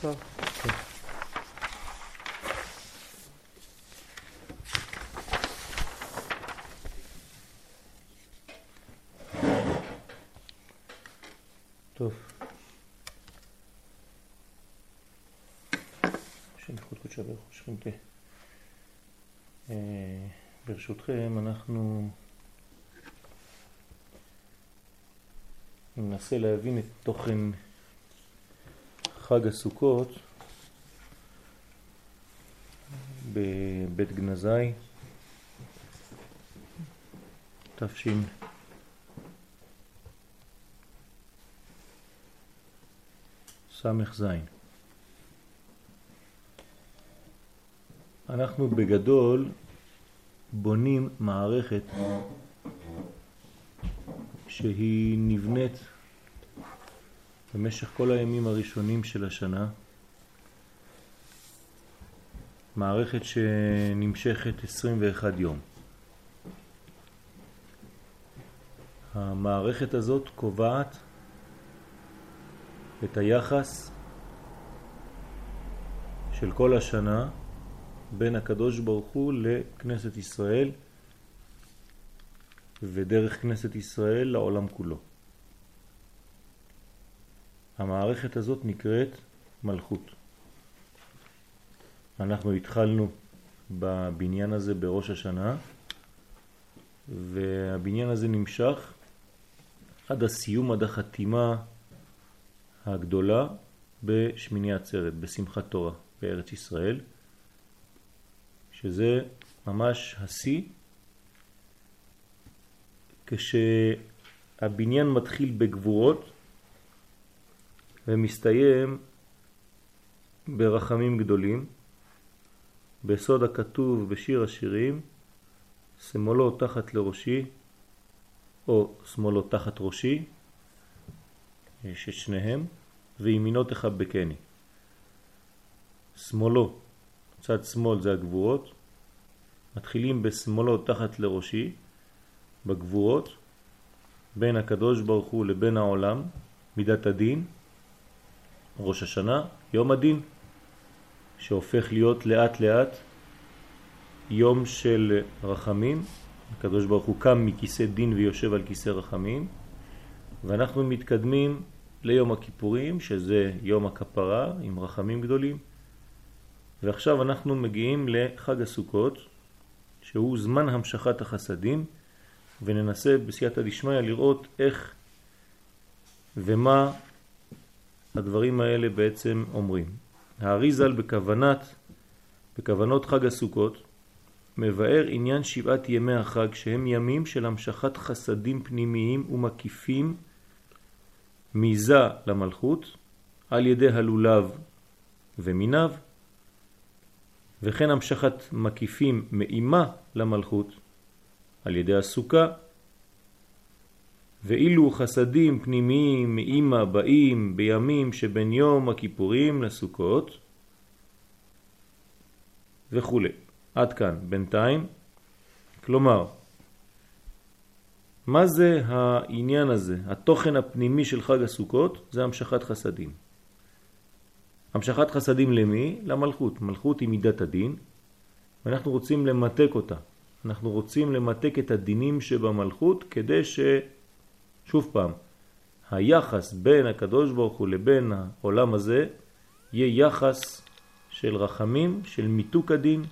טוב. אה, ברשותכם אנחנו ננסה להבין את תוכן חג הסוכות בבית גנזי תש"ז. אנחנו בגדול בונים מערכת שהיא נבנית במשך כל הימים הראשונים של השנה, מערכת שנמשכת 21 יום. המערכת הזאת קובעת את היחס של כל השנה בין הקדוש ברוך הוא לכנסת ישראל ודרך כנסת ישראל לעולם כולו. המערכת הזאת נקראת מלכות. אנחנו התחלנו בבניין הזה בראש השנה והבניין הזה נמשך עד הסיום, עד החתימה הגדולה בשמיני עצרת, בשמחת תורה בארץ ישראל, שזה ממש השיא כשהבניין מתחיל בגבורות ומסתיים ברחמים גדולים, בסוד הכתוב בשיר השירים, שמאלו תחת לראשי, או שמאלו תחת ראשי, יש את שניהם, וימינו תחבקני. שמאלו, צד שמאל זה הגבורות, מתחילים בשמאלו תחת לראשי, בגבורות, בין הקדוש ברוך הוא לבין העולם, מידת הדין, ראש השנה, יום הדין, שהופך להיות לאט לאט יום של רחמים. הקדוש ברוך הוא קם מכיסא דין ויושב על כיסא רחמים, ואנחנו מתקדמים ליום הכיפורים, שזה יום הכפרה עם רחמים גדולים. ועכשיו אנחנו מגיעים לחג הסוכות, שהוא זמן המשכת החסדים, וננסה בסייעתא דשמיא לראות איך ומה הדברים האלה בעצם אומרים. האריזל בכוונת, בכוונות חג הסוכות, מבאר עניין שבעת ימי החג שהם ימים של המשכת חסדים פנימיים ומקיפים מזה למלכות על ידי הלולב ומיניו וכן המשכת מקיפים מאימה למלכות על ידי הסוכה ואילו חסדים פנימיים מאימא באים בימים שבין יום הכיפורים לסוכות וכו'. עד כאן בינתיים. כלומר, מה זה העניין הזה? התוכן הפנימי של חג הסוכות זה המשכת חסדים. המשכת חסדים למי? למלכות. מלכות היא מידת הדין, ואנחנו רוצים למתק אותה. אנחנו רוצים למתק את הדינים שבמלכות כדי ש... שוב פעם, היחס בין הקדוש ברוך הוא לבין העולם הזה יהיה יחס של רחמים, של מיתוק הדין,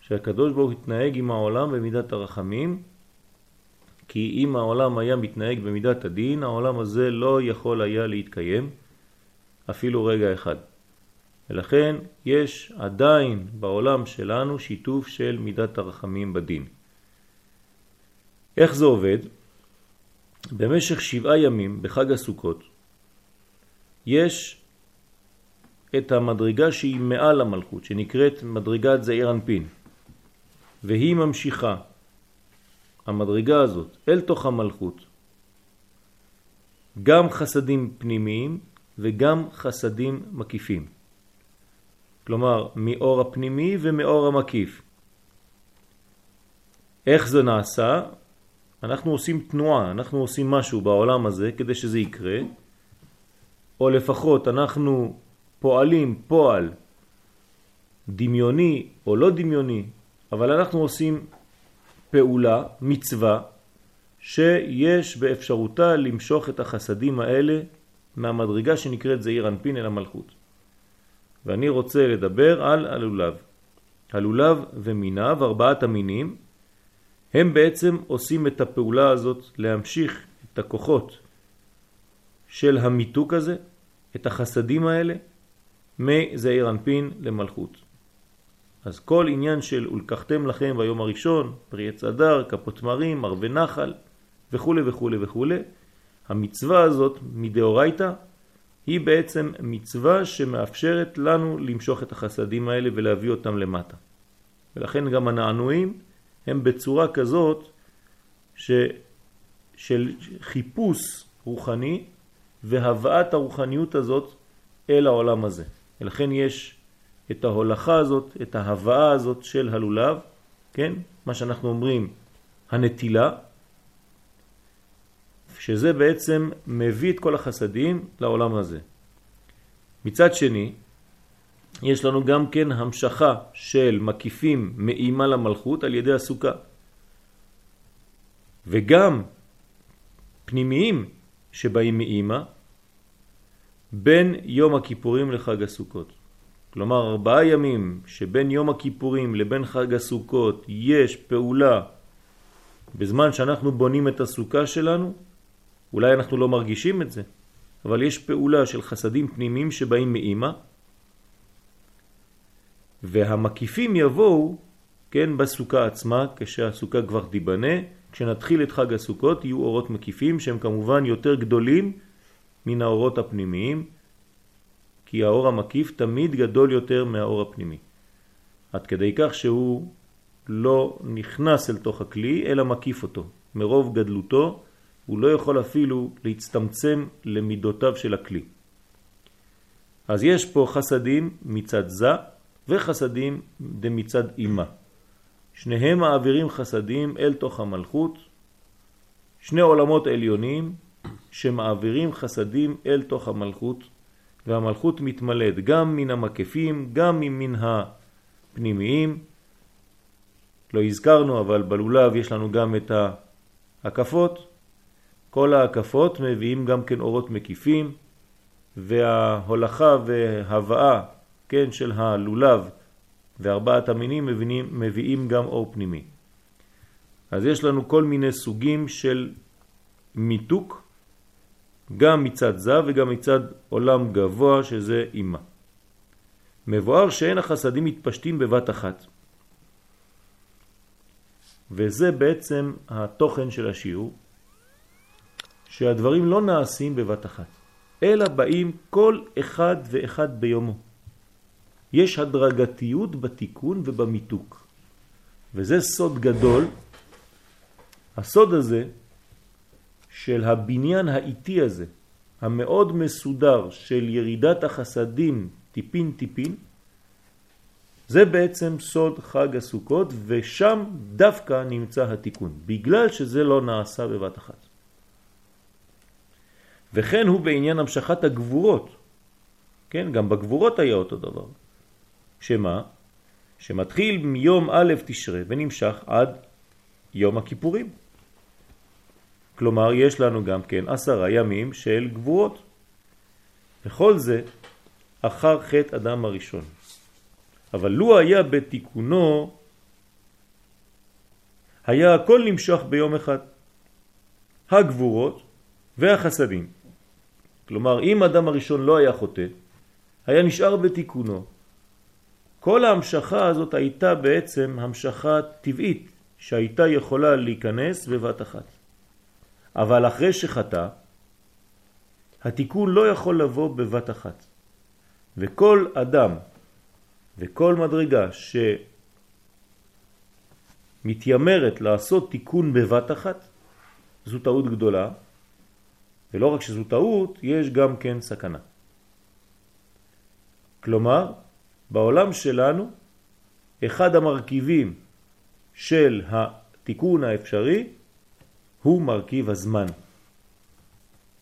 שהקדוש ברוך הוא יתנהג עם העולם במידת הרחמים, כי אם העולם היה מתנהג במידת הדין, העולם הזה לא יכול היה להתקיים אפילו רגע אחד. ולכן יש עדיין בעולם שלנו שיתוף של מידת הרחמים בדין. איך זה עובד? במשך שבעה ימים בחג הסוכות יש את המדרגה שהיא מעל המלכות, שנקראת מדרגת זעיר אנפין, והיא ממשיכה, המדרגה הזאת, אל תוך המלכות, גם חסדים פנימיים וגם חסדים מקיפים. כלומר, מאור הפנימי ומאור המקיף. איך זה נעשה? אנחנו עושים תנועה, אנחנו עושים משהו בעולם הזה כדי שזה יקרה, או לפחות אנחנו פועלים פועל דמיוני או לא דמיוני, אבל אנחנו עושים פעולה, מצווה, שיש באפשרותה למשוך את החסדים האלה מהמדרגה שנקראת זעיר אנפין אל המלכות. ואני רוצה לדבר על הלולב. הלולב ומיניו, ארבעת המינים, הם בעצם עושים את הפעולה הזאת להמשיך את הכוחות של המיתוק הזה, את החסדים האלה, מזעיר אנפין למלכות. אז כל עניין של ולקחתם לכם ביום הראשון, פרי עץ אדר, כפות מרים, ערבי נחל וכו' וכו' וכו', המצווה הזאת מדאורייתא היא בעצם מצווה שמאפשרת לנו למשוך את החסדים האלה ולהביא אותם למטה. ולכן גם הנענועים הם בצורה כזאת ש... של חיפוש רוחני והבאת הרוחניות הזאת אל העולם הזה. ולכן יש את ההולכה הזאת, את ההבאה הזאת של הלולב, כן? מה שאנחנו אומרים הנטילה, שזה בעצם מביא את כל החסדים לעולם הזה. מצד שני, יש לנו גם כן המשכה של מקיפים מאימה למלכות על ידי הסוכה. וגם פנימיים שבאים מאימה בין יום הכיפורים לחג הסוכות. כלומר ארבעה ימים שבין יום הכיפורים לבין חג הסוכות יש פעולה בזמן שאנחנו בונים את הסוכה שלנו, אולי אנחנו לא מרגישים את זה, אבל יש פעולה של חסדים פנימיים שבאים מאימא, והמקיפים יבואו, כן, בסוכה עצמה, כשהסוכה כבר תיבנה, כשנתחיל את חג הסוכות יהיו אורות מקיפים שהם כמובן יותר גדולים מן האורות הפנימיים, כי האור המקיף תמיד גדול יותר מהאור הפנימי. עד כדי כך שהוא לא נכנס אל תוך הכלי, אלא מקיף אותו. מרוב גדלותו הוא לא יכול אפילו להצטמצם למידותיו של הכלי. אז יש פה חסדים מצד זה וחסדים מצד אימה. שניהם מעבירים חסדים אל תוך המלכות, שני עולמות עליונים שמעבירים חסדים אל תוך המלכות והמלכות מתמלאת גם מן המקפים, גם מן הפנימיים. לא הזכרנו, אבל בלולב יש לנו גם את ההקפות. כל ההקפות מביאים גם כן אורות מקיפים, וההולכה והבאה כן, של הלולב וארבעת המינים מביאים, מביאים גם אור פנימי. אז יש לנו כל מיני סוגים של מיתוק גם מצד זה וגם מצד עולם גבוה שזה אימה. מבואר שאין החסדים מתפשטים בבת אחת. וזה בעצם התוכן של השיעור, שהדברים לא נעשים בבת אחת, אלא באים כל אחד ואחד ביומו. יש הדרגתיות בתיקון ובמיתוק, וזה סוד גדול. הסוד הזה של הבניין האיטי הזה, המאוד מסודר של ירידת החסדים טיפין טיפין, זה בעצם סוד חג הסוכות ושם דווקא נמצא התיקון, בגלל שזה לא נעשה בבת אחת. וכן הוא בעניין המשכת הגבורות, כן, גם בגבורות היה אותו דבר. שמה? שמתחיל מיום א' תשרה ונמשך עד יום הכיפורים. כלומר, יש לנו גם כן עשרה ימים של גבורות. וכל זה אחר חטא אדם הראשון. אבל לו היה בתיקונו, היה הכל נמשך ביום אחד. הגבורות והחסדים. כלומר, אם אדם הראשון לא היה חוטא, היה נשאר בתיקונו. כל ההמשכה הזאת הייתה בעצם המשכה טבעית שהייתה יכולה להיכנס בבת אחת. אבל אחרי שחטא, התיקון לא יכול לבוא בבת אחת. וכל אדם וכל מדרגה שמתיימרת לעשות תיקון בבת אחת, זו טעות גדולה, ולא רק שזו טעות, יש גם כן סכנה. כלומר, בעולם שלנו, אחד המרכיבים של התיקון האפשרי הוא מרכיב הזמן.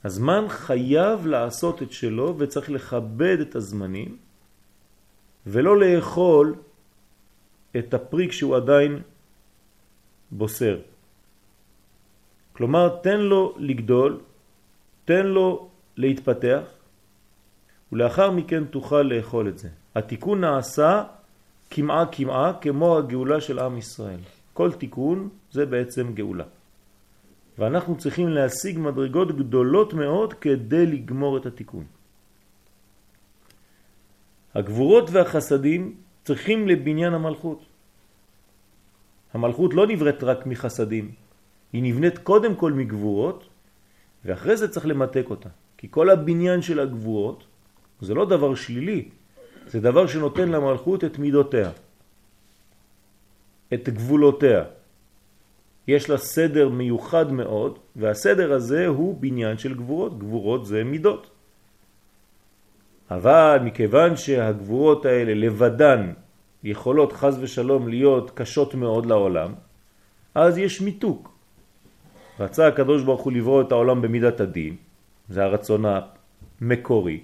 הזמן חייב לעשות את שלו וצריך לכבד את הזמנים ולא לאכול את הפריק שהוא עדיין בוסר. כלומר, תן לו לגדול, תן לו להתפתח, ולאחר מכן תוכל לאכול את זה. התיקון נעשה כמעה כמעה כמו הגאולה של עם ישראל. כל תיקון זה בעצם גאולה. ואנחנו צריכים להשיג מדרגות גדולות מאוד כדי לגמור את התיקון. הגבורות והחסדים צריכים לבניין המלכות. המלכות לא נבראת רק מחסדים, היא נבנית קודם כל מגבורות, ואחרי זה צריך למתק אותה. כי כל הבניין של הגבורות זה לא דבר שלילי, זה דבר שנותן למלכות את מידותיה, את גבולותיה. יש לה סדר מיוחד מאוד, והסדר הזה הוא בניין של גבורות. גבורות זה מידות. אבל מכיוון שהגבורות האלה לבדן יכולות חז ושלום להיות קשות מאוד לעולם, אז יש מיתוק. רצה הקדוש ברוך הוא לברוא את העולם במידת הדין, זה הרצון המקורי,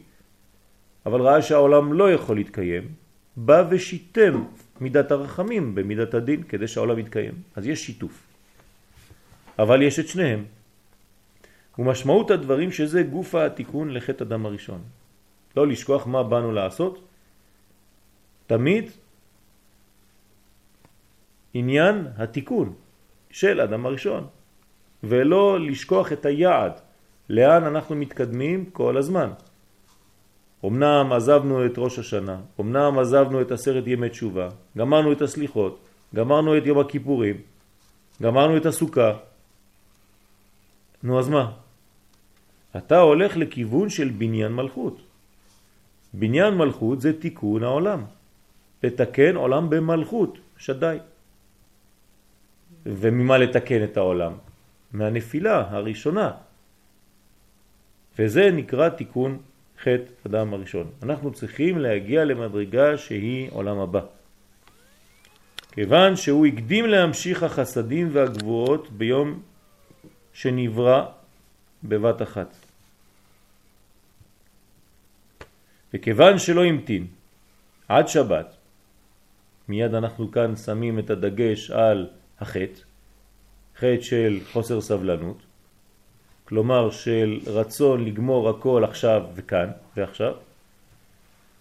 אבל ראה שהעולם לא יכול להתקיים, בא ושיתם מידת הרחמים במידת הדין כדי שהעולם יתקיים. אז יש שיתוף. אבל יש את שניהם. ומשמעות הדברים שזה גוף התיקון לחטא אדם הראשון. לא לשכוח מה באנו לעשות. תמיד עניין התיקון של אדם הראשון, ולא לשכוח את היעד, לאן אנחנו מתקדמים כל הזמן. אמנם עזבנו את ראש השנה, אמנם עזבנו את עשרת ימי תשובה, גמרנו את הסליחות, גמרנו את יום הכיפורים, גמרנו את הסוכה. נו אז מה? אתה הולך לכיוון של בניין מלכות. בניין מלכות זה תיקון העולם. לתקן עולם במלכות, שדי. וממה לתקן את העולם? מהנפילה הראשונה. וזה נקרא תיקון חטא אדם הראשון. אנחנו צריכים להגיע למדרגה שהיא עולם הבא. כיוון שהוא הקדים להמשיך החסדים והגבוהות ביום שנברא בבת אחת. וכיוון שלא המתין עד שבת, מיד אנחנו כאן שמים את הדגש על החטא, חטא של חוסר סבלנות, כלומר של רצון לגמור הכל עכשיו וכאן ועכשיו,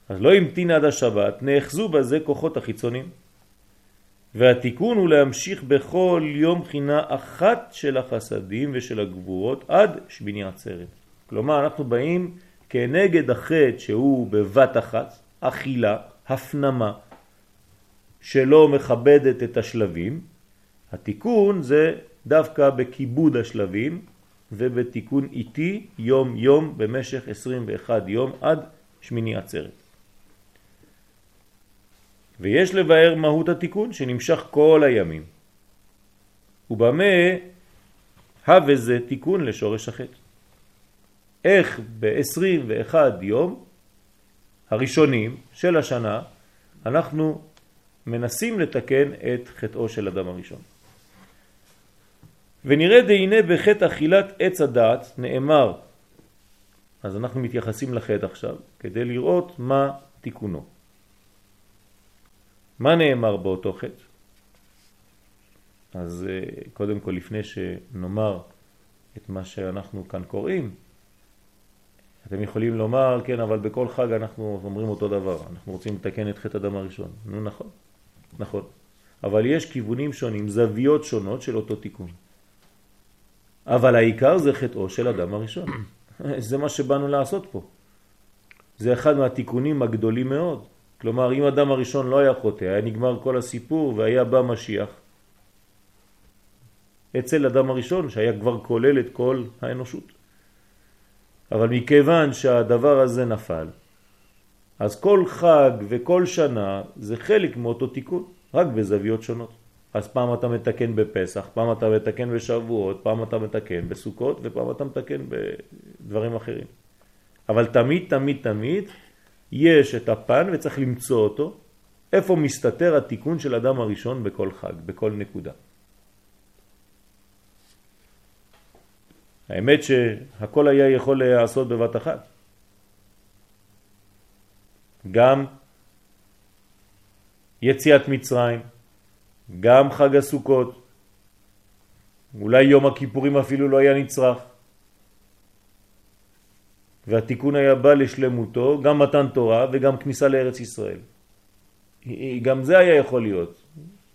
אז לא המתין עד השבת, נאחזו בזה כוחות החיצונים. והתיקון הוא להמשיך בכל יום בחינה אחת של החסדים ושל הגבורות עד שמיני עצרת. כלומר, אנחנו באים כנגד החטא שהוא בבת אחת, אכילה, הפנמה, שלא מכבדת את השלבים. התיקון זה דווקא בכיבוד השלבים ובתיקון איטי יום יום במשך 21 יום עד שמיני עצרת. ויש לבאר מהות התיקון שנמשך כל הימים. ובמה הווה זה תיקון לשורש החטא. איך ב-21 יום הראשונים של השנה אנחנו מנסים לתקן את חטאו של אדם הראשון. ונראה דהנה בחטא אכילת עץ הדעת נאמר, אז אנחנו מתייחסים לחטא עכשיו, כדי לראות מה תיקונו. מה נאמר באותו חטא? אז אה, קודם כל, לפני שנאמר את מה שאנחנו כאן קוראים, אתם יכולים לומר, כן, אבל בכל חג אנחנו אומרים אותו דבר, אנחנו רוצים לתקן את חטא אדם הראשון. נו, נכון, נכון. אבל יש כיוונים שונים, זוויות שונות של אותו תיקון. אבל העיקר זה חטאו של אדם הראשון. זה מה שבאנו לעשות פה. זה אחד מהתיקונים הגדולים מאוד. כלומר, אם אדם הראשון לא היה חוטא, היה נגמר כל הסיפור והיה בא משיח. אצל אדם הראשון שהיה כבר כולל את כל האנושות. אבל מכיוון שהדבר הזה נפל, אז כל חג וכל שנה זה חלק מאותו תיקון, רק בזוויות שונות. אז פעם אתה מתקן בפסח, פעם אתה מתקן בשבועות, פעם אתה מתקן בסוכות ופעם אתה מתקן בדברים אחרים. אבל תמיד, תמיד, תמיד יש את הפן וצריך למצוא אותו, איפה מסתתר התיקון של אדם הראשון בכל חג, בכל נקודה. האמת שהכל היה יכול להיעשות בבת אחת. גם יציאת מצרים, גם חג הסוכות, אולי יום הכיפורים אפילו לא היה נצרך. והתיקון היה בא לשלמותו, גם מתן תורה וגם כניסה לארץ ישראל. גם זה היה יכול להיות.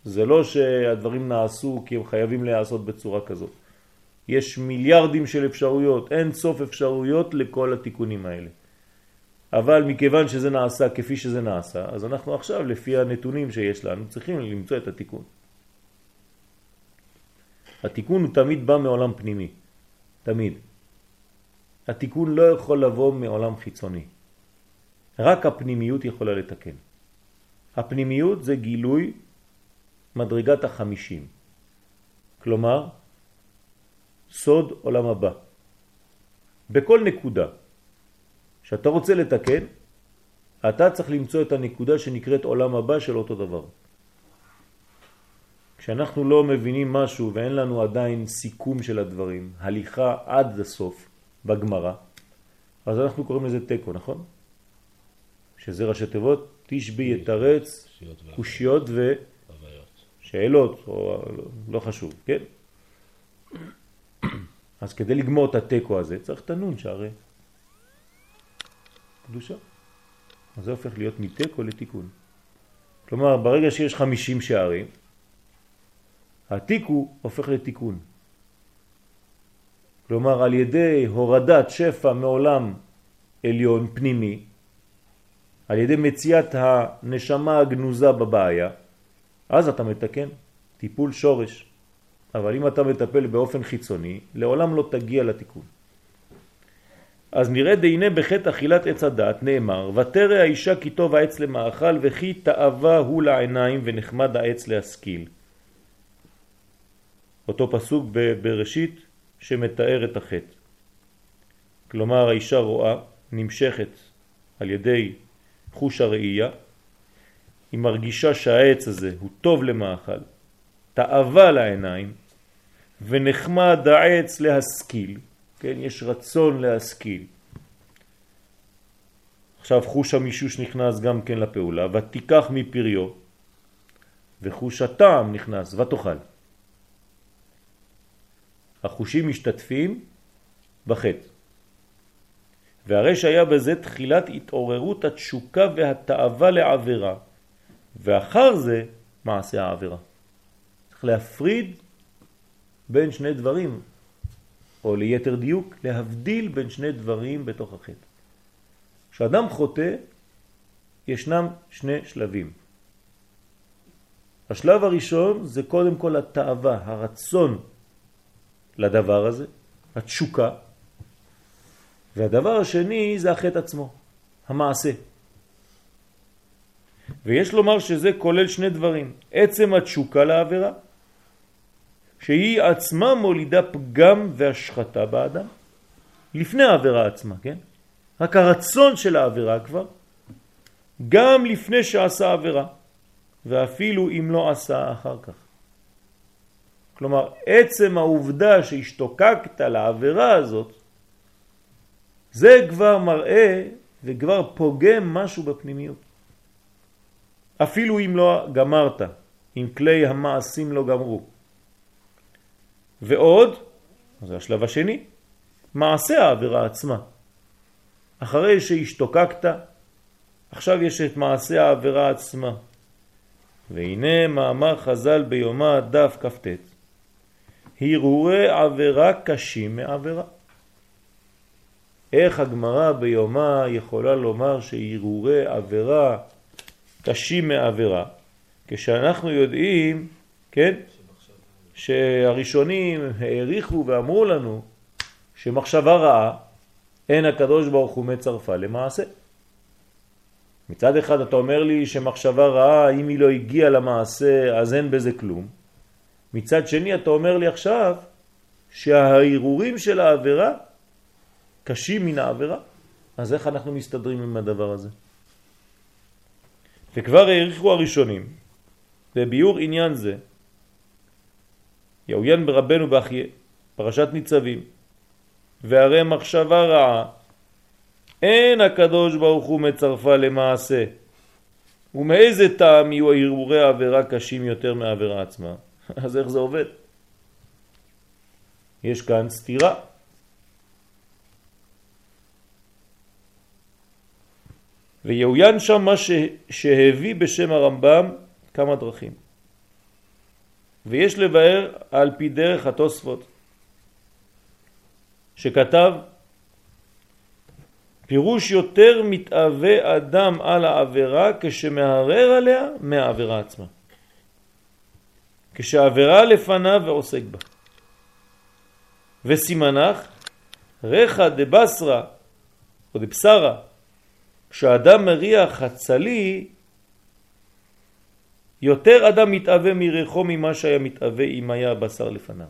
זה לא שהדברים נעשו כי הם חייבים להיעשות בצורה כזאת. יש מיליארדים של אפשרויות, אין סוף אפשרויות לכל התיקונים האלה. אבל מכיוון שזה נעשה כפי שזה נעשה, אז אנחנו עכשיו, לפי הנתונים שיש לנו, צריכים למצוא את התיקון. התיקון הוא תמיד בא מעולם פנימי, תמיד. התיקון לא יכול לבוא מעולם חיצוני. רק הפנימיות יכולה לתקן. הפנימיות זה גילוי מדרגת החמישים. כלומר, סוד עולם הבא. בכל נקודה שאתה רוצה לתקן, אתה צריך למצוא את הנקודה שנקראת עולם הבא של אותו דבר. כשאנחנו לא מבינים משהו ואין לנו עדיין סיכום של הדברים, הליכה עד הסוף בגמרא, אז אנחנו קוראים לזה טקו, נכון? שזה ראשי תיבות, תשבי יתרץ, קושיות ושאלות, או לא חשוב, כן? אז כדי לגמור את הטקו הזה צריך את הנון שהרי קדושה. אז זה הופך להיות מטקו לתיקון. כלומר, ברגע שיש 50 שערים, התיקו הופך לתיקון. כלומר, על ידי הורדת שפע מעולם עליון פנימי, על ידי מציאת הנשמה הגנוזה בבעיה, אז אתה מתקן, טיפול שורש. אבל אם אתה מטפל באופן חיצוני, לעולם לא תגיע לתיקון. אז נראה דיני בחטא אכילת עץ הדת נאמר ותרא האישה כי טוב העץ למאכל וכי תאווה הוא לעיניים ונחמד העץ להשכיל. אותו פסוק בראשית שמתאר את החטא. כלומר האישה רואה, נמשכת על ידי חוש הראייה, היא מרגישה שהעץ הזה הוא טוב למאכל, תאווה לעיניים ונחמד העץ להשכיל, כן, יש רצון להשכיל. עכשיו חוש המישוש נכנס גם כן לפעולה, ותיקח מפריו, וחוש הטעם נכנס, ותאכל. החושים משתתפים בחטא. והרי שהיה בזה תחילת התעוררות התשוקה והתאווה לעבירה, ואחר זה מעשה העבירה. צריך להפריד בין שני דברים, או ליתר דיוק, להבדיל בין שני דברים בתוך החטא. כשאדם חוטא, ישנם שני שלבים. השלב הראשון זה קודם כל התאווה, הרצון לדבר הזה, התשוקה, והדבר השני זה החטא עצמו, המעשה. ויש לומר שזה כולל שני דברים, עצם התשוקה לעבירה, שהיא עצמה מולידה פגם והשחתה באדם, לפני העבירה עצמה, כן? רק הרצון של העבירה כבר, גם לפני שעשה עבירה, ואפילו אם לא עשה אחר כך. כלומר, עצם העובדה שהשתוקקת לעבירה הזאת, זה כבר מראה וכבר פוגם משהו בפנימיות. אפילו אם לא גמרת, אם כלי המעשים לא גמרו. ועוד, זה השלב השני, מעשה העבירה עצמה. אחרי שהשתוקקת, עכשיו יש את מעשה העבירה עצמה. והנה מאמר חז"ל ביומה דף כ"ט הרהורי עבירה קשים מעבירה. איך הגמרא ביומה יכולה לומר שהרהורי עבירה קשים מעבירה? כשאנחנו יודעים, כן, שהראשונים העריכו ואמרו לנו שמחשבה רעה אין הקדוש ברוך הוא מצרפה למעשה. מצד אחד אתה אומר לי שמחשבה רעה, אם היא לא הגיעה למעשה אז אין בזה כלום. מצד שני אתה אומר לי עכשיו שההרהורים של העבירה קשים מן העבירה. אז איך אנחנו מסתדרים עם הדבר הזה? וכבר העריכו הראשונים בביור עניין זה יעוין ברבנו באחיה, פרשת ניצבים, והרי מחשבה רעה אין הקדוש ברוך הוא מצרפה למעשה ומאיזה טעם יהיו הרהורי העבירה קשים יותר מהעבירה עצמה אז איך זה עובד? יש כאן סתירה ויעוין שם מה שהביא בשם הרמב"ם כמה דרכים. ויש לבאר על פי דרך התוספות, שכתב פירוש יותר מתאווה אדם על העבירה כשמערער עליה מהעבירה עצמה. כשהעבירה לפניו ועוסק בה. וסימנך רחה דבשרה או דבשרה כשאדם מריח הצלי, יותר אדם מתאווה מריחו ממה שהיה מתאווה אם היה הבשר לפניו.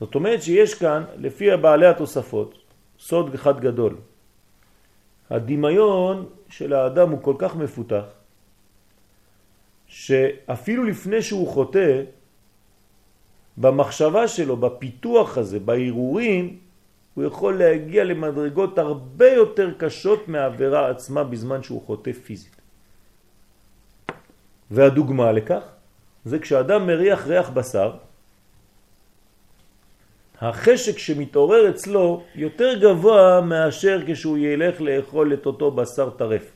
זאת אומרת שיש כאן, לפי בעלי התוספות, סוד אחד גדול. הדמיון של האדם הוא כל כך מפותח, שאפילו לפני שהוא חוטא, במחשבה שלו, בפיתוח הזה, בערעורים, הוא יכול להגיע למדרגות הרבה יותר קשות מהעבירה עצמה בזמן שהוא חוטא פיזית. והדוגמה לכך זה כשאדם מריח ריח בשר, החשק שמתעורר אצלו יותר גבוה מאשר כשהוא ילך לאכול את אותו בשר טרף.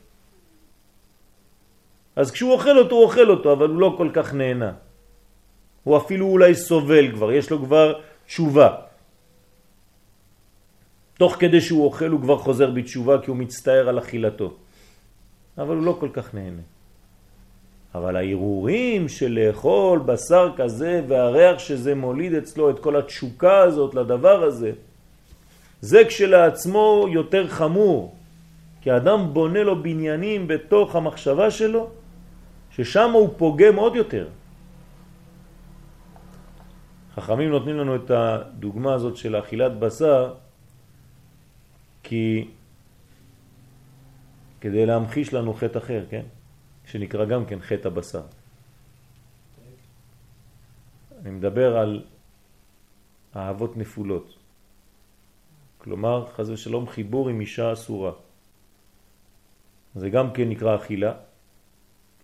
אז כשהוא אוכל אותו, הוא אוכל אותו, אבל הוא לא כל כך נהנה. הוא אפילו אולי סובל כבר, יש לו כבר תשובה. תוך כדי שהוא אוכל הוא כבר חוזר בתשובה כי הוא מצטער על אכילתו. אבל הוא לא כל כך נהנה. אבל הערעורים של לאכול בשר כזה והריח שזה מוליד אצלו את כל התשוקה הזאת לדבר הזה, זה כשלעצמו יותר חמור. כי האדם בונה לו בניינים בתוך המחשבה שלו, ששם הוא פוגם עוד יותר. חכמים נותנים לנו את הדוגמה הזאת של אכילת בשר כי כדי להמחיש לנו חטא אחר, כן? שנקרא גם כן חטא הבשר. אני מדבר על אהבות נפולות. כלומר, חז ושלום, חיבור עם אישה אסורה. זה גם כן נקרא אכילה,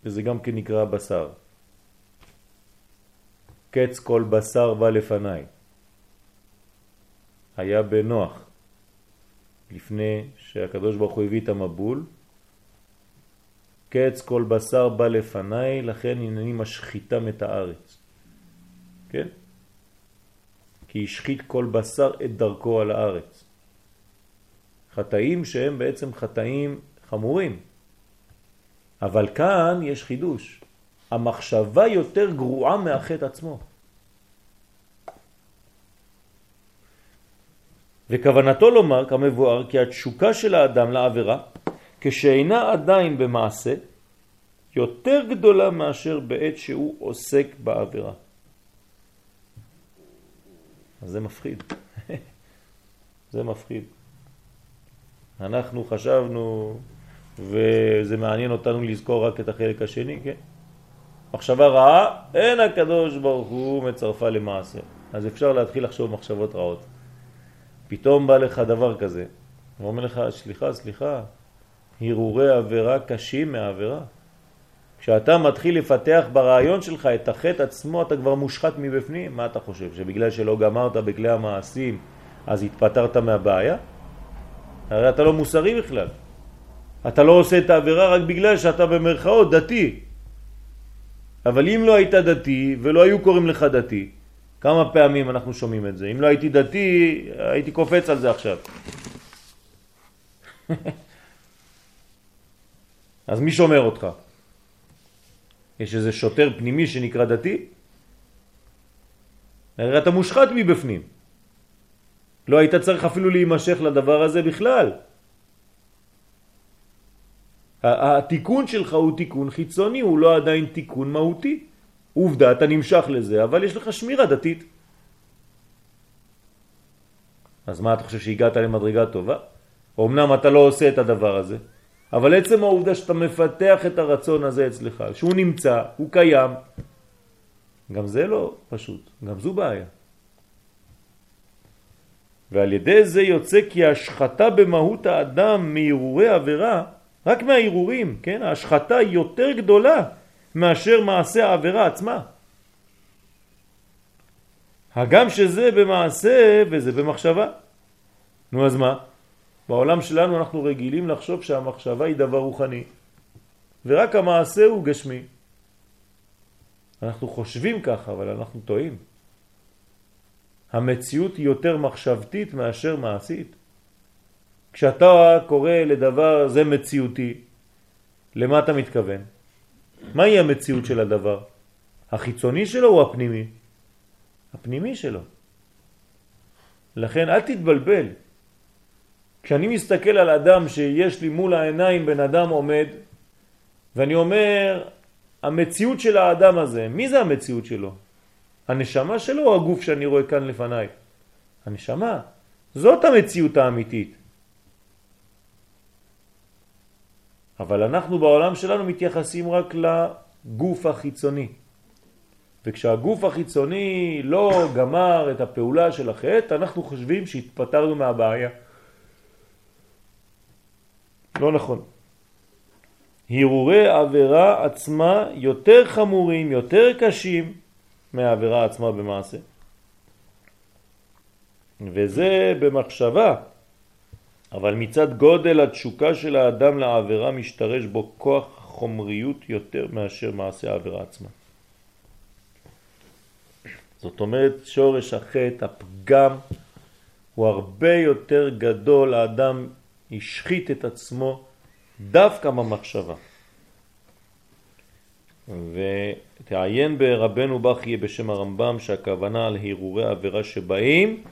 וזה גם כן נקרא בשר. קץ כל בשר בא לפניי. היה בנוח. לפני שהקדוש ברוך הוא הביא את המבול, קץ כל בשר בא לפניי, לכן הנני משחיתם את הארץ. כן? כי השחית כל בשר את דרכו על הארץ. חטאים שהם בעצם חטאים חמורים. אבל כאן יש חידוש. המחשבה יותר גרועה מהחטא עצמו. וכוונתו לומר כמבואר כי התשוקה של האדם לעבירה כשאינה עדיין במעשה יותר גדולה מאשר בעת שהוא עוסק בעבירה. אז זה מפחיד. זה מפחיד. אנחנו חשבנו, וזה מעניין אותנו לזכור רק את החלק השני, כן? מחשבה רעה, אין הקדוש ברוך הוא מצרפה למעשה. אז אפשר להתחיל לחשוב מחשבות רעות. פתאום בא לך דבר כזה, הוא אומר לך, סליחה, סליחה, הרהורי עבירה קשים מהעבירה. כשאתה מתחיל לפתח ברעיון שלך את החטא עצמו, אתה כבר מושחת מבפנים. מה אתה חושב? שבגלל שלא גמרת בכלי המעשים, אז התפטרת מהבעיה? הרי אתה לא מוסרי בכלל. אתה לא עושה את העבירה רק בגלל שאתה במרכאות דתי. אבל אם לא היית דתי ולא היו קוראים לך דתי, כמה פעמים אנחנו שומעים את זה. אם לא הייתי דתי, הייתי קופץ על זה עכשיו. אז מי שומר אותך? יש איזה שוטר פנימי שנקרא דתי? הרי אתה מושחת מבפנים. לא היית צריך אפילו להימשך לדבר הזה בכלל. התיקון שלך הוא תיקון חיצוני, הוא לא עדיין תיקון מהותי. עובדה, אתה נמשך לזה, אבל יש לך שמירה דתית. אז מה אתה חושב שהגעת למדרגה טובה? אמנם אתה לא עושה את הדבר הזה, אבל עצם העובדה שאתה מפתח את הרצון הזה אצלך, שהוא נמצא, הוא קיים, גם זה לא פשוט, גם זו בעיה. ועל ידי זה יוצא כי השחתה במהות האדם מהרהורי עבירה, רק מהערעורים, כן? ההשחתה היא יותר גדולה מאשר מעשה העבירה עצמה. הגם שזה במעשה וזה במחשבה. נו אז מה? בעולם שלנו אנחנו רגילים לחשוב שהמחשבה היא דבר רוחני, ורק המעשה הוא גשמי. אנחנו חושבים ככה, אבל אנחנו טועים. המציאות היא יותר מחשבתית מאשר מעשית. כשאתה קורא לדבר זה מציאותי, למה אתה מתכוון? מהי המציאות של הדבר? החיצוני שלו או הפנימי? הפנימי שלו. לכן אל תתבלבל. כשאני מסתכל על אדם שיש לי מול העיניים בן אדם עומד, ואני אומר, המציאות של האדם הזה, מי זה המציאות שלו? הנשמה שלו או הגוף שאני רואה כאן לפניי? הנשמה. זאת המציאות האמיתית. אבל אנחנו בעולם שלנו מתייחסים רק לגוף החיצוני. וכשהגוף החיצוני לא גמר את הפעולה של החטא, אנחנו חושבים שהתפטרנו מהבעיה. לא נכון. הרהורי עבירה עצמה יותר חמורים, יותר קשים מהעבירה עצמה במעשה. וזה במחשבה, אבל מצד גודל התשוקה של האדם לעבירה משתרש בו כוח חומריות יותר מאשר מעשה העבירה עצמה. זאת אומרת, שורש החטא, הפגם, הוא הרבה יותר גדול, האדם השחית את עצמו דווקא במחשבה. ותעיין ברבנו בכי בשם הרמב"ם שהכוונה על הרהורי עבירה שבאים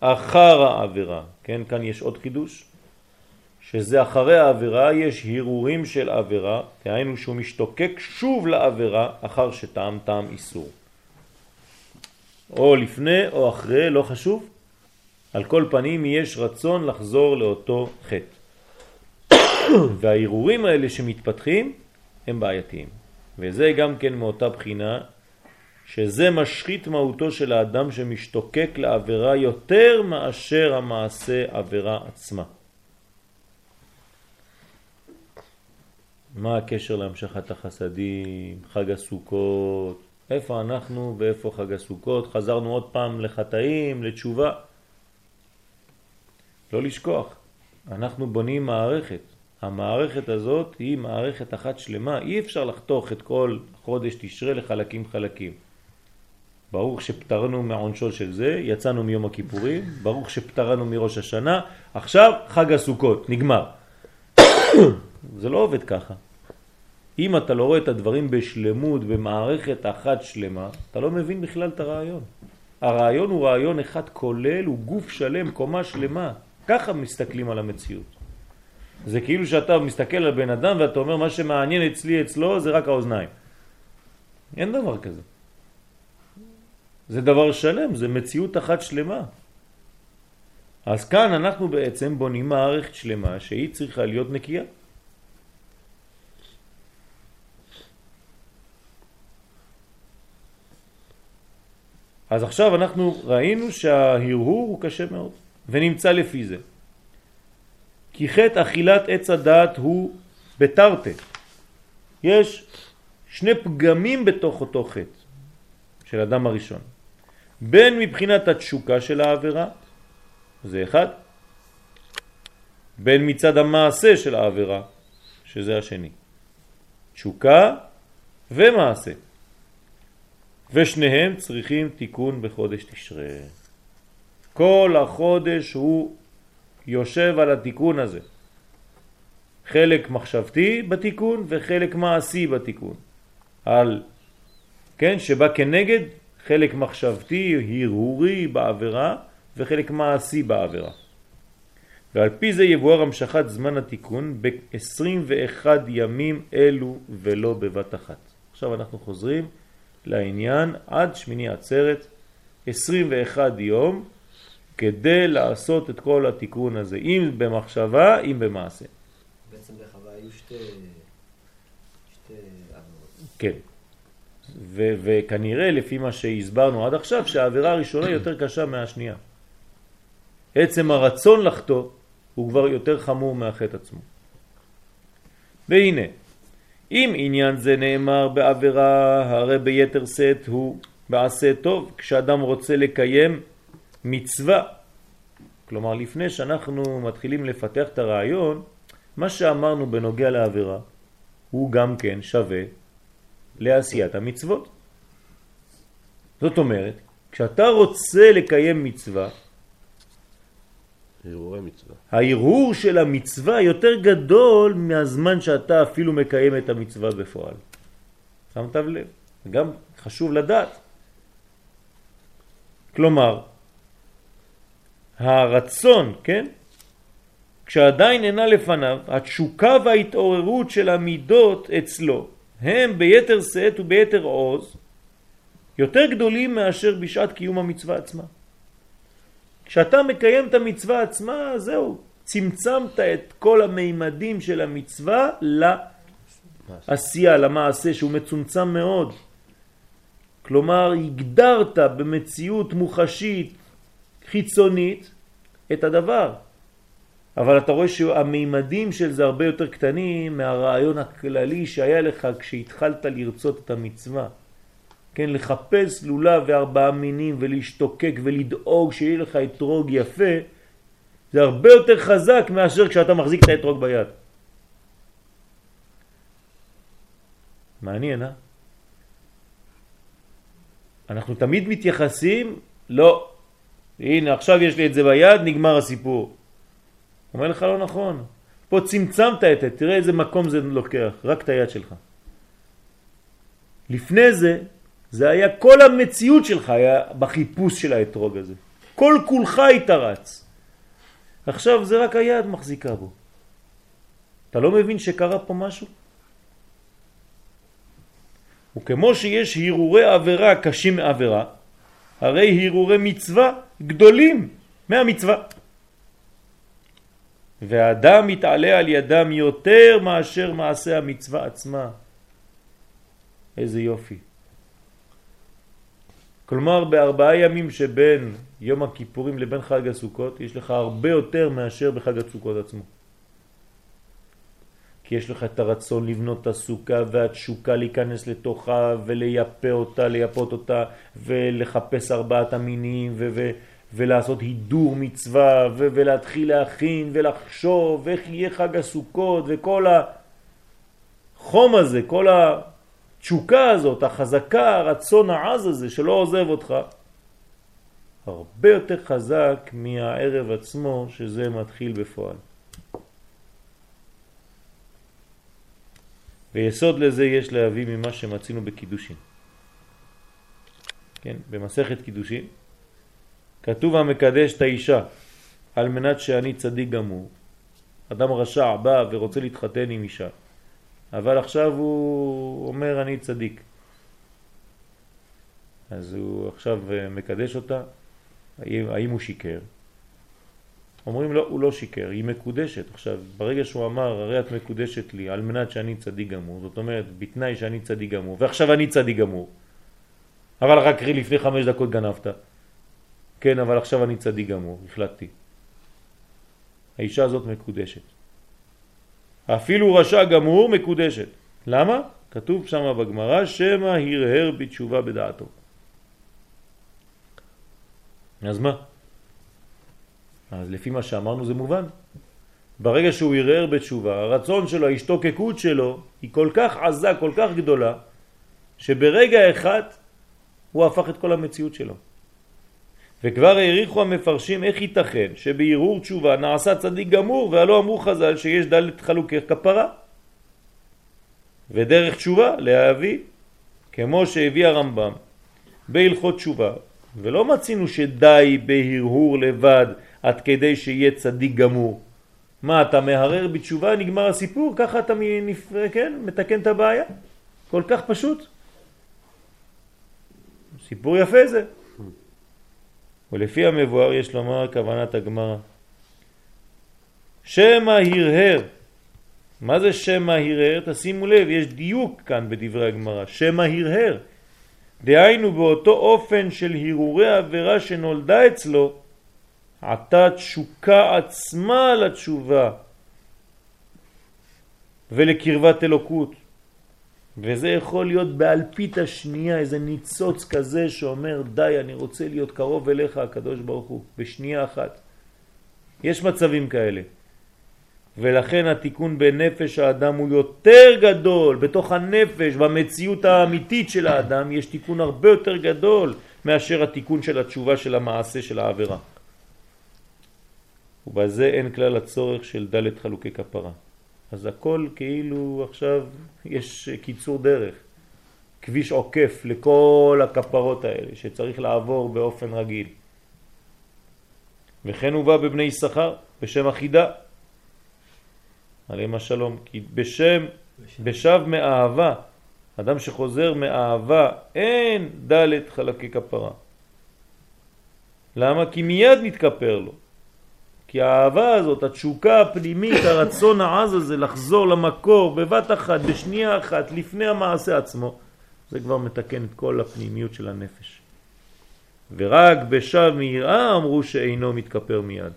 אחר העבירה. כן, כאן יש עוד חידוש, שזה אחרי העבירה יש הרהורים של עבירה, תהיינו שהוא משתוקק שוב לעבירה אחר שטעם טעם איסור. או לפני או אחרי, לא חשוב. על כל פנים יש רצון לחזור לאותו חטא. והערעורים האלה שמתפתחים הם בעייתיים. וזה גם כן מאותה בחינה שזה משחית מהותו של האדם שמשתוקק לעבירה יותר מאשר המעשה עבירה עצמה. מה הקשר להמשכת החסדים, חג הסוכות, איפה אנחנו ואיפה חג הסוכות, חזרנו עוד פעם לחטאים, לתשובה. לא לשכוח, אנחנו בונים מערכת. המערכת הזאת היא מערכת אחת שלמה, אי אפשר לחתוך את כל חודש תשרה לחלקים חלקים. ברוך שפטרנו מעונשו של זה, יצאנו מיום הכיפורים, ברוך שפטרנו מראש השנה, עכשיו חג הסוכות, נגמר. זה לא עובד ככה. אם אתה לא רואה את הדברים בשלמות, במערכת אחת שלמה, אתה לא מבין בכלל את הרעיון. הרעיון הוא רעיון אחד כולל, הוא גוף שלם, קומה שלמה. ככה מסתכלים על המציאות. זה כאילו שאתה מסתכל על בן אדם ואתה אומר מה שמעניין אצלי אצלו זה רק האוזניים. אין דבר כזה. זה דבר שלם, זה מציאות אחת שלמה. אז כאן אנחנו בעצם בונים מערכת שלמה שהיא צריכה להיות נקייה. אז עכשיו אנחנו ראינו שההרהור הוא קשה מאוד, ונמצא לפי זה. כי חטא אכילת עץ הדעת הוא בתרתי. יש שני פגמים בתוך אותו חטא של אדם הראשון. בין מבחינת התשוקה של העבירה, זה אחד, בין מצד המעשה של העבירה, שזה השני. תשוקה ומעשה. ושניהם צריכים תיקון בחודש תשרה. כל החודש הוא יושב על התיקון הזה. חלק מחשבתי בתיקון וחלק מעשי בתיקון. על, כן, שבא כנגד חלק מחשבתי, הרהורי בעבירה וחלק מעשי בעבירה. ועל פי זה יבואר המשכת זמן התיקון ב-21 ימים אלו ולא בבת אחת. עכשיו אנחנו חוזרים לעניין עד שמיני עצרת, 21 יום, כדי לעשות את כל התיקון הזה, אם במחשבה, אם במעשה. בעצם בחווה היו שתי, שתי. כן. ו- וכנראה לפי מה שהסברנו עד עכשיו שהעבירה הראשונה יותר קשה מהשנייה. עצם הרצון לחטוא הוא כבר יותר חמור מהחטא עצמו. והנה, אם עניין זה נאמר בעבירה, הרי ביתר סט הוא בעשה טוב, כשאדם רוצה לקיים מצווה. כלומר, לפני שאנחנו מתחילים לפתח את הרעיון, מה שאמרנו בנוגע לעבירה הוא גם כן שווה לעשיית המצוות. זאת אומרת, כשאתה רוצה לקיים מצווה. ההרהור של המצווה יותר גדול מהזמן שאתה אפילו מקיים את המצווה בפועל. שמת לב? גם חשוב לדעת. כלומר, הרצון, כן? כשעדיין אינה לפניו, התשוקה וההתעוררות של המידות אצלו הם ביתר שאת וביתר עוז יותר גדולים מאשר בשעת קיום המצווה עצמה. כשאתה מקיים את המצווה עצמה, זהו, צמצמת את כל המימדים של המצווה לעשייה, למעשה, שהוא מצומצם מאוד. כלומר, הגדרת במציאות מוחשית, חיצונית, את הדבר. אבל אתה רואה שהמימדים של זה הרבה יותר קטנים מהרעיון הכללי שהיה לך כשהתחלת לרצות את המצווה. כן, לחפש לולה וארבעה מינים ולהשתוקק ולדאוג שיהיה לך אתרוג יפה, זה הרבה יותר חזק מאשר כשאתה מחזיק את האתרוג ביד. מעניין, אה? אנחנו תמיד מתייחסים, לא, הנה עכשיו יש לי את זה ביד, נגמר הסיפור. אומר לך לא נכון, פה צמצמת את זה, תראה איזה מקום זה לוקח, רק את היד שלך. לפני זה זה היה כל המציאות שלך היה בחיפוש של האתרוג הזה. כל כולך התרץ. עכשיו זה רק היד מחזיקה בו. אתה לא מבין שקרה פה משהו? וכמו שיש הרהורי עבירה קשים מעבירה, הרי הרהורי מצווה גדולים מהמצווה. והאדם מתעלה על ידם יותר מאשר מעשה המצווה עצמה. איזה יופי. כלומר בארבעה ימים שבין יום הכיפורים לבין חג הסוכות יש לך הרבה יותר מאשר בחג הסוכות עצמו. כי יש לך את הרצון לבנות את הסוכה והתשוקה להיכנס לתוכה ולייפה אותה, לייפות אותה ולחפש ארבעת המינים ו- ו- ולעשות הידור מצווה ו- ולהתחיל להכין ולחשוב איך יהיה חג הסוכות וכל החום הזה, כל. התשוקה הזאת, החזקה, הרצון העז הזה שלא עוזב אותך, הרבה יותר חזק מהערב עצמו שזה מתחיל בפועל. ויסוד לזה יש להביא ממה שמצינו בקידושין. כן, במסכת קידושין כתוב המקדש את האישה על מנת שאני צדיק גמור. אדם רשע בא ורוצה להתחתן עם אישה. אבל עכשיו הוא אומר אני צדיק. אז הוא עכשיו אה, מקדש אותה, האם, הוא שיקר? אומרים לו, הוא לא שיקר, היא מקודשת. עכשיו, ברגע שהוא אמר, הרי את מקודשת לי על מנת שאני צדיק גמור, זאת אומרת, בתנאי שאני צדיק גמור, ועכשיו אני צדיק גמור, אבל רק לפני חמש דקות גנבת. כן, אבל עכשיו אני צדיק גמור, החלטתי. האישה הזאת מקודשת. אפילו רשע גמור מקודשת. למה? כתוב שם בגמרא שמא הרהר בתשובה בדעתו. אז מה? אז לפי מה שאמרנו זה מובן. ברגע שהוא הרהר בתשובה, הרצון שלו, ההשתוקקות שלו, היא כל כך עזה, כל כך גדולה, שברגע אחד הוא הפך את כל המציאות שלו. וכבר העריכו המפרשים איך ייתכן שבערעור תשובה נעשה צדיק גמור והלא אמרו חז"ל שיש דלת חלוקי כפרה ודרך תשובה להביא כמו שהביא הרמב"ם בהלכות תשובה ולא מצינו שדי בהרהור לבד עד כדי שיהיה צדיק גמור מה אתה מהרר בתשובה נגמר הסיפור ככה אתה מנפר, כן, מתקן את הבעיה כל כך פשוט סיפור יפה זה ולפי המבואר יש לומר כוונת הגמרא. שמא הרהר. מה זה שמא הרהר? תשימו לב, יש דיוק כאן בדברי הגמרא. שמא הרהר. דהיינו באותו אופן של הרהורי עבירה שנולדה אצלו, עתה תשוקה עצמה לתשובה ולקרבת אלוקות. וזה יכול להיות באלפית השנייה, איזה ניצוץ כזה שאומר, די, אני רוצה להיות קרוב אליך, הקדוש ברוך הוא, בשנייה אחת. יש מצבים כאלה. ולכן התיקון בנפש האדם הוא יותר גדול, בתוך הנפש, במציאות האמיתית של האדם, יש תיקון הרבה יותר גדול מאשר התיקון של התשובה של המעשה של העבירה. ובזה אין כלל הצורך של דלת חלוקי כפרה. אז הכל כאילו עכשיו יש קיצור דרך, כביש עוקף לכל הכפרות האלה שצריך לעבור באופן רגיל. וכן הוא בא בבני שכר בשם אחידה, עליהם השלום, כי בשם, בשב מאהבה, אדם שחוזר מאהבה, אין דלת חלקי כפרה. למה? כי מיד מתכפר לו. כי האהבה הזאת, התשוקה הפנימית, הרצון העז הזה לחזור למקור בבת אחת, בשנייה אחת, לפני המעשה עצמו, זה כבר מתקן את כל הפנימיות של הנפש. ורק בשב מיראה אמרו שאינו מתכפר מיד.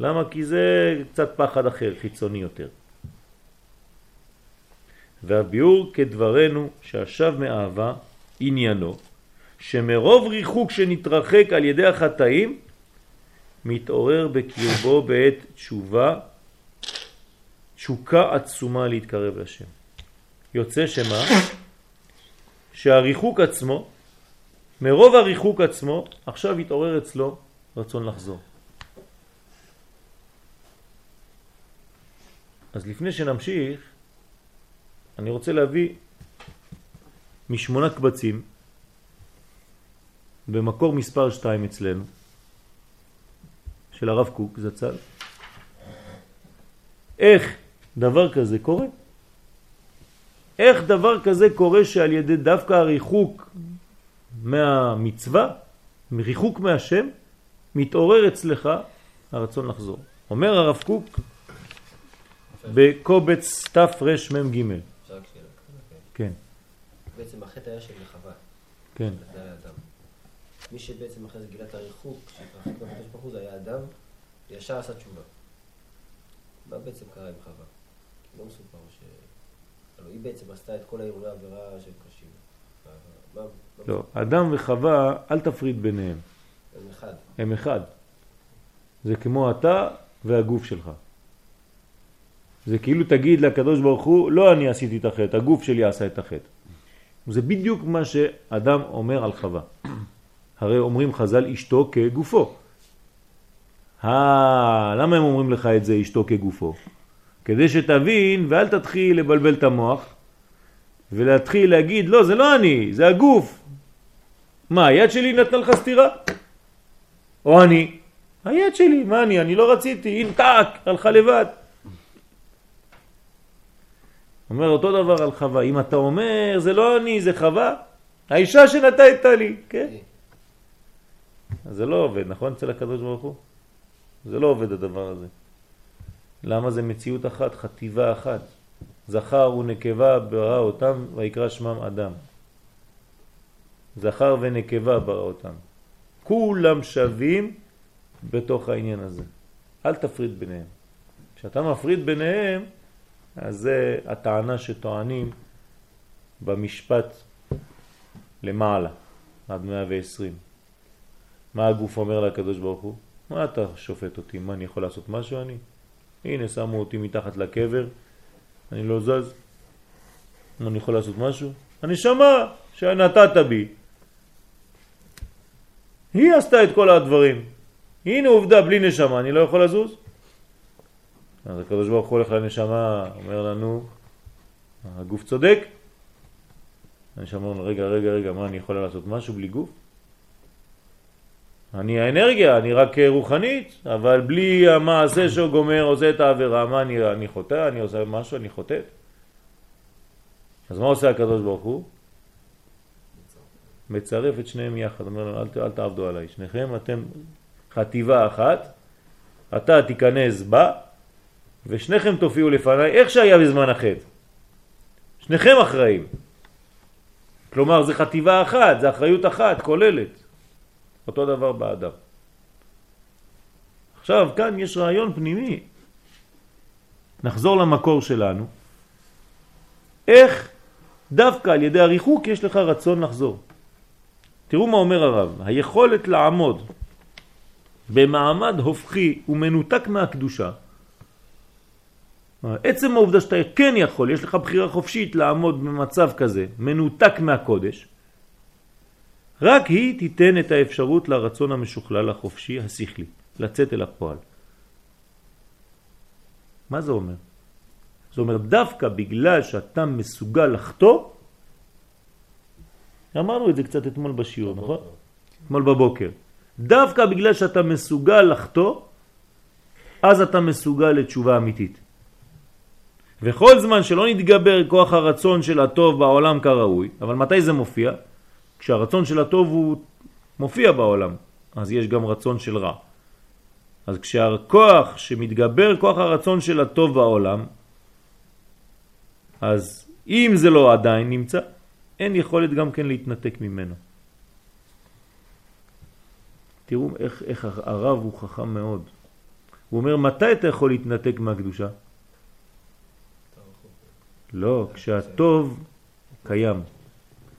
למה? כי זה קצת פחד אחר, חיצוני יותר. והביאור כדברנו שהשב מאהבה עניינו שמרוב ריחוק שנתרחק על ידי החטאים מתעורר בקרבו בעת תשובה תשוקה עצומה להתקרב לשם. יוצא שמה? שהריחוק עצמו, מרוב הריחוק עצמו, עכשיו התעורר אצלו רצון לחזור. אז לפני שנמשיך, אני רוצה להביא משמונה קבצים במקור מספר 2 אצלנו, של הרב קוק זצ"ל, איך דבר כזה קורה. איך דבר כזה קורה שעל ידי דווקא הריחוק מהמצווה, מריחוק מהשם, מתעורר אצלך הרצון לחזור. אומר הרב קוק בקובץ תרמ"ג כן. בעצם החטא היה של חווה. כן. מי שבעצם אחרי זה גילה את הריחוק, שהתרחק מהקדוש ברוך הוא, זה היה אדם, וישר עשה תשובה. מה בעצם קרה עם חווה? לא מסופר ש... הלוא היא בעצם עשתה את כל האירועי העבירה שהם קשים. לא, אדם וחווה, אל תפריד ביניהם. הם אחד. הם אחד. זה כמו אתה והגוף שלך. זה כאילו תגיד לקדוש ברוך הוא, לא אני עשיתי את החטא, הגוף שלי עשה את החטא. זה בדיוק מה שאדם אומר על חווה. הרי אומרים חז"ל אשתו כגופו. אה, למה הם אומרים לך את זה אשתו כגופו? כדי שתבין ואל תתחיל לבלבל את המוח ולהתחיל להגיד לא זה לא אני, זה הגוף. מה היד שלי נתנה לך סתירה? או אני? היד שלי, מה אני? אני לא רציתי, טאק, הלכה לבד. אומר אותו דבר על חווה, אם אתה אומר זה לא אני, זה חווה, האישה שנתת לי, כן? זה לא עובד, נכון אצל הקדוש ברוך הוא? זה לא עובד הדבר הזה. למה זה מציאות אחת, חטיבה אחת? זכר ונקבה ברא אותם ויקרא שמם אדם. זכר ונקבה ברא אותם. כולם שווים בתוך העניין הזה. אל תפריד ביניהם. כשאתה מפריד ביניהם, אז זה הטענה שטוענים במשפט למעלה, עד 120. מה הגוף אומר לקדוש ברוך הוא? מה אתה שופט אותי? מה אני יכול לעשות משהו אני? הנה שמו אותי מתחת לקבר, אני לא זז. מה אני יכול לעשות משהו? הנשמה שנתת בי. היא עשתה את כל הדברים. הנה עובדה, בלי נשמה, אני לא יכול לזוז. אז הקדוש ברוך הוא הולך לנשמה, אומר לנו, הגוף צודק. הנשמה אומר, רגע, רגע, רגע, מה, אני יכול לעשות משהו בלי גוף? אני האנרגיה, אני רק רוחנית, אבל בלי המעשה שהוא גומר, עושה את העבירה, מה אני, אני חוטא, אני עושה משהו, אני חוטא. אז מה עושה הקדוש ברוך הוא? מצרף את שניהם יחד, אומר לנו, אל, אל תעבדו עליי, שניכם אתם חטיבה אחת, אתה תיכנס בה, ושניכם תופיעו לפניי, איך שהיה בזמן החטא. שניכם אחראים. כלומר, זה חטיבה אחת, זה אחריות אחת, כוללת. אותו דבר באדם. עכשיו, כאן יש רעיון פנימי. נחזור למקור שלנו. איך דווקא על ידי הריחוק יש לך רצון לחזור. תראו מה אומר הרב, היכולת לעמוד במעמד הופכי ומנותק מהקדושה, עצם העובדה שאתה כן יכול, יש לך בחירה חופשית לעמוד במצב כזה, מנותק מהקודש, רק היא תיתן את האפשרות לרצון המשוכלל החופשי, השכלי, לצאת אל הפועל. מה זה אומר? זה אומר דווקא בגלל שאתה מסוגל לחטוא, אמרנו את זה קצת אתמול בשיעור, נכון? אתמול בבוקר. דווקא בגלל שאתה מסוגל לחטוא, אז אתה מסוגל לתשובה אמיתית. וכל זמן שלא נתגבר כוח הרצון של הטוב בעולם כראוי, אבל מתי זה מופיע? כשהרצון של הטוב הוא מופיע בעולם, אז יש גם רצון של רע. אז כשהכוח שמתגבר כוח הרצון של הטוב בעולם, אז אם זה לא עדיין נמצא, אין יכולת גם כן להתנתק ממנו. תראו איך, איך הרב הוא חכם מאוד. הוא אומר, מתי אתה יכול להתנתק מהקדושה? לא, כשהטוב קיים,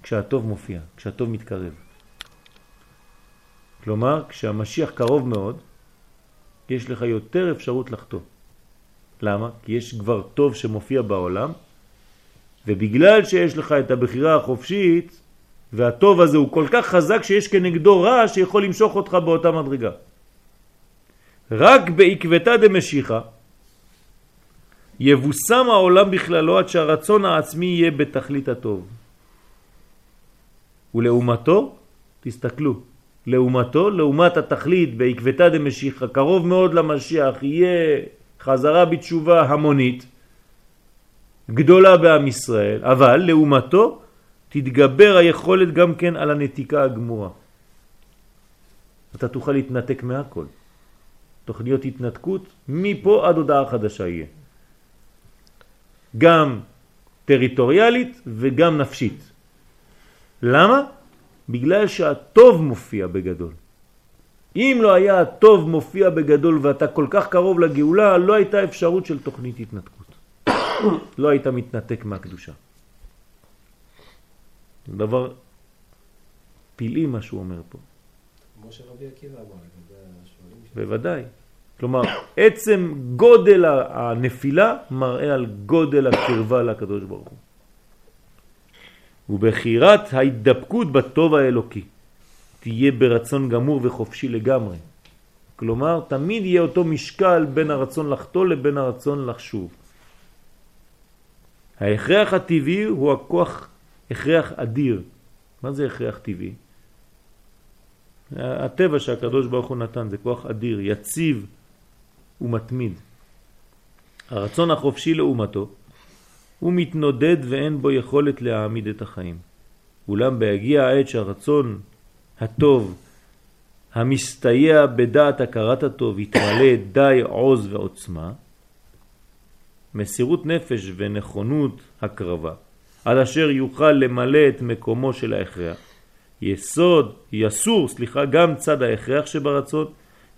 כשהטוב מופיע, כשהטוב מתקרב. כלומר, כשהמשיח קרוב מאוד, יש לך יותר אפשרות לחטוא. למה? כי יש כבר טוב שמופיע בעולם, ובגלל שיש לך את הבחירה החופשית, והטוב הזה הוא כל כך חזק שיש כנגדו רע שיכול למשוך אותך באותה מדרגה. רק בעקבתא דמשיחא יבוסם העולם בכללו עד שהרצון העצמי יהיה בתכלית הטוב. ולעומתו, תסתכלו, לעומתו, לעומת התכלית בעקבתא דמשיחא, קרוב מאוד למשיח, יהיה חזרה בתשובה המונית, גדולה בעם ישראל, אבל לעומתו תתגבר היכולת גם כן על הנתיקה הגמורה. אתה תוכל להתנתק מהכל. תוכניות התנתקות, מפה עד הודעה חדשה יהיה. גם טריטוריאלית וגם נפשית. למה? בגלל שהטוב מופיע בגדול. אם לא היה הטוב מופיע בגדול ואתה כל כך קרוב לגאולה, לא הייתה אפשרות של תוכנית התנתקות. לא היית מתנתק מהקדושה. זה דבר פלאי מה שהוא אומר פה. כמו שרבי עקיבא אמר לגבי השואלים בוודאי. כלומר, עצם גודל הנפילה מראה על גודל הקרבה לקדוש ברוך הוא. ובחירת ההידבקות בטוב האלוקי תהיה ברצון גמור וחופשי לגמרי. כלומר, תמיד יהיה אותו משקל בין הרצון לחטוא לבין הרצון לחשוב. ההכרח הטבעי הוא הכוח, הכרח אדיר. מה זה הכרח טבעי? הטבע שהקדוש ברוך הוא נתן זה כוח אדיר, יציב ומתמיד. הרצון החופשי לעומתו הוא מתנודד ואין בו יכולת להעמיד את החיים. אולם בהגיע העת שהרצון הטוב המסתייע בדעת הכרת הטוב יתמלא די עוז ועוצמה, מסירות נפש ונכונות הקרבה, עד אשר יוכל למלא את מקומו של ההכרח. יסוד, יסור, סליחה, גם צד ההכרח שברצון,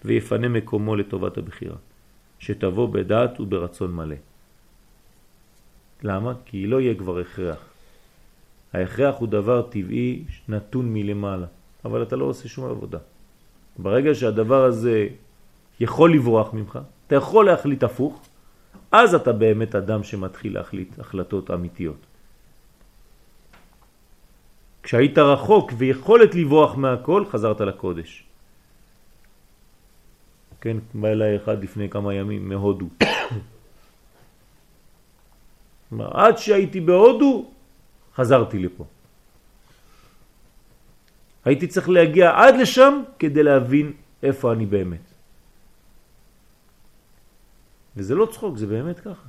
ויפנה מקומו לטובת הבחירה, שתבוא בדעת וברצון מלא. למה? כי לא יהיה כבר הכרח. ההכרח הוא דבר טבעי נתון מלמעלה, אבל אתה לא עושה שום עבודה. ברגע שהדבר הזה יכול לברוח ממך, אתה יכול להחליט הפוך, אז אתה באמת אדם שמתחיל להחליט החלטות אמיתיות. כשהיית רחוק ויכולת לברוח מהכל, חזרת לקודש. כן, בא אליי אחד לפני כמה ימים מהודו. עד שהייתי בהודו, חזרתי לפה. הייתי צריך להגיע עד לשם כדי להבין איפה אני באמת. וזה לא צחוק, זה באמת ככה.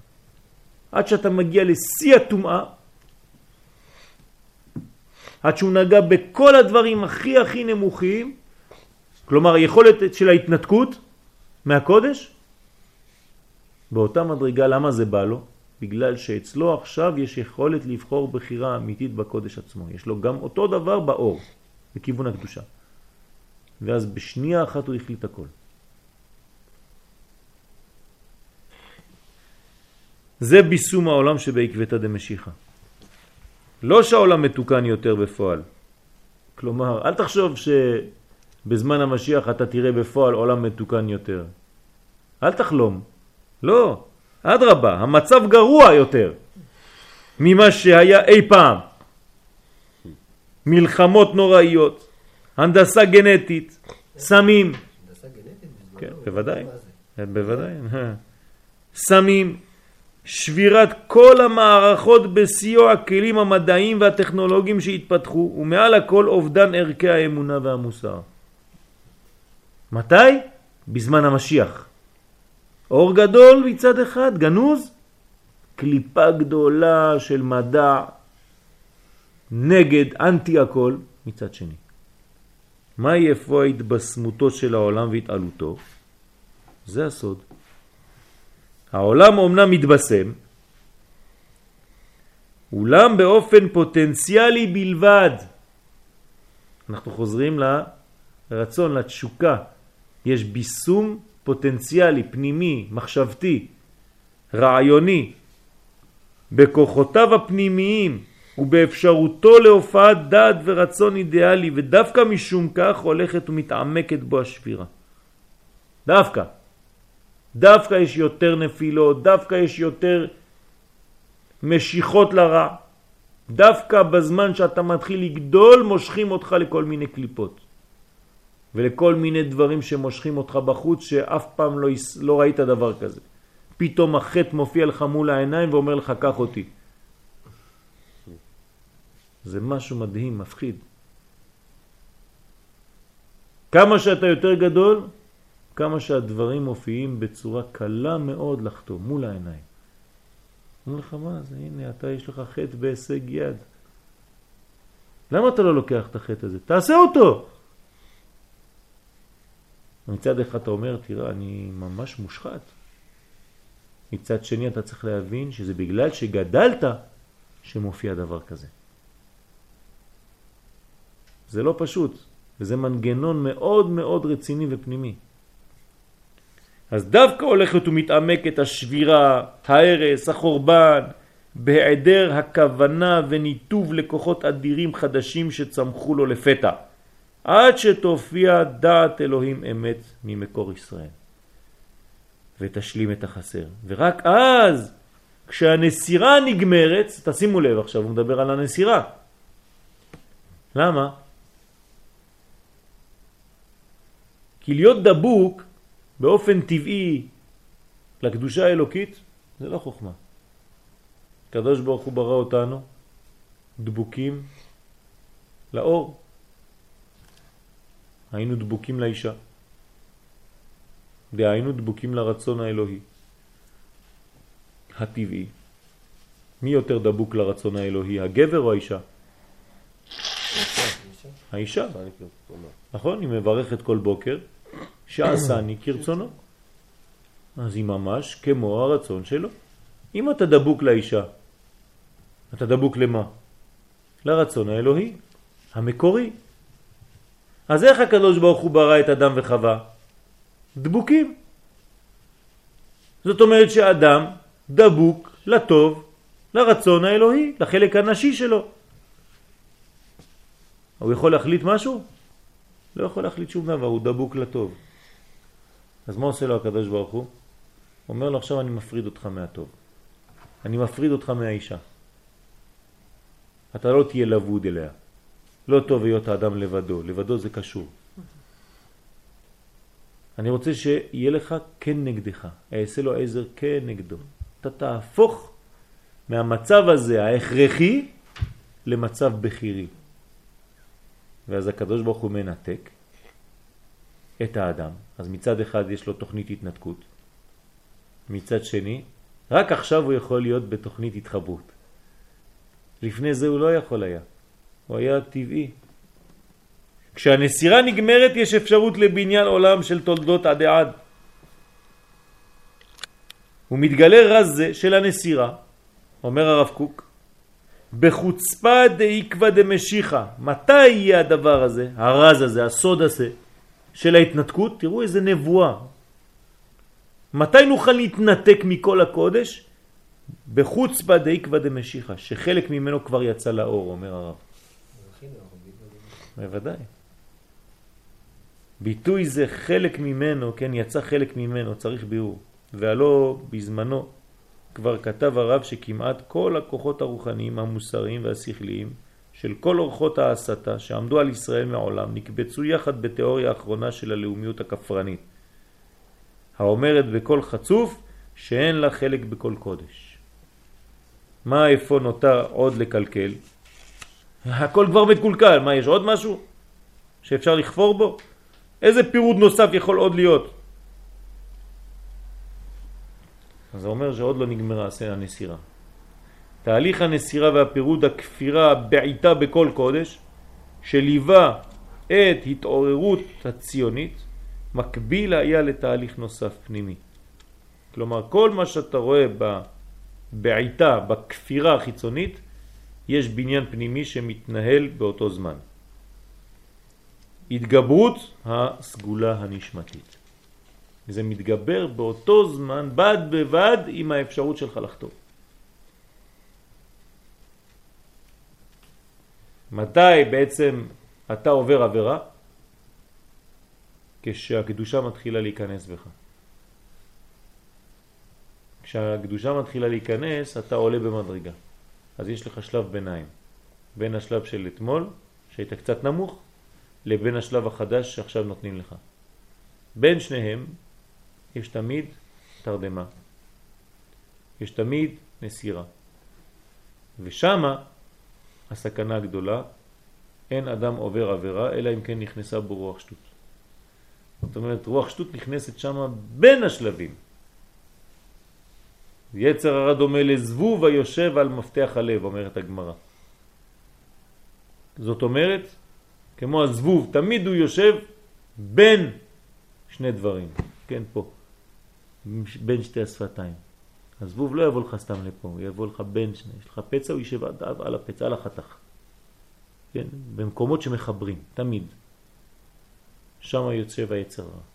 עד שאתה מגיע לשיא הטומאה, עד שהוא נגע בכל הדברים הכי הכי נמוכים, כלומר היכולת של ההתנתקות מהקודש, באותה מדרגה, למה זה בא לו? בגלל שאצלו עכשיו יש יכולת לבחור בחירה אמיתית בקודש עצמו. יש לו גם אותו דבר באור, בכיוון הקדושה. ואז בשנייה אחת הוא החליט הכל. זה ביסום העולם שבעקבתא דמשיחא. לא שהעולם מתוקן יותר בפועל. כלומר, אל תחשוב שבזמן המשיח אתה תראה בפועל עולם מתוקן יותר. אל תחלום. לא. אדרבה, המצב גרוע יותר ממה שהיה אי פעם. מלחמות נוראיות, הנדסה גנטית, סמים. הנדסה גנטית. כן, בוודאי. זה? בוודאי. סמים, שבירת כל המערכות בסיוע הכלים המדעיים והטכנולוגיים שהתפתחו, ומעל הכל אובדן ערכי האמונה והמוסר. מתי? בזמן המשיח. אור גדול מצד אחד, גנוז, קליפה גדולה של מדע נגד אנטי הכל מצד שני. מהי איפה ההתבשמותו של העולם והתעלותו? זה הסוד. העולם אומנם מתבשם, אולם באופן פוטנציאלי בלבד. אנחנו חוזרים לרצון, לתשוקה. יש ביסום פוטנציאלי, פנימי, מחשבתי, רעיוני, בכוחותיו הפנימיים ובאפשרותו להופעת דעת ורצון אידיאלי, ודווקא משום כך הולכת ומתעמקת בו השבירה. דווקא. דווקא יש יותר נפילות, דווקא יש יותר משיכות לרע. דווקא בזמן שאתה מתחיל לגדול מושכים אותך לכל מיני קליפות ולכל מיני דברים שמושכים אותך בחוץ שאף פעם לא, לא ראית דבר כזה. פתאום החטא מופיע לך מול העיניים ואומר לך קח אותי. זה משהו מדהים, מפחיד. כמה שאתה יותר גדול, כמה שהדברים מופיעים בצורה קלה מאוד לחתום, מול העיניים. אומר לך, מה זה, הנה, אתה יש לך חטא בהישג יד. למה אתה לא לוקח את החטא הזה? תעשה אותו! מצד אחד אתה אומר, תראה, אני ממש מושחת. מצד שני אתה צריך להבין שזה בגלל שגדלת שמופיע דבר כזה. זה לא פשוט, וזה מנגנון מאוד מאוד רציני ופנימי. אז דווקא הולכת ומתעמקת השבירה, ההרס, החורבן, בהיעדר הכוונה וניתוב לקוחות אדירים חדשים שצמחו לו לפתע, עד שתופיע דעת אלוהים אמת ממקור ישראל, ותשלים את החסר. ורק אז, כשהנסירה נגמרת, תשימו לב עכשיו, הוא מדבר על הנסירה. למה? כי להיות דבוק באופן טבעי לקדושה האלוקית זה לא חוכמה. הקדוש ברוך הוא ברא אותנו דבוקים לאור. היינו דבוקים לאישה. דהיינו דבוקים לרצון האלוהי, הטבעי. מי יותר דבוק לרצון האלוהי, הגבר או האישה? האישה. נכון? היא מברכת כל בוקר שעשני כרצונו. אז היא ממש כמו הרצון שלו. אם אתה דבוק לאישה, אתה דבוק למה? לרצון האלוהי, המקורי. אז איך הקדוש ברוך הוא ברא את אדם וחווה? דבוקים. זאת אומרת שאדם דבוק לטוב, לרצון האלוהי, לחלק הנשי שלו. הוא יכול להחליט משהו? לא יכול להחליט שום דבר, הוא דבוק לטוב. אז מה עושה לו הקדוש ברוך הוא? אומר לו עכשיו אני מפריד אותך מהטוב. אני מפריד אותך מהאישה. אתה לא תהיה לבוד אליה. לא טוב להיות האדם לבדו, לבדו זה קשור. אני רוצה שיהיה לך כן נגדך, אעשה לו עזר כן נגדו. אתה תהפוך מהמצב הזה ההכרחי למצב בחירי. ואז הקדוש ברוך הוא מנתק את האדם. אז מצד אחד יש לו תוכנית התנתקות, מצד שני, רק עכשיו הוא יכול להיות בתוכנית התחברות. לפני זה הוא לא יכול היה, הוא היה טבעי. כשהנסירה נגמרת יש אפשרות לבניין עולם של תולדות עד עד. הוא מתגלה רז זה של הנסירה, אומר הרב קוק, בחוצפה דאיקווה דמשיחה. מתי יהיה הדבר הזה, הרז הזה, הסוד הזה, של ההתנתקות? תראו איזה נבואה. מתי נוכל להתנתק מכל הקודש? בחוץ בדאיקווה דמשיחה, שחלק ממנו כבר יצא לאור, אומר הרב. בוודאי. ביטוי זה חלק ממנו, כן, יצא חלק ממנו, צריך ביאור. והלא בזמנו כבר כתב הרב שכמעט כל הכוחות הרוחניים, המוסריים והשכליים של כל אורחות ההסתה שעמדו על ישראל מעולם נקבצו יחד בתיאוריה האחרונה של הלאומיות הכפרנית, האומרת בכל חצוף שאין לה חלק בכל קודש. מה איפה נותר עוד לקלקל? הכל כבר מקולקל, מה יש עוד משהו שאפשר לכפור בו? איזה פירוד נוסף יכול עוד להיות? אז זה אומר שעוד לא נגמרה הנסירה. תהליך הנסירה והפירוד, הכפירה, בעיטה בכל קודש, שליווה את התעוררות הציונית, מקביל היה לתהליך נוסף פנימי. כלומר, כל מה שאתה רואה בבעיטה, בכפירה החיצונית, יש בניין פנימי שמתנהל באותו זמן. התגברות הסגולה הנשמתית. זה מתגבר באותו זמן, בד בבד עם האפשרות שלך לחתום. מתי בעצם אתה עובר עבירה? כשהקדושה מתחילה להיכנס בך. כשהקדושה מתחילה להיכנס, אתה עולה במדרגה. אז יש לך שלב ביניים. בין השלב של אתמול, שהיית קצת נמוך, לבין השלב החדש שעכשיו נותנים לך. בין שניהם יש תמיד תרדמה. יש תמיד נסירה. ושמה הסכנה הגדולה, אין אדם עובר עבירה, אלא אם כן נכנסה בו רוח שטות. זאת אומרת, רוח שטות נכנסת שמה בין השלבים. יצר הרע דומה לזבוב היושב על מפתח הלב, אומרת הגמרא. זאת אומרת, כמו הזבוב, תמיד הוא יושב בין שני דברים, כן, פה, בין שתי השפתיים. הזבוב לא יבוא לך סתם לפה, הוא יבוא לך בין שני, יש לך פצע, הוא יישב על הפצע, על החתך. כן, במקומות שמחברים, תמיד. שם יוצא ויצר רע.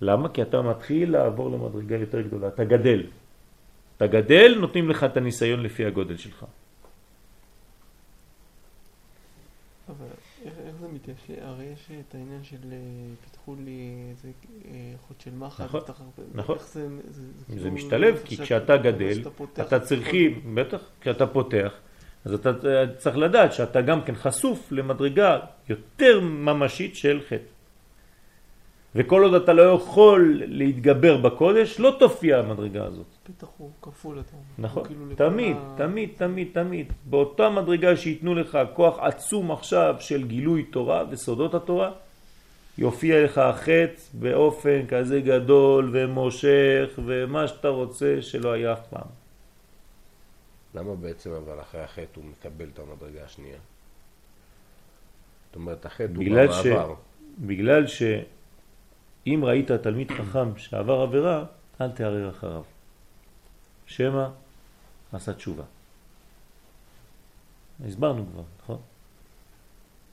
למה? כי אתה מתחיל לעבור למדרגה יותר גדולה, אתה גדל. אתה גדל, נותנים לך את הניסיון לפי הגודל שלך. אבל איך זה מתיישב? הרי יש את העניין של אה, פיתחו לי איזה אה, חוט של מחט. נכון, נכון. זה, זה, זה, זה משתלב, כי כשאתה גדל, אתה צריכי, בטח, כשאתה פותח, אז אתה צריך לדעת שאתה גם כן חשוף למדרגה יותר ממשית של חטא. וכל עוד אתה לא יכול להתגבר בקודש, לא תופיע המדרגה הזאת. פתח הוא כפול, אתה אומר. נכון, כאילו תמיד, ה... תמיד, תמיד, תמיד. באותה מדרגה שיתנו לך כוח עצום עכשיו של גילוי תורה וסודות התורה, יופיע לך החץ באופן כזה גדול ומושך ומה שאתה רוצה שלא היה אף פעם. למה בעצם אבל אחרי החטא הוא מקבל את המדרגה השנייה? זאת אומרת, החטא הוא במעבר. ש... בגלל ש... אם ראית תלמיד חכם שעבר עבירה, אל תערר אחריו. שמא עשה תשובה. הסברנו כבר, נכון?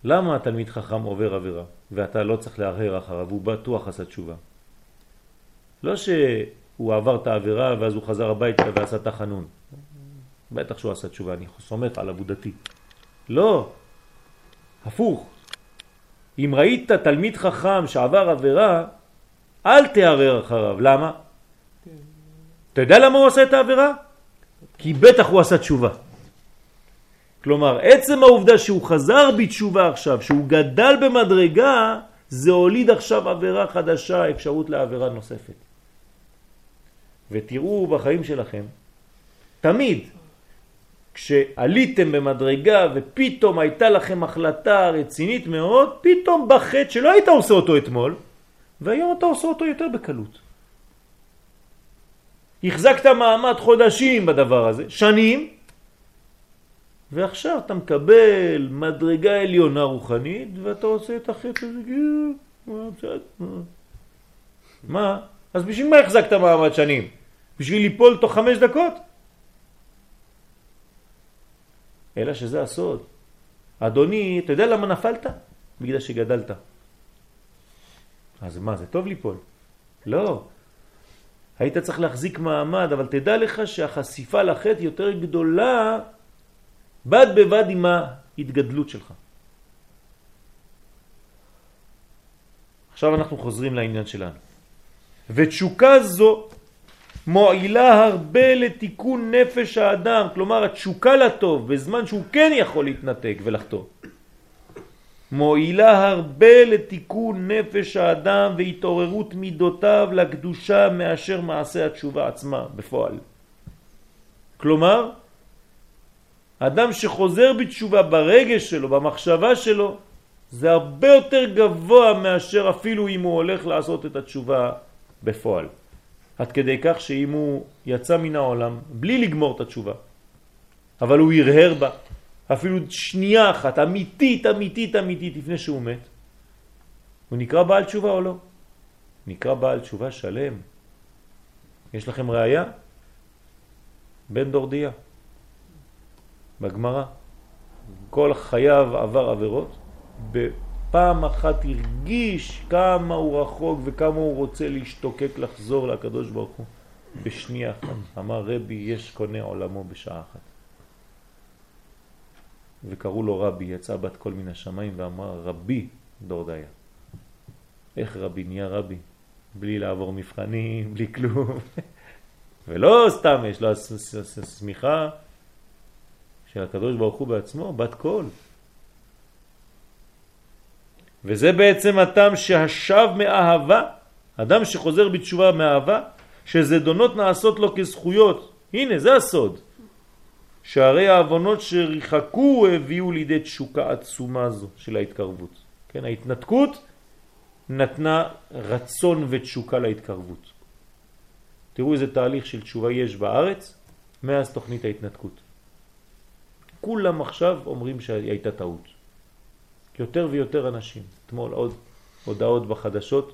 למה התלמיד חכם עובר עבירה ואתה לא צריך לערער אחריו, הוא בטוח עשה תשובה. לא שהוא עבר את העבירה ואז הוא חזר הביתה ועשה את החנון. בטח שהוא עשה תשובה, אני סומך על עבודתי. לא, הפוך. אם ראית תלמיד חכם שעבר עבירה, אל תערער אחריו. למה? אתה יודע למה הוא עשה את העבירה? כי בטח הוא עשה תשובה. כלומר, עצם העובדה שהוא חזר בתשובה עכשיו, שהוא גדל במדרגה, זה הוליד עכשיו עבירה חדשה, אפשרות לעבירה נוספת. ותראו בחיים שלכם, תמיד, כשעליתם במדרגה ופתאום הייתה לכם החלטה רצינית מאוד, פתאום בחטא שלא היית עושה אותו אתמול, והיום אתה עושה אותו יותר בקלות. החזקת מעמד חודשים בדבר הזה, שנים, ועכשיו אתה מקבל מדרגה עליונה רוחנית ואתה עושה את החטא הזה, מה? אז בשביל מה החזקת מעמד שנים? בשביל ליפול תוך חמש דקות? אלא שזה הסוד. אדוני, אתה יודע למה נפלת? בגלל שגדלת. אז מה, זה טוב ליפול? לא. היית צריך להחזיק מעמד, אבל תדע לך שהחשיפה לחטא יותר גדולה בד בבד עם ההתגדלות שלך. עכשיו אנחנו חוזרים לעניין שלנו. ותשוקה זו מועילה הרבה לתיקון נפש האדם, כלומר התשוקה לטוב בזמן שהוא כן יכול להתנתק ולחטוא. מועילה הרבה לתיקון נפש האדם והתעוררות מידותיו לקדושה מאשר מעשה התשובה עצמה בפועל. כלומר, אדם שחוזר בתשובה ברגש שלו, במחשבה שלו, זה הרבה יותר גבוה מאשר אפילו אם הוא הולך לעשות את התשובה בפועל. עד כדי כך שאם הוא יצא מן העולם בלי לגמור את התשובה, אבל הוא הרהר בה, אפילו שנייה אחת, אמיתית, אמיתית, אמיתית, לפני שהוא מת, הוא נקרא בעל תשובה או לא? נקרא בעל תשובה שלם. יש לכם ראייה? בן דורדיה, בגמרא. כל חייו עבר עבירות, בפעם אחת הרגיש כמה הוא רחוק וכמה הוא רוצה להשתוקק לחזור לקדוש ברוך הוא בשנייה אחת. אמר רבי, יש קונה עולמו בשעה אחת. וקראו לו רבי, יצא בת קול מן השמיים ואמר רבי דורדיה. איך רבי נהיה רבי? בלי לעבור מבחנים, בלי כלום. ולא סתם, יש לו סמיכה של הקדוש ברוך הוא בעצמו, בת קול. וזה בעצם הטעם שהשב מאהבה, אדם שחוזר בתשובה מאהבה, שזדונות נעשות לו כזכויות. הנה, זה הסוד. שהרי העוונות שריחקו הביאו לידי תשוקה עצומה זו של ההתקרבות. כן, ההתנתקות נתנה רצון ותשוקה להתקרבות. תראו איזה תהליך של תשובה יש בארץ מאז תוכנית ההתנתקות. כולם עכשיו אומרים שהיא הייתה טעות. יותר ויותר אנשים. אתמול עוד הודעות בחדשות,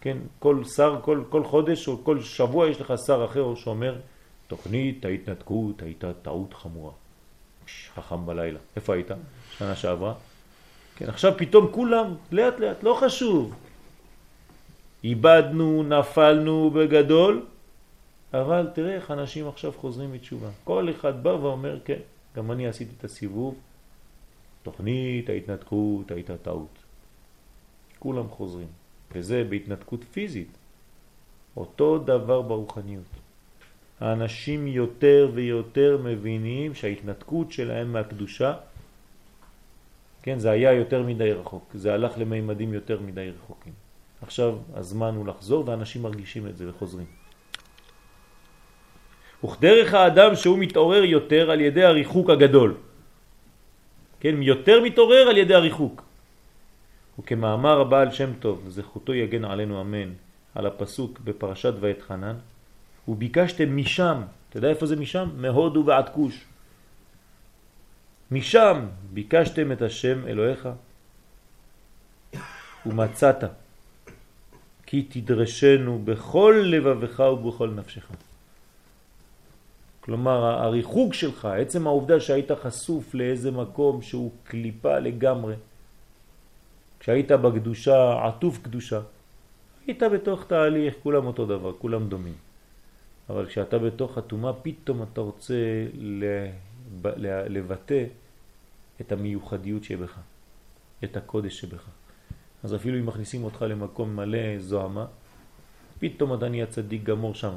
כן, כל שר, כל, כל חודש או כל שבוע יש לך שר אחר שאומר תוכנית ההתנתקות הייתה טעות חמורה. חכם בלילה. איפה היית? שנה שעברה? כן, עכשיו פתאום כולם, לאט לאט, לא חשוב. איבדנו, נפלנו בגדול, אבל תראה איך אנשים עכשיו חוזרים מתשובה. כל אחד בא ואומר, כן, גם אני עשיתי את הסיבוב, תוכנית ההתנתקות הייתה טעות. כולם חוזרים, וזה בהתנתקות פיזית. אותו דבר ברוחניות. האנשים יותר ויותר מבינים שההתנתקות שלהם מהקדושה, כן, זה היה יותר מדי רחוק, זה הלך למימדים יותר מדי רחוקים. עכשיו הזמן הוא לחזור ואנשים מרגישים את זה וחוזרים. וכדרך האדם שהוא מתעורר יותר על ידי הריחוק הגדול. כן, יותר מתעורר על ידי הריחוק. וכמאמר הבעל שם טוב, זכותו יגן עלינו אמן, על הפסוק בפרשת ואת חנן, וביקשתם משם, אתה יודע איפה זה משם? מהודו ועד כוש. משם ביקשתם את השם אלוהיך ומצאת כי תדרשנו בכל לבבך ובכל נפשך. כלומר, הריחוק שלך, עצם העובדה שהיית חשוף לאיזה מקום שהוא קליפה לגמרי, כשהיית בקדושה, עטוף קדושה, היית בתוך תהליך, כולם אותו דבר, כולם דומים. אבל כשאתה בתוך התומה, פתאום אתה רוצה לבטא את המיוחדיות שבך, את הקודש שבך. אז אפילו אם מכניסים אותך למקום מלא זוהמה, פתאום אתה נהיה צדיק גמור שם.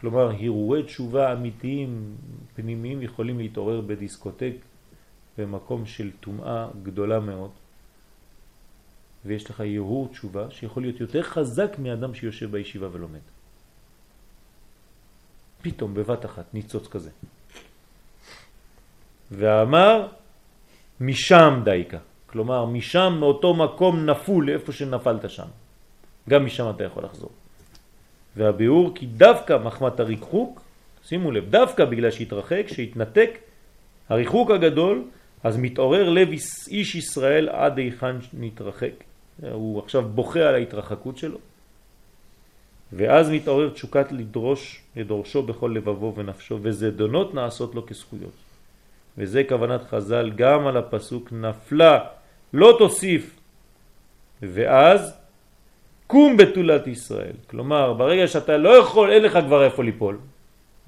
כלומר, הרהורי תשובה אמיתיים, פנימיים, יכולים להתעורר בדיסקוטק במקום של טומאה גדולה מאוד, ויש לך הרהור תשובה שיכול להיות יותר חזק מאדם שיושב בישיבה ולומד. פתאום בבת אחת ניצוץ כזה. ואמר משם דייקה, כלומר משם מאותו מקום נפול לאיפה שנפלת שם. גם משם אתה יכול לחזור. והביאור כי דווקא מחמת הריחוק, שימו לב, דווקא בגלל שהתרחק, שהתנתק, הריחוק הגדול, אז מתעורר לב איש ישראל עד היכן נתרחק. הוא עכשיו בוכה על ההתרחקות שלו. ואז מתעורר תשוקת לדרוש, לדורשו בכל לבבו ונפשו, וזדונות נעשות לו כזכויות. וזה כוונת חז"ל גם על הפסוק נפלה, לא תוסיף. ואז קום בתולת ישראל. כלומר, ברגע שאתה לא יכול, אין לך כבר איפה ליפול,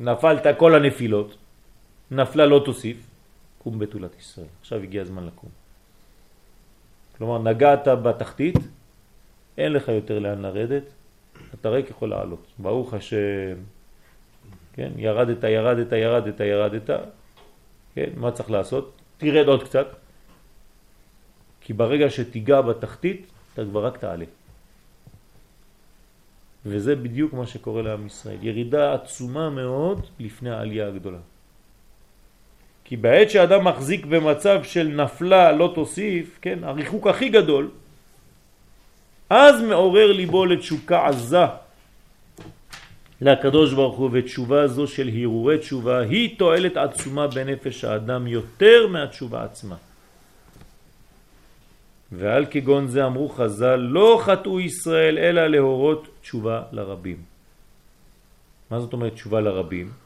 נפלת כל הנפילות, נפלה לא תוסיף, קום בתולת ישראל. עכשיו הגיע הזמן לקום. כלומר, נגעת בתחתית, אין לך יותר לאן לרדת, אתה רק יכול לעלות. ברוך השם, כן, ירדת, ירדת, ירדת, ירדת, כן, מה צריך לעשות? תרד עוד קצת, כי ברגע שתיגע בתחתית, אתה כבר רק תעלה. וזה בדיוק מה שקורה לעם ישראל. ירידה עצומה מאוד לפני העלייה הגדולה. כי בעת שאדם מחזיק במצב של נפלה לא תוסיף, כן, הריחוק הכי גדול, אז מעורר ליבו לתשוקה עזה לקדוש ברוך הוא, ותשובה זו של הרהורי תשובה היא תועלת עצומה בנפש האדם יותר מהתשובה עצמה. ועל כגון זה אמרו חז"ל, לא חטאו ישראל אלא להורות תשובה לרבים. מה זאת אומרת תשובה לרבים?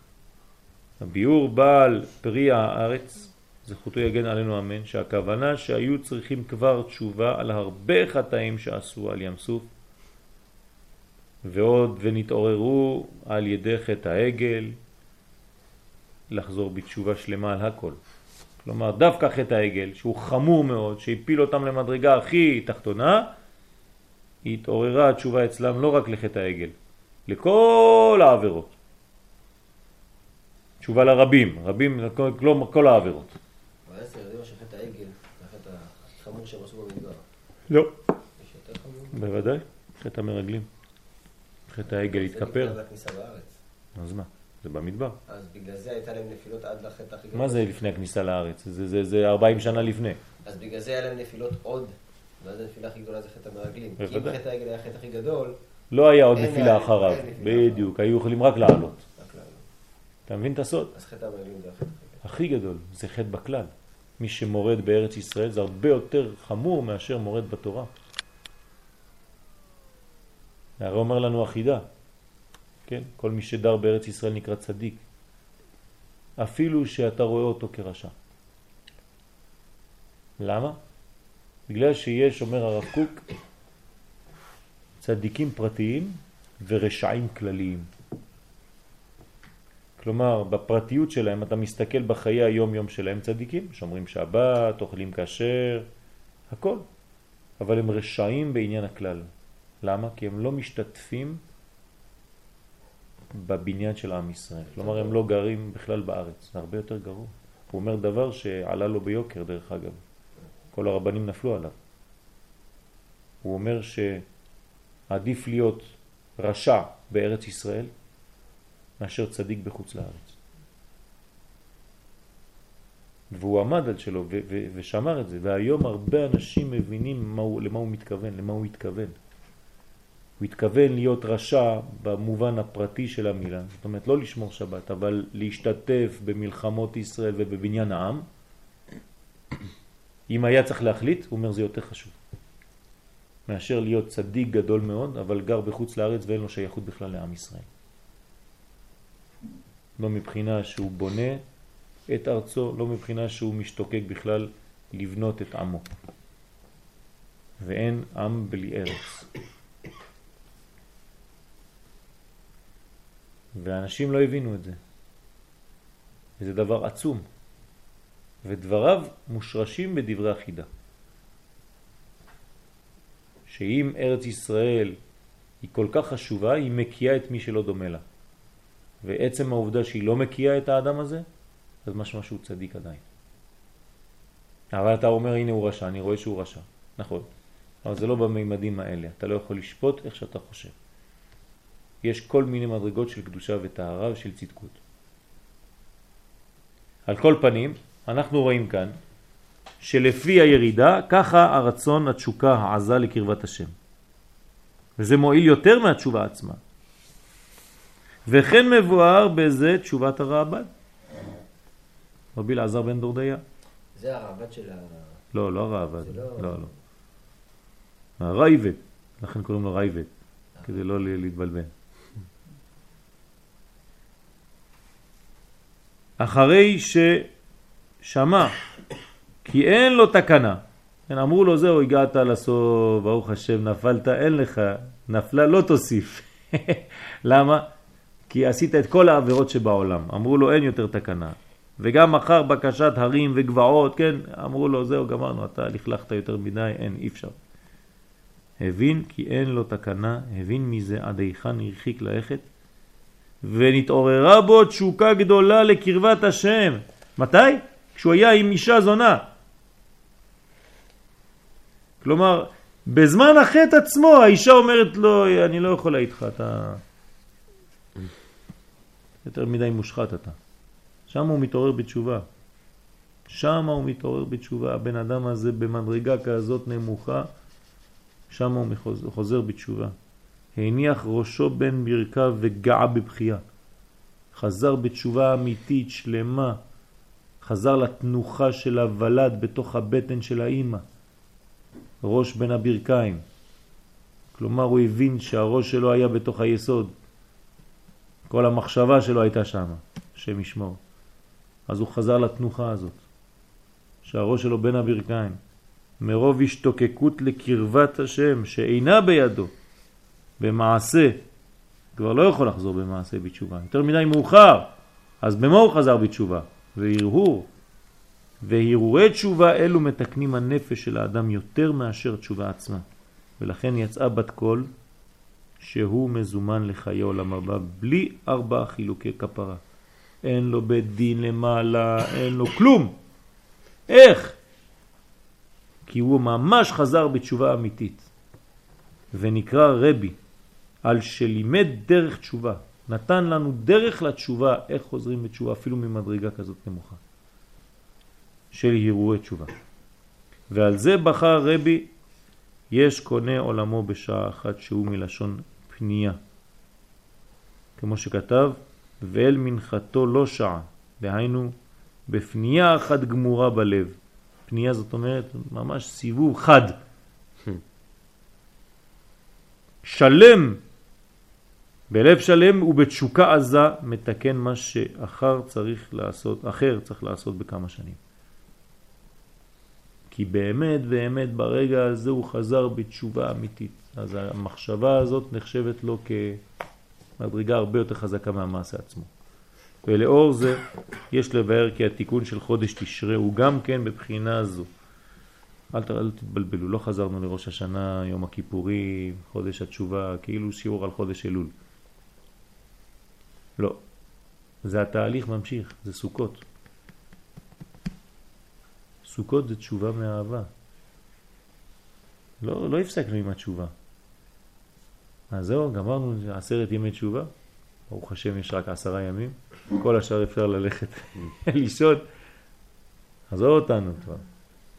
הביאור בעל פרי הארץ, זכותו יגן עלינו אמן, שהכוונה שהיו צריכים כבר תשובה על הרבה חטאים שעשו על ים סוף, ועוד ונתעוררו על ידי חטא העגל, לחזור בתשובה שלמה על הכל. כלומר, דווקא חטא העגל, שהוא חמור מאוד, שהפיל אותם למדרגה הכי תחתונה, התעוררה התשובה אצלם לא רק לחטא העגל, לכל העבירות. תשובה לרבים, רבים, כל, כל העבירות. זה עשו במדבר. לא. יש יותר חמור? בוודאי, חטא המרגלים. חטא העגל התכפר. אז מה? זה במדבר. אז בגלל זה הייתה להם נפילות עד לחטא הכי גדול. מה זה לפני הכניסה לארץ? זה, זה, זה 40 שנה לפני. אז בגלל זה היה להם נפילות עוד, ואז הנפילה הכי גדולה זה חטא המרגלים. כי אם. חטא העגל היה החטא הכי גדול, לא היה עוד נפילה אחריו. בדיוק, היו יכולים רק לעלות. אתה מבין את הסוד? אז חטא המרגלים זה החטא הכי הכי גדול, זה חטא בכלל. מי שמורד בארץ ישראל זה הרבה יותר חמור מאשר מורד בתורה. הרי אומר לנו החידה, כן? כל מי שדר בארץ ישראל נקרא צדיק. אפילו שאתה רואה אותו כרשע. למה? בגלל שיש, אומר הרב קוק, צדיקים פרטיים ורשעים כלליים. כלומר, בפרטיות שלהם אתה מסתכל בחיי היום-יום שלהם צדיקים, שומרים שבת, אוכלים כשר, הכל. אבל הם רשעים בעניין הכלל. למה? כי הם לא משתתפים בבניין של עם ישראל. כלומר, הם לא גרים בכלל בארץ. זה הרבה יותר גרוע. הוא אומר דבר שעלה לו ביוקר, דרך אגב. כל הרבנים נפלו עליו. הוא אומר שעדיף להיות רשע בארץ ישראל מאשר צדיק בחוץ לארץ. והוא עמד על שלו ושמר את זה, והיום הרבה אנשים מבינים הוא, למה הוא מתכוון, למה הוא התכוון. הוא התכוון להיות רשע במובן הפרטי של המילה, זאת אומרת לא לשמור שבת, אבל להשתתף במלחמות ישראל ובבניין העם. אם היה צריך להחליט, הוא אומר זה יותר חשוב. מאשר להיות צדיק גדול מאוד, אבל גר בחוץ לארץ ואין לו שייכות בכלל לעם ישראל. לא מבחינה שהוא בונה את ארצו, לא מבחינה שהוא משתוקק בכלל לבנות את עמו. ואין עם בלי ארץ. ואנשים לא הבינו את זה. וזה דבר עצום. ודבריו מושרשים בדברי החידה. שאם ארץ ישראל היא כל כך חשובה, היא מקיאה את מי שלא דומה לה. ועצם העובדה שהיא לא מקיאה את האדם הזה, אז משמע שהוא צדיק עדיין. אבל אתה אומר, הנה הוא רשע, אני רואה שהוא רשע. נכון. אבל זה לא במימדים האלה. אתה לא יכול לשפוט איך שאתה חושב. יש כל מיני מדרגות של קדושה וטהרה ושל צדקות. על כל פנים, אנחנו רואים כאן שלפי הירידה, ככה הרצון, התשוקה, העזה לקרבת השם. וזה מועיל יותר מהתשובה עצמה. וכן מבואר בזה תשובת הרעב"ד. רבי אלעזר בן דורדיה. זה הרעב"ד של ה... לא, לא הרעב"ד. לא- לא, לא. הרייבד. לכן קוראים לו רייבד, כדי לא להתבלבל. אחרי ששמע כי אין לו תקנה כן, אמרו לו, זהו, הגעת לסוף, ברוך השם, נפלת, אין לך, נפלה, לא תוסיף. למה? כי עשית את כל העבירות שבעולם. אמרו לו, אין יותר תקנה. וגם אחר בקשת הרים וגבעות, כן, אמרו לו, זהו, גמרנו, אתה לכלכת יותר מדי, אין, אי אפשר. הבין כי אין לו תקנה, הבין מזה עד היכן הרחיק ללכת, ונתעוררה בו תשוקה גדולה לקרבת השם. מתי? כשהוא היה עם אישה זונה. כלומר, בזמן החטא עצמו האישה אומרת לו, אני לא יכולה איתך, אתה יותר מדי מושחת אתה. שם הוא מתעורר בתשובה. שם הוא מתעורר בתשובה. הבן אדם הזה במדרגה כזאת נמוכה, שם הוא חוזר בתשובה. הניח ראשו בין ברכיו וגעה בבחייה. חזר בתשובה אמיתית, שלמה. חזר לתנוחה של הוולד בתוך הבטן של האימא. ראש בין הברכיים. כלומר, הוא הבין שהראש שלו היה בתוך היסוד. כל המחשבה שלו הייתה שם, השם ישמור. אז הוא חזר לתנוחה הזאת, שהראש שלו בין הברכיים. מרוב השתוקקות לקרבת השם שאינה בידו, במעשה, כבר לא יכול לחזור במעשה בתשובה, יותר מדי מאוחר, אז במה הוא חזר בתשובה? והרהור. והרהורי תשובה אלו מתקנים הנפש של האדם יותר מאשר תשובה עצמה. ולכן יצאה בת קול שהוא מזומן לחיי עולם הבא בלי ארבע חילוקי כפרה. אין לו בית דין למעלה, אין לו כלום. איך? כי הוא ממש חזר בתשובה אמיתית. ונקרא רבי על שלימד דרך תשובה. נתן לנו דרך לתשובה, איך חוזרים בתשובה אפילו ממדרגה כזאת נמוכה. של הירועי תשובה. ועל זה בחר רבי, יש קונה עולמו בשעה אחת שהוא מלשון פנייה. כמו שכתב, ואל מנחתו לא שעה, דהיינו בפנייה אחת גמורה בלב. פנייה זאת אומרת ממש סיבוב חד. שלם, בלב שלם ובתשוקה עזה מתקן מה שאחר צריך לעשות, אחר צריך לעשות בכמה שנים. כי באמת באמת ברגע הזה הוא חזר בתשובה אמיתית. אז המחשבה הזאת נחשבת לו כמדרגה הרבה יותר חזקה מהמעשה עצמו. ולאור זה יש לבאר כי התיקון של חודש תשרה הוא גם כן בבחינה זו. אל, אל תתבלבלו, לא חזרנו לראש השנה, יום הכיפורים, חודש התשובה, כאילו שיעור על חודש אלול. לא. זה התהליך ממשיך, זה סוכות. סוכות זה תשובה מאהבה. לא, לא הפסקנו עם התשובה. אז זהו, גמרנו עשרת ימי תשובה. ברוך השם יש רק עשרה ימים. כל השאר אפשר ללכת לישון. עזוב אותנו כבר.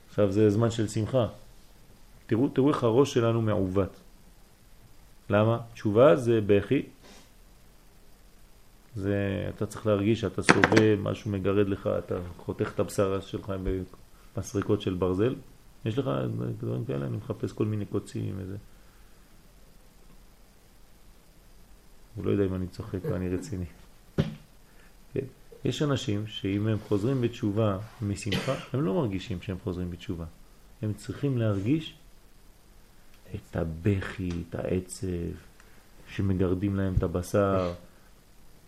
עכשיו זה זמן של שמחה. תראו, תראו איך הראש שלנו מעוות. למה? תשובה זה בכי. זה, אתה צריך להרגיש שאתה סובל, משהו מגרד לך, אתה חותך את הבשר שלך מסריקות של ברזל. יש לך דברים כאלה? אני מחפש כל מיני קוצים וזה. הוא לא יודע אם אני צוחק או אני רציני. כן. יש אנשים שאם הם חוזרים בתשובה משמחה, הם לא מרגישים שהם חוזרים בתשובה. הם צריכים להרגיש את הבכי, את העצב, שמגרדים להם את הבשר.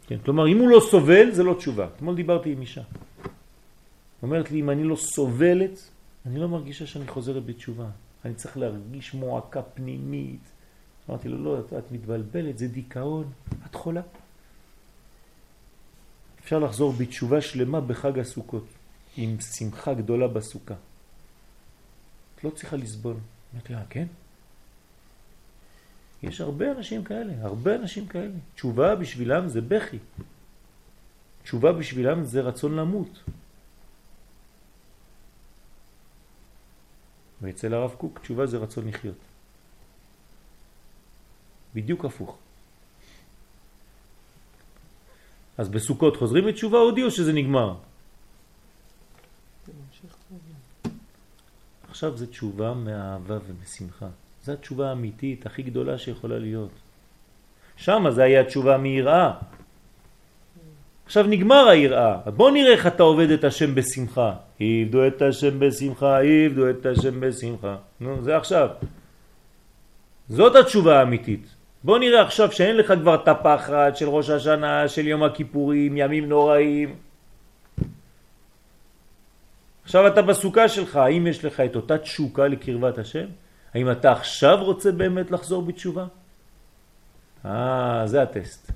כן, כלומר, אם הוא לא סובל, זה לא תשובה. אתמול דיברתי עם אישה. אומרת לי, אם אני לא סובלת, אני לא מרגישה שאני חוזרת בתשובה. אני צריך להרגיש מועקה פנימית. אמרתי לו, לא, את, את מתבלבלת, זה דיכאון, את חולה. אפשר לחזור בתשובה שלמה בחג הסוכות, עם שמחה גדולה בסוכה. את לא צריכה לסבול. אמרתי לה, כן? יש הרבה אנשים כאלה, הרבה אנשים כאלה. תשובה בשבילם זה בכי. תשובה בשבילם זה רצון למות. ואצל הרב קוק תשובה זה רצון לחיות. בדיוק הפוך. אז בסוכות חוזרים לתשובה הודיעו שזה נגמר. עכשיו זה תשובה מאהבה ומשמחה. זו התשובה האמיתית הכי גדולה שיכולה להיות. שם זה היה תשובה מיראה. עכשיו נגמר היראה, בוא נראה איך אתה עובד את השם בשמחה. עבדו את השם בשמחה, עבדו את השם בשמחה. נו, זה עכשיו. זאת התשובה האמיתית. בוא נראה עכשיו שאין לך כבר את הפחד של ראש השנה, של יום הכיפורים, ימים נוראים. עכשיו אתה בסוכה שלך, האם יש לך את אותה תשוקה לקרבת השם? האם אתה עכשיו רוצה באמת לחזור בתשובה? אה, זה הטסט.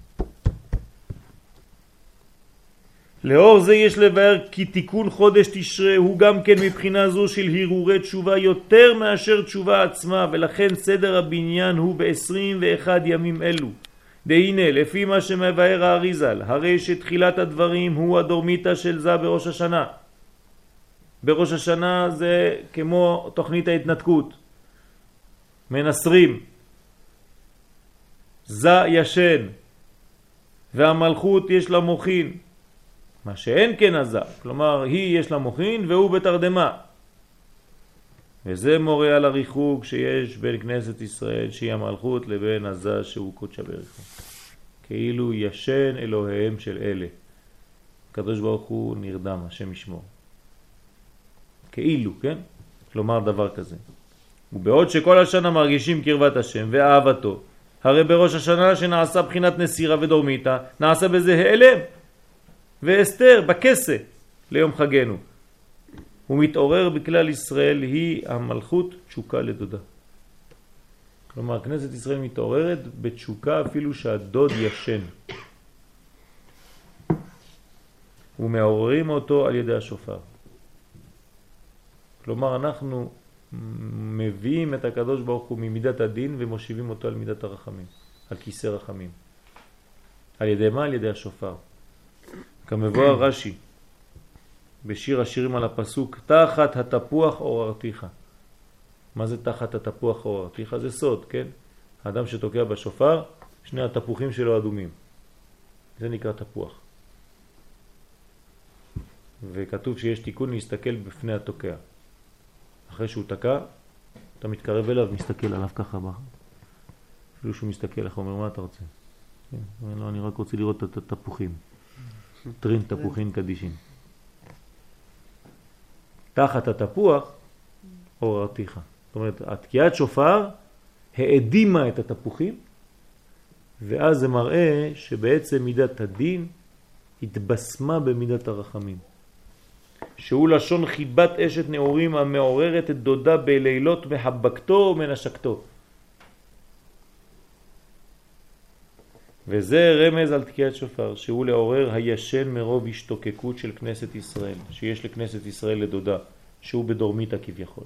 לאור זה יש לבאר כי תיקון חודש תשרה הוא גם כן מבחינה זו של הרהורי תשובה יותר מאשר תשובה עצמה ולכן סדר הבניין הוא ב-21 ימים אלו. דהנה לפי מה שמבאר האריזל הרי שתחילת הדברים הוא הדורמיתא של זה בראש השנה. בראש השנה זה כמו תוכנית ההתנתקות. מנסרים. זה ישן והמלכות יש לה מוכין מה שאין כן עזה, כלומר היא יש לה מוכין והוא בתרדמה. וזה מורה על הריחוק שיש בין כנסת ישראל שהיא המלכות לבין עזה שהוא קודשה בריחו. כאילו ישן אלוהיהם של אלה. הקדוש ברוך הוא נרדם, השם ישמור. כאילו, כן? כלומר דבר כזה. ובעוד שכל השנה מרגישים קרבת השם ואהבתו, הרי בראש השנה שנעשה בחינת נסירה ודורמיתה, נעשה בזה העלם. ואסתר בכסה ליום חגנו. הוא מתעורר בכלל ישראל, היא המלכות תשוקה לדודה. כלומר, כנסת ישראל מתעוררת בתשוקה אפילו שהדוד ישן. ומעוררים אותו על ידי השופר. כלומר, אנחנו מביאים את הקדוש ברוך הוא ממידת הדין ומושיבים אותו על מידת הרחמים, על כיסא רחמים. על ידי מה? על ידי השופר. כמבואר רש"י בשיר השירים על הפסוק תחת התפוח עוררתיך. מה זה תחת התפוח עוררתיך? זה סוד, כן? האדם שתוקע בשופר, שני התפוחים שלו אדומים. זה נקרא תפוח. וכתוב שיש תיקון להסתכל בפני התוקע. אחרי שהוא תקע, אתה מתקרב אליו ומסתכל עליו ככה. אפילו שהוא מסתכל, איך אומר, מה אתה רוצה? כן, לו, אני רק רוצה לראות את התפוחים. טרין תפוחין קדישין. תחת התפוח עוררתיך. זאת אומרת, התקיעת שופר העדימה את התפוחים, ואז זה מראה שבעצם מידת הדין התבשמה במידת הרחמים. שהוא לשון חיבת אשת נאורים המעוררת את דודה בלילות מחבקתו ומנשקתו. וזה רמז על תקיעת שופר, שהוא לעורר הישן מרוב השתוקקות של כנסת ישראל, שיש לכנסת ישראל לדודה, שהוא בדורמיתה כביכול.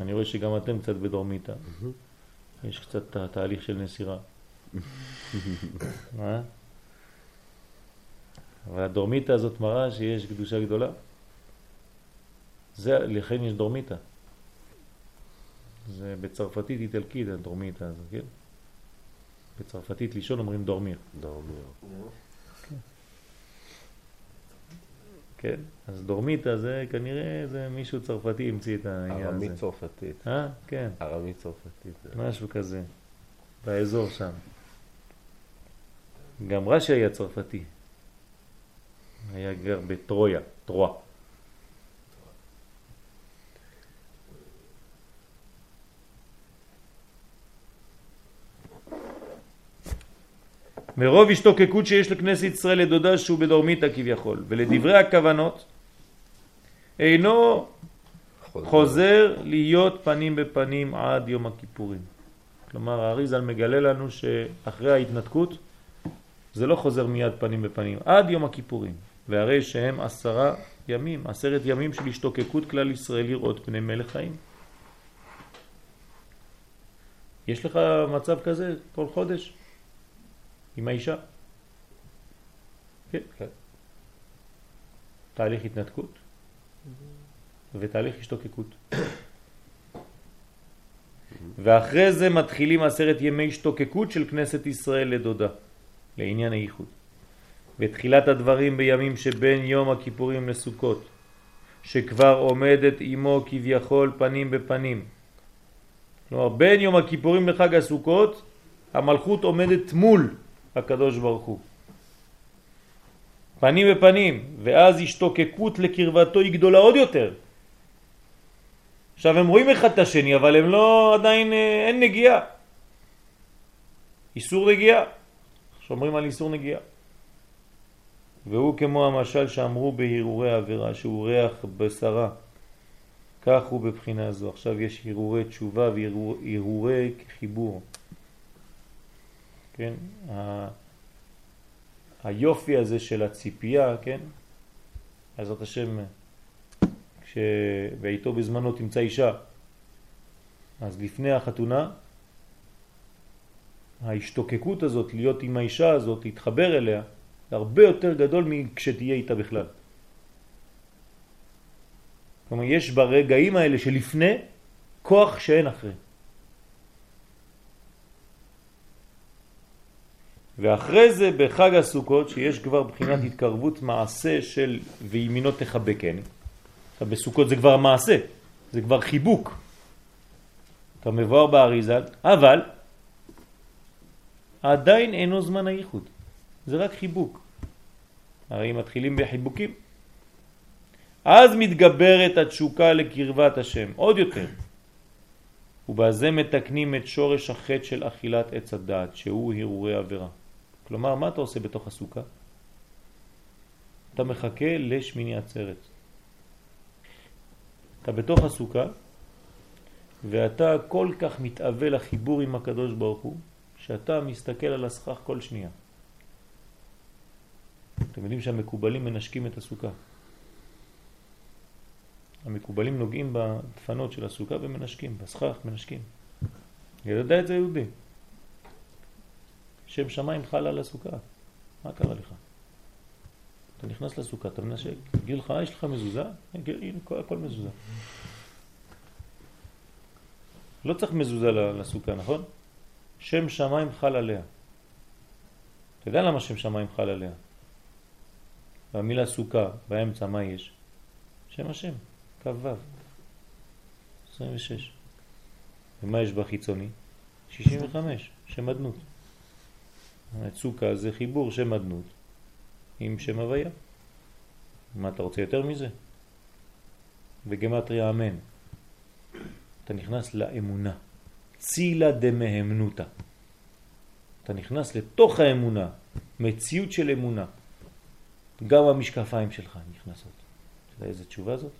אני רואה שגם אתם קצת בדורמיתה. יש קצת תהליך של נסירה. מה? אבל הדורמיתה הזאת מראה שיש קדושה גדולה. זה, לכן יש דורמיתה. זה בצרפתית איטלקית הדורמיתה הזאת, כן? בצרפתית לישון אומרים דורמיר. דורמיר. כן, אז דורמיתא זה כנראה זה מישהו צרפתי המציא את העניין הזה. ארמית צרפתית. אה? כן. ארמית צרפתית. משהו כזה, באזור שם. גם רש"י היה צרפתי. היה גר בטרויה, טרואה. מרוב השתוקקות שיש לכנסת ישראל לדודה שהוא בדורמיתא כביכול, ולדברי הכוונות אינו חוזר. חוזר להיות פנים בפנים עד יום הכיפורים. כלומר, האריזל מגלה לנו שאחרי ההתנתקות זה לא חוזר מיד פנים בפנים, עד יום הכיפורים. והרי שהם עשרה ימים, עשרת ימים של השתוקקות כלל ישראל לראות פני מלך חיים. יש לך מצב כזה כל חודש? עם האישה. כן. כן. תהליך התנתקות ותהליך השתוקקות. ואחרי זה מתחילים עשרת ימי השתוקקות של כנסת ישראל לדודה, לעניין הייחוד. ותחילת הדברים בימים שבין יום הכיפורים לסוכות, שכבר עומדת עמו כביכול פנים בפנים. כלומר, בין יום הכיפורים לחג הסוכות, המלכות עומדת מול הקדוש ברוך הוא. פנים בפנים, ואז השתוקקות לקרבתו היא גדולה עוד יותר. עכשיו הם רואים אחד את השני, אבל הם לא, עדיין אה, אין נגיעה. איסור נגיעה. שומרים על איסור נגיעה. והוא כמו המשל שאמרו בהרהורי העבירה, שהוא ריח בשרה. כך הוא בבחינה זו. עכשיו יש הרהורי תשובה והרהורי חיבור. כן? ה... היופי הזה של הציפייה, כן? בעזרת השם, כשבעיתו בזמנו תמצא אישה, אז לפני החתונה, ההשתוקקות הזאת להיות עם האישה הזאת, להתחבר אליה, הרבה יותר גדול מכשתהיה איתה בכלל. כלומר, יש ברגעים האלה שלפני כוח שאין אחרי. ואחרי זה בחג הסוכות שיש כבר בחינת התקרבות מעשה של וימינו תחבקני. עכשיו בסוכות זה כבר מעשה, זה כבר חיבוק. אתה מבואר באריזה, אבל עדיין אינו זמן הייחוד, זה רק חיבוק. הרי מתחילים בחיבוקים. אז מתגברת התשוקה לקרבת השם, עוד יותר. ובזה מתקנים את שורש החטא של אכילת עץ הדעת, שהוא הרהורי עבירה. כלומר, מה אתה עושה בתוך הסוכה? אתה מחכה לשמיני עצרת. אתה בתוך הסוכה, ואתה כל כך מתאווה לחיבור עם הקדוש ברוך הוא, שאתה מסתכל על הסכך כל שנייה. אתם יודעים שהמקובלים מנשקים את הסוכה. המקובלים נוגעים בדפנות של הסוכה ומנשקים, בסכך מנשקים. ידע את זה יהודי. שם שמיים חל על הסוכה. מה קרה לך? אתה נכנס לסוכה, אתה מנשק, תגיד לך, יש לך מזוזה? הנה, הכל מזוזה. לא צריך מזוזה לסוכה, נכון? שם שמיים חל עליה. אתה יודע למה שם שמיים חל עליה? במילה סוכה, באמצע מה יש? שם השם, קו ו', 26. ומה יש בחיצוני? 65, שם אדנות. סוכה זה חיבור שם אדנות עם שם הוויה. מה אתה רוצה יותר מזה? בגמטריה אמן. אתה נכנס לאמונה. צילה דמהמנותה. אתה נכנס לתוך האמונה, מציאות של אמונה. גם המשקפיים שלך נכנסות. אתה יודע איזה תשובה זאת?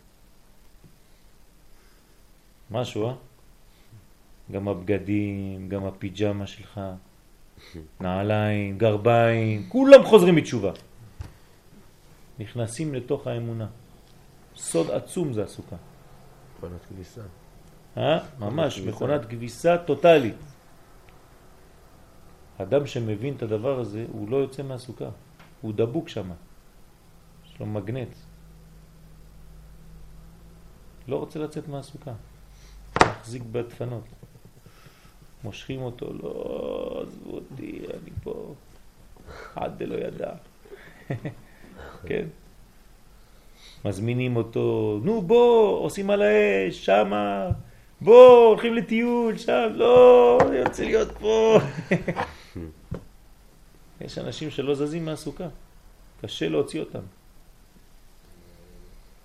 משהו, אה? גם הבגדים, גם הפיג'מה שלך, נעליים, גרביים, כולם חוזרים בתשובה. נכנסים לתוך האמונה. סוד עצום זה הסוכה. מכונת כביסה. אה? ממש, מכונת כביסה טוטלית. אדם שמבין את הדבר הזה, הוא לא יוצא מהסוכה. הוא דבוק שם. יש לו מגנט. לא רוצה לצאת מהסוכה. מחזיק בדפנות. מושכים אותו, לא, עזבו אותי, אני פה עד דלא ידע. כן? מזמינים אותו, נו בוא, עושים על האש, שמה, בוא, הולכים לטיול, שם, לא, אני רוצה להיות פה. יש אנשים שלא זזים מהסוכה, קשה להוציא אותם.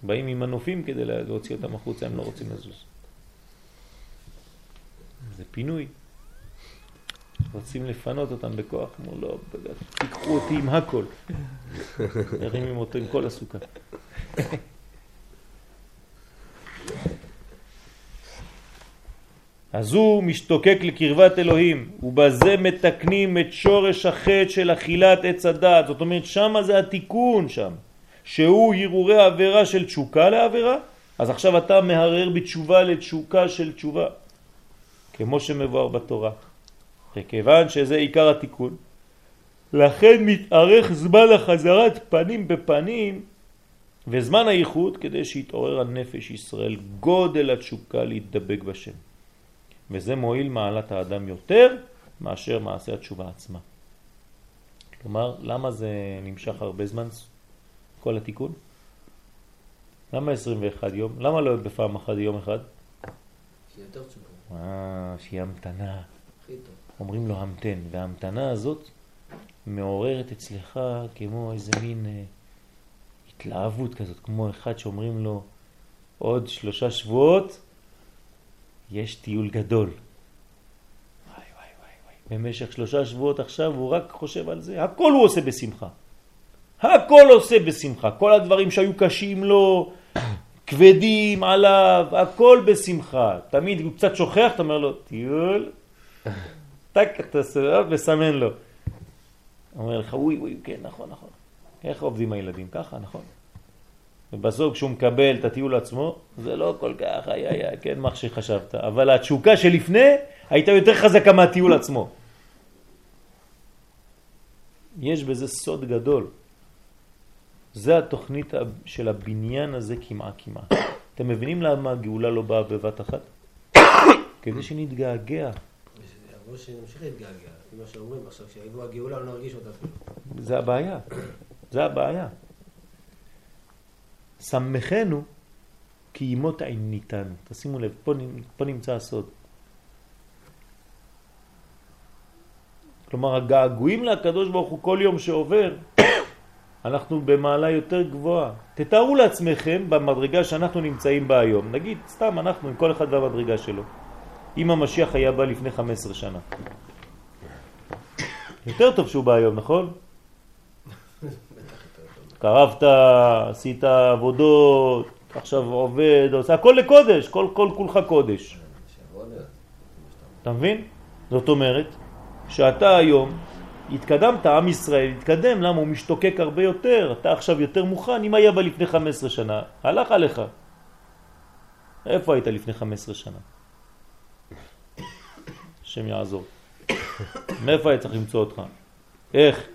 באים עם מנופים כדי להוציא אותם החוצה, הם לא רוצים לזוז. זה פינוי. רוצים לפנות אותם בכוח, אמרו לא, תיקחו אותי עם הכל. הרימים אותו עם כל הסוכה. אז הוא משתוקק לקרבת אלוהים, ובזה מתקנים את שורש החטא של אכילת עץ הדעת. זאת אומרת, שם זה התיקון שם, שהוא הרהורי עבירה של תשוקה לעבירה, אז עכשיו אתה מהרר בתשובה לתשוקה של תשובה, כמו שמבואר בתורה. וכיוון שזה עיקר התיקון, לכן מתארך זמן החזרת פנים בפנים וזמן הייחוד כדי שיתעורר הנפש ישראל גודל התשוקה להתדבק בשם. וזה מועיל מעלת האדם יותר מאשר מעשה התשובה עצמה. כלומר, למה זה נמשך הרבה זמן, כל התיקון? למה 21 יום? למה לא בפעם אחת יום אחד? שיהיה יותר תשובה. אה, שיהיה המתנה. הכי טוב. אומרים לו המתן, וההמתנה הזאת מעוררת אצלך כמו איזה מין אה, התלהבות כזאת, כמו אחד שאומרים לו, עוד שלושה שבועות יש טיול גדול. במשך שלושה שבועות עכשיו הוא רק חושב על זה, הכל הוא עושה בשמחה. הכל עושה בשמחה, כל הדברים שהיו קשים לו, כבדים עליו, הכל בשמחה. תמיד הוא קצת שוכח, אתה אומר לו, טיול, טק, אתה סובב וסמן לו. אומר לך, אוי, אוי, כן, נכון, נכון. איך עובדים הילדים? ככה, נכון. ובסוף כשהוא מקבל את הטיול עצמו, זה לא כל כך היה, היה, כן, מה שחשבת. אבל התשוקה שלפני הייתה יותר חזקה מהטיול עצמו. יש בזה סוד גדול. זה התוכנית של הבניין הזה כמעה כמעה. אתם מבינים למה הגאולה לא באה בבת אחת? כדי שנתגעגע. לא. זה הבעיה. זה הבעיה. שמחנו כי ימות עיניתנו. תשימו לב, פה, פה נמצא הסוד. כלומר, הגעגועים לקדוש ברוך הוא כל יום שעובר, אנחנו במעלה יותר גבוהה. תתארו לעצמכם במדרגה שאנחנו נמצאים בה היום. נגיד, סתם אנחנו, עם כל אחד והמדרגה שלו. אם המשיח היה בא לפני 15 שנה. יותר טוב שהוא בא היום, נכון? קרבת, עשית עבודות, עכשיו עובד, עושה הכל לקודש, כל, כל כולך קודש. אתה מבין? זאת אומרת שאתה היום התקדמת, עם ישראל התקדם, למה הוא משתוקק הרבה יותר, אתה עכשיו יותר מוכן, אם היה בה לפני 15 שנה, הלך עליך. איפה היית לפני 15 שנה? השם יעזור. מאיפה היה צריך למצוא אותך? איך?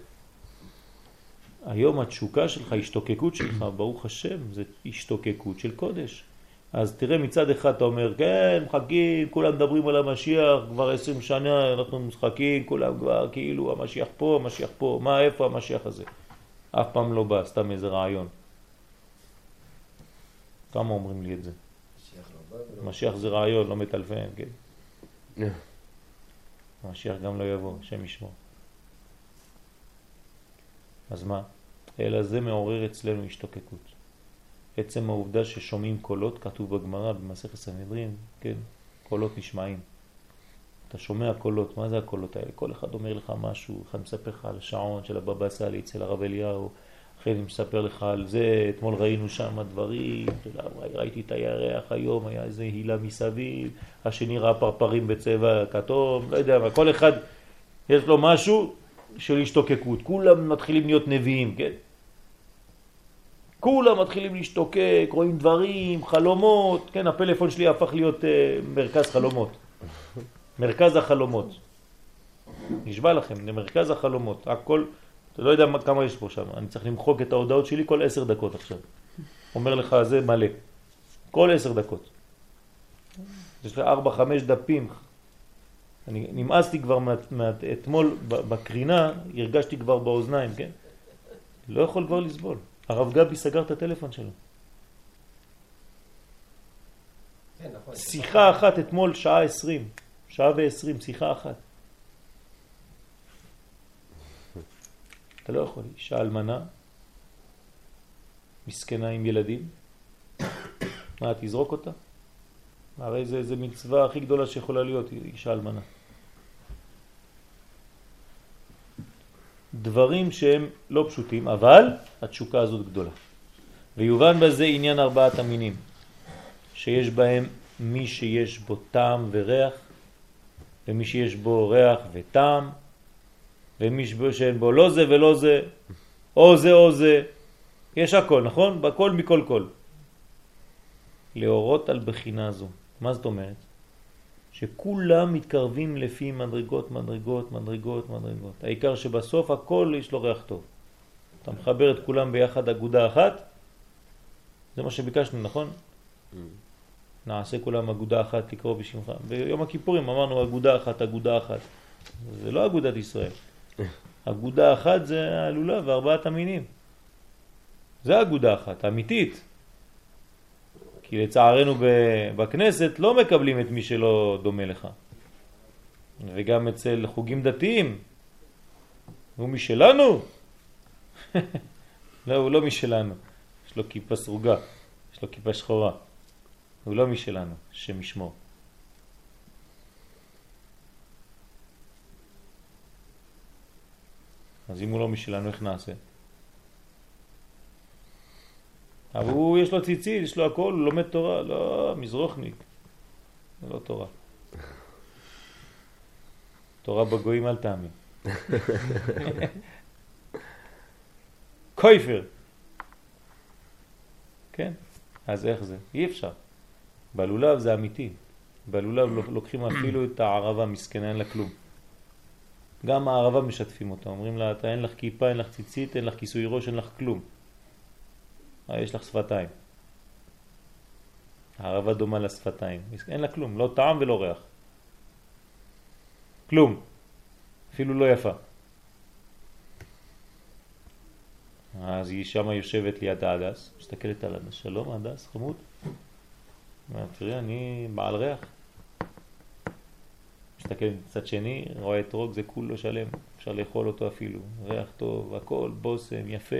היום התשוקה שלך, השתוקקות שלך, ברוך השם, זה השתוקקות של קודש. אז תראה מצד אחד אתה אומר, כן, מחכים, כולם מדברים על המשיח, כבר עשרים שנה אנחנו משחקים, כולם כבר כאילו המשיח פה, המשיח פה, מה, איפה המשיח הזה? אף פעם לא בא, סתם איזה רעיון. כמה אומרים לי את זה? משיח זה רעיון, לא מטלפן, כן. המשיח גם לא יבוא, השם ישמור. אז מה? אלא זה מעורר אצלנו השתוקקות. עצם העובדה ששומעים קולות, כתוב בגמרא במסכת סנהדרין, כן, קולות נשמעים. אתה שומע קולות, מה זה הקולות האלה? כל אחד אומר לך משהו, אחד מספר לך על השעון של הבבא סאלי אצל הרב אליהו, אחרי אני מספר לך על זה, אתמול ראינו שם דברים, ראיתי את הירח היום, היה איזה הילה מסביב, השני ראה פרפרים בצבע כתום, לא יודע מה, כל אחד יש לו משהו של השתוקקות, כולם מתחילים להיות נביאים, כן? כולם מתחילים להשתוקק, רואים דברים, חלומות, כן, הפלאפון שלי הפך להיות uh, מרכז חלומות. מרכז החלומות. נשבע לכם, למרכז החלומות. הכל, אתה לא יודע כמה יש פה שם, אני צריך למחוק את ההודעות שלי כל עשר דקות עכשיו. אומר לך, זה מלא. כל עשר דקות. יש לך ארבע, חמש דפים. אני נמאסתי כבר אתמול בקרינה, הרגשתי כבר באוזניים, כן? לא יכול כבר לסבול. הרב גבי סגר את הטלפון שלו. כן, נכון. שיחה אחת אתמול, שעה עשרים. שעה ועשרים, שיחה אחת. אתה לא יכול, אישה אלמנה, מסכנה עם ילדים, מה, תזרוק אותה? הרי זה, זה מצווה הכי גדולה שיכולה להיות, אישה אלמנה. דברים שהם לא פשוטים, אבל התשוקה הזאת גדולה. ויובן בזה עניין ארבעת המינים, שיש בהם מי שיש בו טעם וריח, ומי שיש בו ריח וטעם, ומי שאין בו לא זה ולא זה, או זה או זה, יש הכל, נכון? בכל מכל כל. להורות על בחינה זו. מה זאת אומרת? שכולם מתקרבים לפי מדרגות, מדרגות, מדרגות, מדרגות. העיקר שבסוף הכל יש לו ריח טוב. אתה מחבר את כולם ביחד אגודה אחת, זה מה שביקשנו, נכון? נעשה כולם אגודה אחת, תקרוא בשמך. ביום הכיפורים אמרנו אגודה אחת, אגודה אחת. זה לא אגודת ישראל. אגודה אחת זה הלולה וארבעת המינים. זה אגודה אחת, אמיתית. כי לצערנו בכנסת לא מקבלים את מי שלא דומה לך. וגם אצל חוגים דתיים, הוא משלנו? לא, הוא לא משלנו. יש לו כיפה סרוגה, יש לו כיפה שחורה. הוא לא משלנו, שם אז אם הוא לא משלנו, איך נעשה? אבל הוא, יש לו ציצית, יש לו הכל, הוא לומד תורה, לא, מזרוחניק. זה לא תורה. תורה בגויים אל תאמין. קויפר. כן, אז איך זה? אי אפשר. בלולב זה אמיתי. בלולב לוקחים אפילו את הערבה, מסכנה, אין לה כלום. גם הערבה משתפים אותה, אומרים לה, אתה אין לך כיפה, אין לך ציצית, אין לך כיסוי ראש, אין לך כלום. אה, יש לך שפתיים. הערבה דומה לשפתיים, אין לה כלום, לא טעם ולא ריח. כלום. אפילו לא יפה. אז היא שמה יושבת ליד ההדס, מסתכלת על הדס, שלום הדס, חמוד. תראי, אני בעל ריח. מסתכל מצד שני, רואה אתרוג, זה כולו שלם, אפשר לאכול אותו אפילו, ריח טוב, הכל, בושם, יפה,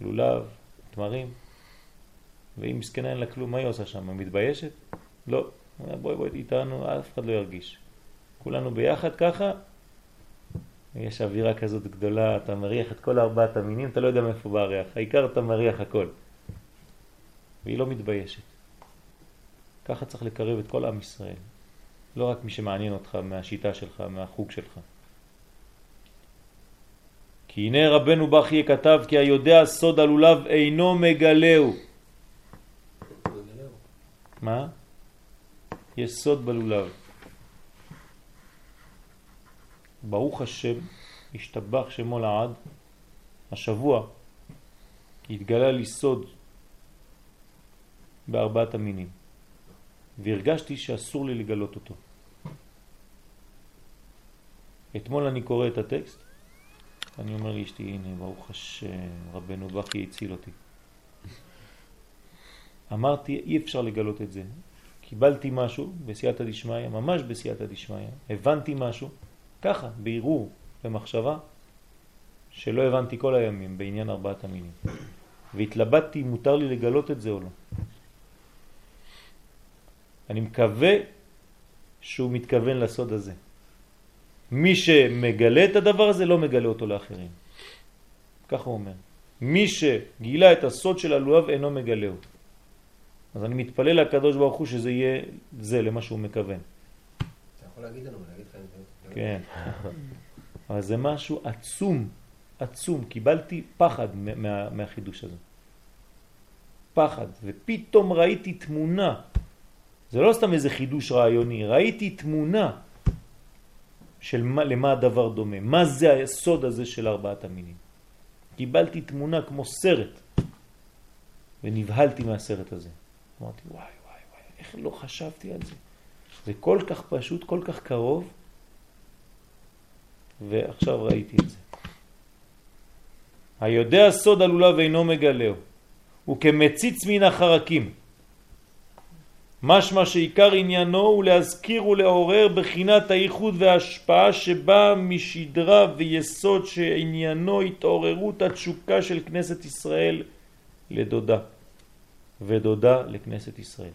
לולב, תמרים. והיא מסכנה אין לה כלום, מה היא עושה שם? מתביישת? לא. בואי בואי איתנו, אף אחד לא ירגיש. כולנו ביחד ככה, יש אווירה כזאת גדולה, אתה מריח את כל ארבעת המינים, אתה לא יודע מאיפה בא הריח, העיקר אתה מריח הכל. והיא לא מתביישת. ככה צריך לקרב את כל עם ישראל. לא רק מי שמעניין אותך מהשיטה שלך, מהחוג שלך. כי הנה רבנו בכי כתב כי היודע סוד הלולב אינו מגלהו. מה? יש סוד בלולב. ברוך השם, השתבח שמו לעד, השבוע התגלה לי סוד בארבעת המינים. והרגשתי שאסור לי לגלות אותו. אתמול אני קורא את הטקסט, אני אומר לאשתי, הנה, ברוך השם, רבנו בכי הציל אותי. אמרתי, אי אפשר לגלות את זה. קיבלתי משהו בסייעתא דשמיא, ממש בסייעתא דשמיא, הבנתי משהו, ככה, בערעור, במחשבה, שלא הבנתי כל הימים בעניין ארבעת המינים. והתלבטתי, מותר לי לגלות את זה או לא. אני מקווה שהוא מתכוון לסוד הזה. מי שמגלה את הדבר הזה לא מגלה אותו לאחרים. ככה הוא אומר. מי שגילה את הסוד של הלואב אינו מגלה אותו. אז אני מתפלל לקדוש ברוך הוא שזה יהיה זה למה שהוא מכוון. אתה יכול להגיד לנו, להגיד לך את כן. אבל זה משהו עצום, עצום. קיבלתי פחד מה, מהחידוש הזה. פחד. ופתאום ראיתי תמונה זה לא סתם איזה חידוש רעיוני, ראיתי תמונה של מה, למה הדבר דומה, מה זה היסוד הזה של ארבעת המינים. קיבלתי תמונה כמו סרט, ונבהלתי מהסרט הזה. אמרתי, וואי, וואי, וואי, איך לא חשבתי על זה? זה כל כך פשוט, כל כך קרוב, ועכשיו ראיתי את זה. היודע סוד הלולב אינו מגלהו, הוא כמציץ מן החרקים. משמע שעיקר עניינו הוא להזכיר ולעורר בחינת הייחוד וההשפעה שבאה משדרה ויסוד שעניינו התעוררות התשוקה של כנסת ישראל לדודה ודודה לכנסת ישראל.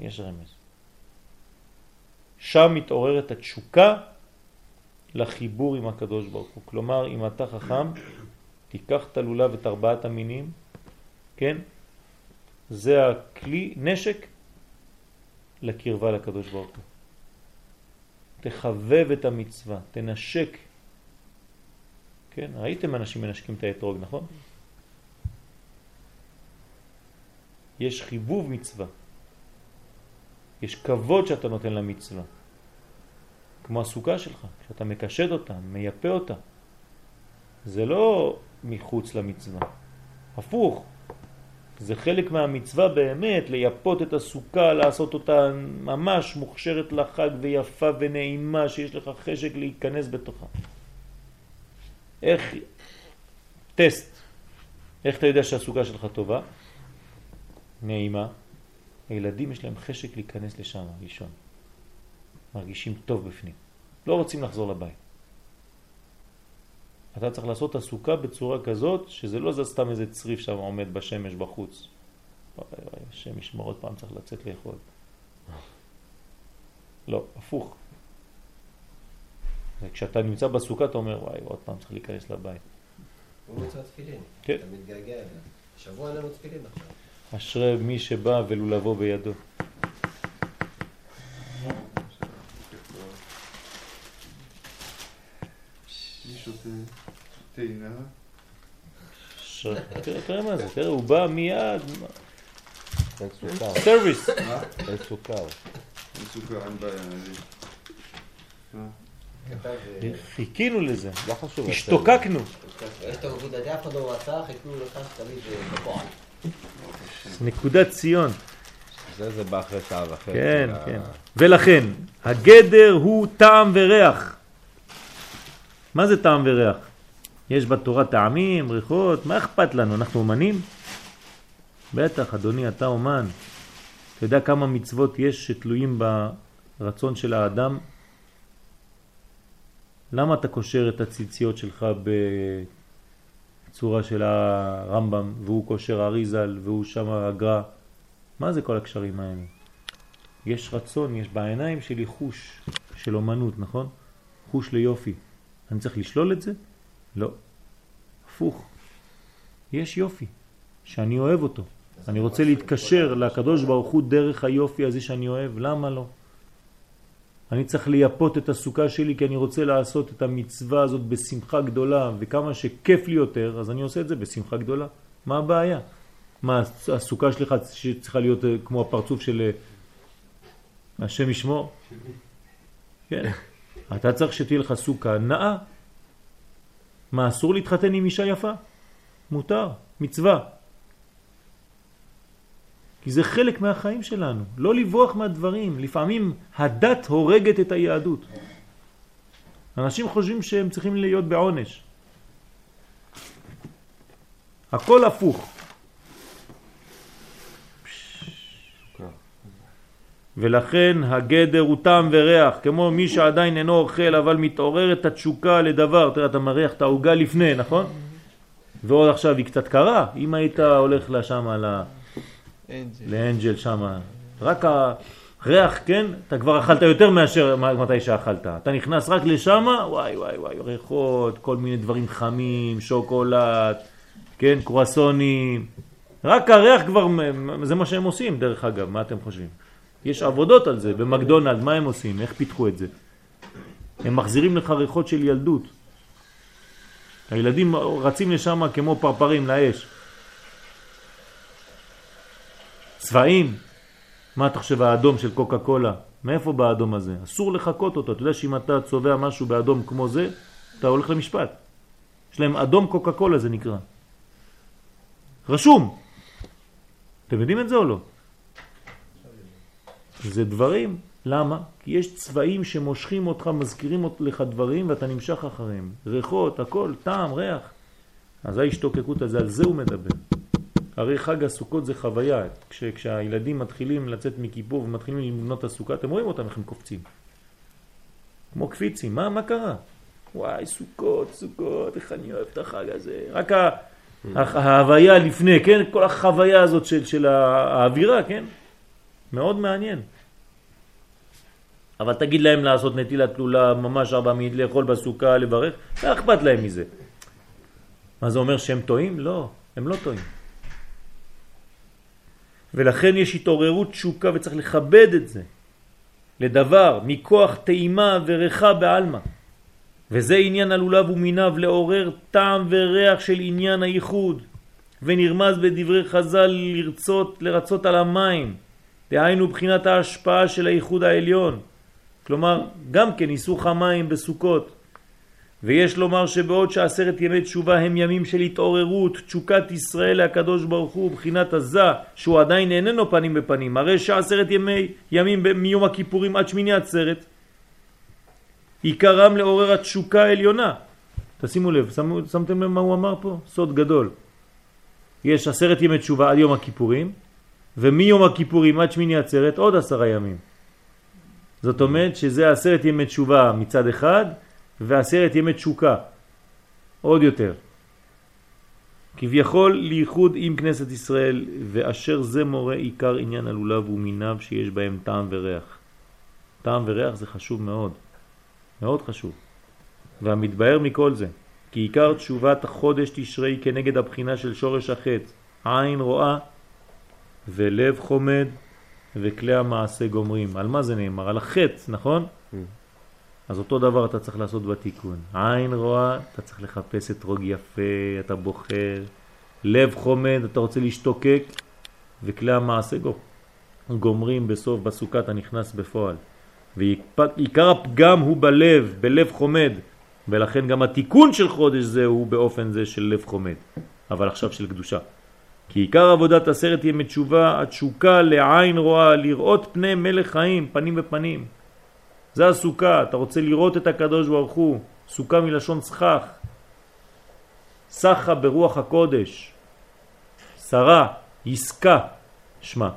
יש רמז. שם מתעוררת התשוקה לחיבור עם הקדוש ברוך הוא. כלומר, אם אתה חכם, תיקח את הלולב את ארבעת המינים, כן? זה הכלי, נשק, לקרבה לקדוש ברוך הוא. תחבב את המצווה, תנשק. כן, ראיתם אנשים מנשקים את האתרוג, נכון? יש חיבוב מצווה. יש כבוד שאתה נותן למצווה. כמו הסוכה שלך, כשאתה מקשט אותה, מייפה אותה. זה לא מחוץ למצווה. הפוך, זה חלק מהמצווה באמת, לייפות את הסוכה, לעשות אותה ממש מוכשרת לחג ויפה ונעימה, שיש לך חשק להיכנס בתוכה. איך, טסט, איך אתה יודע שהסוכה שלך טובה? נעימה. הילדים יש להם חשק להיכנס לשם, לישון. מרגישים טוב בפנים. לא רוצים לחזור לבית. אתה צריך לעשות הסוכה בצורה כזאת, שזה לא זה סתם איזה צריף שם עומד בשמש בחוץ. השם ישמור עוד פעם צריך לצאת לאכול. לא, הפוך. כשאתה נמצא בסוכה אתה אומר, וואי, עוד פעם צריך להיכנס לבית. הוא מוצא תפילין. כן. אתה מתגעגע אליה. שבוע אין לנו תפילין עכשיו. אשרי מי שבא ולולבו בידו. מי שותה טעינה? תראה, תראה מה זה, תראה, הוא בא מיד, אין סוכר, סרוויס. מה? אין סוכר. אין סוכר, אין בעיה. אה, חיכינו לזה, לא חשוב. השתוקקנו. יש את העובד הזה, אף אחד לא רצה, חיכו לך תמיד אה, בפועל. נקודת ציון. זה זה בא אחרי שעה וחצי. כן, ה- כן. ולכן, הגדר הוא טעם וריח. מה זה טעם וריח? יש בתורה טעמים, ריחות, מה אכפת לנו? אנחנו אומנים? בטח, אדוני, אתה אומן. אתה יודע כמה מצוות יש שתלויים ברצון של האדם? למה אתה קושר את הציציות שלך בצורה של הרמב"ם, והוא קושר אריזל, והוא שם הגר"א? מה זה כל הקשרים האלה? יש רצון, יש בעיניים שלי חוש של אומנות, נכון? חוש ליופי. אני צריך לשלול את זה? לא. הפוך. יש יופי, שאני אוהב אותו. אני רוצה להתקשר לקדוש ברוך הוא דרך היופי הזה שאני אוהב, למה לא? אני צריך לייפות את הסוכה שלי כי אני רוצה לעשות את המצווה הזאת בשמחה גדולה, וכמה שכיף לי יותר, אז אני עושה את זה בשמחה גדולה. מה הבעיה? מה, הסוכה שלך שצריכה להיות אה, כמו הפרצוף של אה, השם ישמור? כן. אתה צריך שתהיה לך סוכה נאה. מה, אסור להתחתן עם אישה יפה? מותר, מצווה. כי זה חלק מהחיים שלנו, לא לברוח מהדברים. לפעמים הדת הורגת את היהדות. אנשים חושבים שהם צריכים להיות בעונש. הכל הפוך. ולכן הגדר הוא טעם וריח, כמו מי שעדיין אינו אוכל אבל מתעורר את התשוקה לדבר. תראה, אתה מריח את העוגה לפני, נכון? ועוד עכשיו היא קצת קרה, אם היית הולך לשם, ל-. לאנג'ל שם, רק הריח, כן? אתה כבר אכלת יותר מאשר מתי שאכלת. אתה נכנס רק לשם, וואי וואי וואי, ריחות, כל מיני דברים חמים, שוקולד, כן, קרואסונים. רק הריח כבר, זה מה שהם עושים דרך אגב, מה אתם חושבים? יש עבודות על זה, במקדונלד, מה הם עושים? איך פיתחו את זה? הם מחזירים לך ריחות של ילדות. הילדים רצים לשם כמו פרפרים לאש. צבעים, מה אתה חושב האדום של קוקה קולה? מאיפה בא האדום הזה? אסור לחכות אותו. אתה יודע שאם אתה צובע משהו באדום כמו זה, אתה הולך למשפט. יש להם אדום קוקה קולה זה נקרא. רשום. אתם יודעים את זה או לא? זה דברים. למה? כי יש צבעים שמושכים אותך, מזכירים לך דברים ואתה נמשך אחריהם. ריחות, הכל, טעם, ריח. אז ההשתוקקות הזה, על זה הוא מדבר. הרי חג הסוכות זה חוויה. כש, כשהילדים מתחילים לצאת מכיפור ומתחילים לבנות את הסוכה, אתם רואים אותם איך הם קופצים. כמו קפיצים. מה, מה קרה? וואי, סוכות, סוכות, איך אני אוהב את החג הזה. רק ה, ה, ההוויה לפני, כן? כל החוויה הזאת של, של האווירה, כן? מאוד מעניין. אבל תגיד להם לעשות נטילת תלולה ממש ארבע מיד, לאכול בסוכה, לברך, לא אכפת להם מזה. מה זה אומר שהם טועים? לא, הם לא טועים. ולכן יש התעוררות תשוקה וצריך לכבד את זה לדבר מכוח טעימה וריחה בעלמא. וזה עניין הלולב ומיניו לעורר טעם וריח של עניין הייחוד ונרמז בדברי חז"ל לרצות, לרצות על המים דהיינו בחינת ההשפעה של הייחוד העליון כלומר גם כן ניסוך המים בסוכות ויש לומר שבעוד שעשרת ימי תשובה הם ימים של התעוררות, תשוקת ישראל לקדוש ברוך הוא, בחינת הזה, שהוא עדיין איננו פנים בפנים. הרי שעשרת ימי, ימים מיום הכיפורים עד שמיני עצרת, עיקרם לעורר התשוקה העליונה. תשימו לב, שמו, שמתם לב מה הוא אמר פה? סוד גדול. יש עשרת ימי תשובה עד יום הכיפורים, ומיום הכיפורים עד שמיני עצרת עוד עשרה ימים. זאת אומרת שזה עשרת ימי תשובה מצד אחד, ועשרת ימי תשוקה. עוד יותר. כביכול לייחוד עם כנסת ישראל, ואשר זה מורה עיקר עניין הלולב ומיניו שיש בהם טעם וריח. טעם וריח זה חשוב מאוד, מאוד חשוב. והמתבהר מכל זה, כי עיקר תשובת החודש תשרי כנגד הבחינה של שורש החטא, עין רואה ולב חומד וכלי המעשה גומרים. על מה זה נאמר? על החטא, נכון? Mm. אז אותו דבר אתה צריך לעשות בתיקון. עין רואה, אתה צריך לחפש את רוג יפה, אתה בוחר. לב חומד, אתה רוצה להשתוקק, וכלי המעשה גומרים בסוף בסוכה, אתה נכנס בפועל. ועיקר הפגם הוא בלב, בלב חומד, ולכן גם התיקון של חודש זה הוא באופן זה של לב חומד, אבל עכשיו של קדושה. כי עיקר עבודת הסרט יהיה מתשובה, התשוקה לעין רואה, לראות פני מלך חיים, פנים ופנים. זה הסוכה, אתה רוצה לראות את הקדוש ברוך הוא, סוכה מלשון שכח, סחה ברוח הקודש, שרה, עסקה, שמה.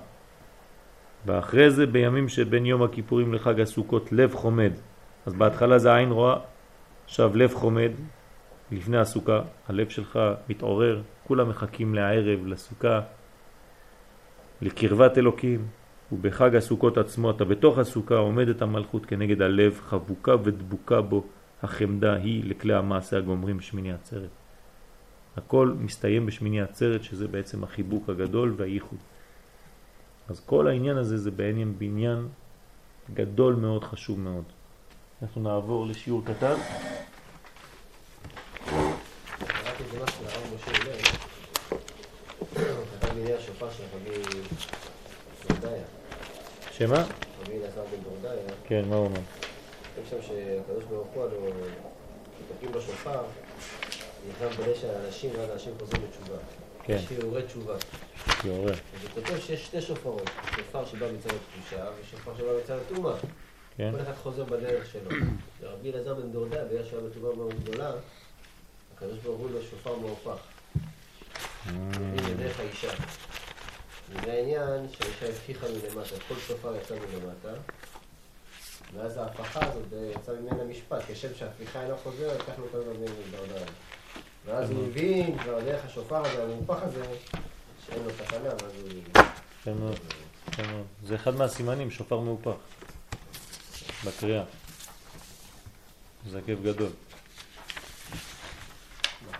ואחרי זה בימים שבין יום הכיפורים לחג הסוכות לב חומד. אז בהתחלה זה עין רואה, עכשיו לב חומד, לפני הסוכה, הלב שלך מתעורר, כולם מחכים לערב, לסוכה, לקרבת אלוקים, ובחג הסוכות עצמו אתה בתוך הסוכה עומדת המלכות כנגד הלב, חבוקה ודבוקה בו, החמדה היא לכלי המעשה הגומרים שמיני עצרת. הכל מסתיים בשמיני עצרת שזה בעצם החיבוק הגדול והייחוד. אז כל העניין הזה זה בעניין בניין גדול מאוד, חשוב מאוד. אנחנו נעבור לשיעור קטן. איזה משהו לרב משה הוא כתב בעניין השופר של רבי דורדיה, שמה? רבי אלעזר בן דורדיה, כן, מה הוא אומר? כתוב שם שהקדוש ברוך הוא, הלוא כשתוקעים בשופר, נכנס בלב של האנשים ואז האנשים חוזרים בתשובה. כן. שיעורי תשובה. יורה. אז הוא כותב שיש שתי שופרות, שופר שבא מצד הקדושה ושופר שבא מצד הטומאה. כן? כל אחד חוזר בדרך שלו. ורבי אלעזר בן דורדיה, בגלל שהוא היה בתשובה מאוד גדולה, הקדוש ברוך הוא לו שופר מהופך. זה דרך האישה. וזה העניין שהאישה הפחיכה מלמטה, כל שופר יצא מלמטה, ואז ההפכה הזאת אה, יצא ממנה משפט, כשם שההפיכה אינה חוזרת, כך לא קוראים רבי דורדיה. ואז הוא הבין כבר דרך השופר הזה, המהופך הזה, שאין לו תקנה, ואז הוא... כן מאוד, כן מאוד. זה אחד מהסימנים, שופר מהופך. בקריאה. זה כיף גדול. נכון, יש שופר מהופך.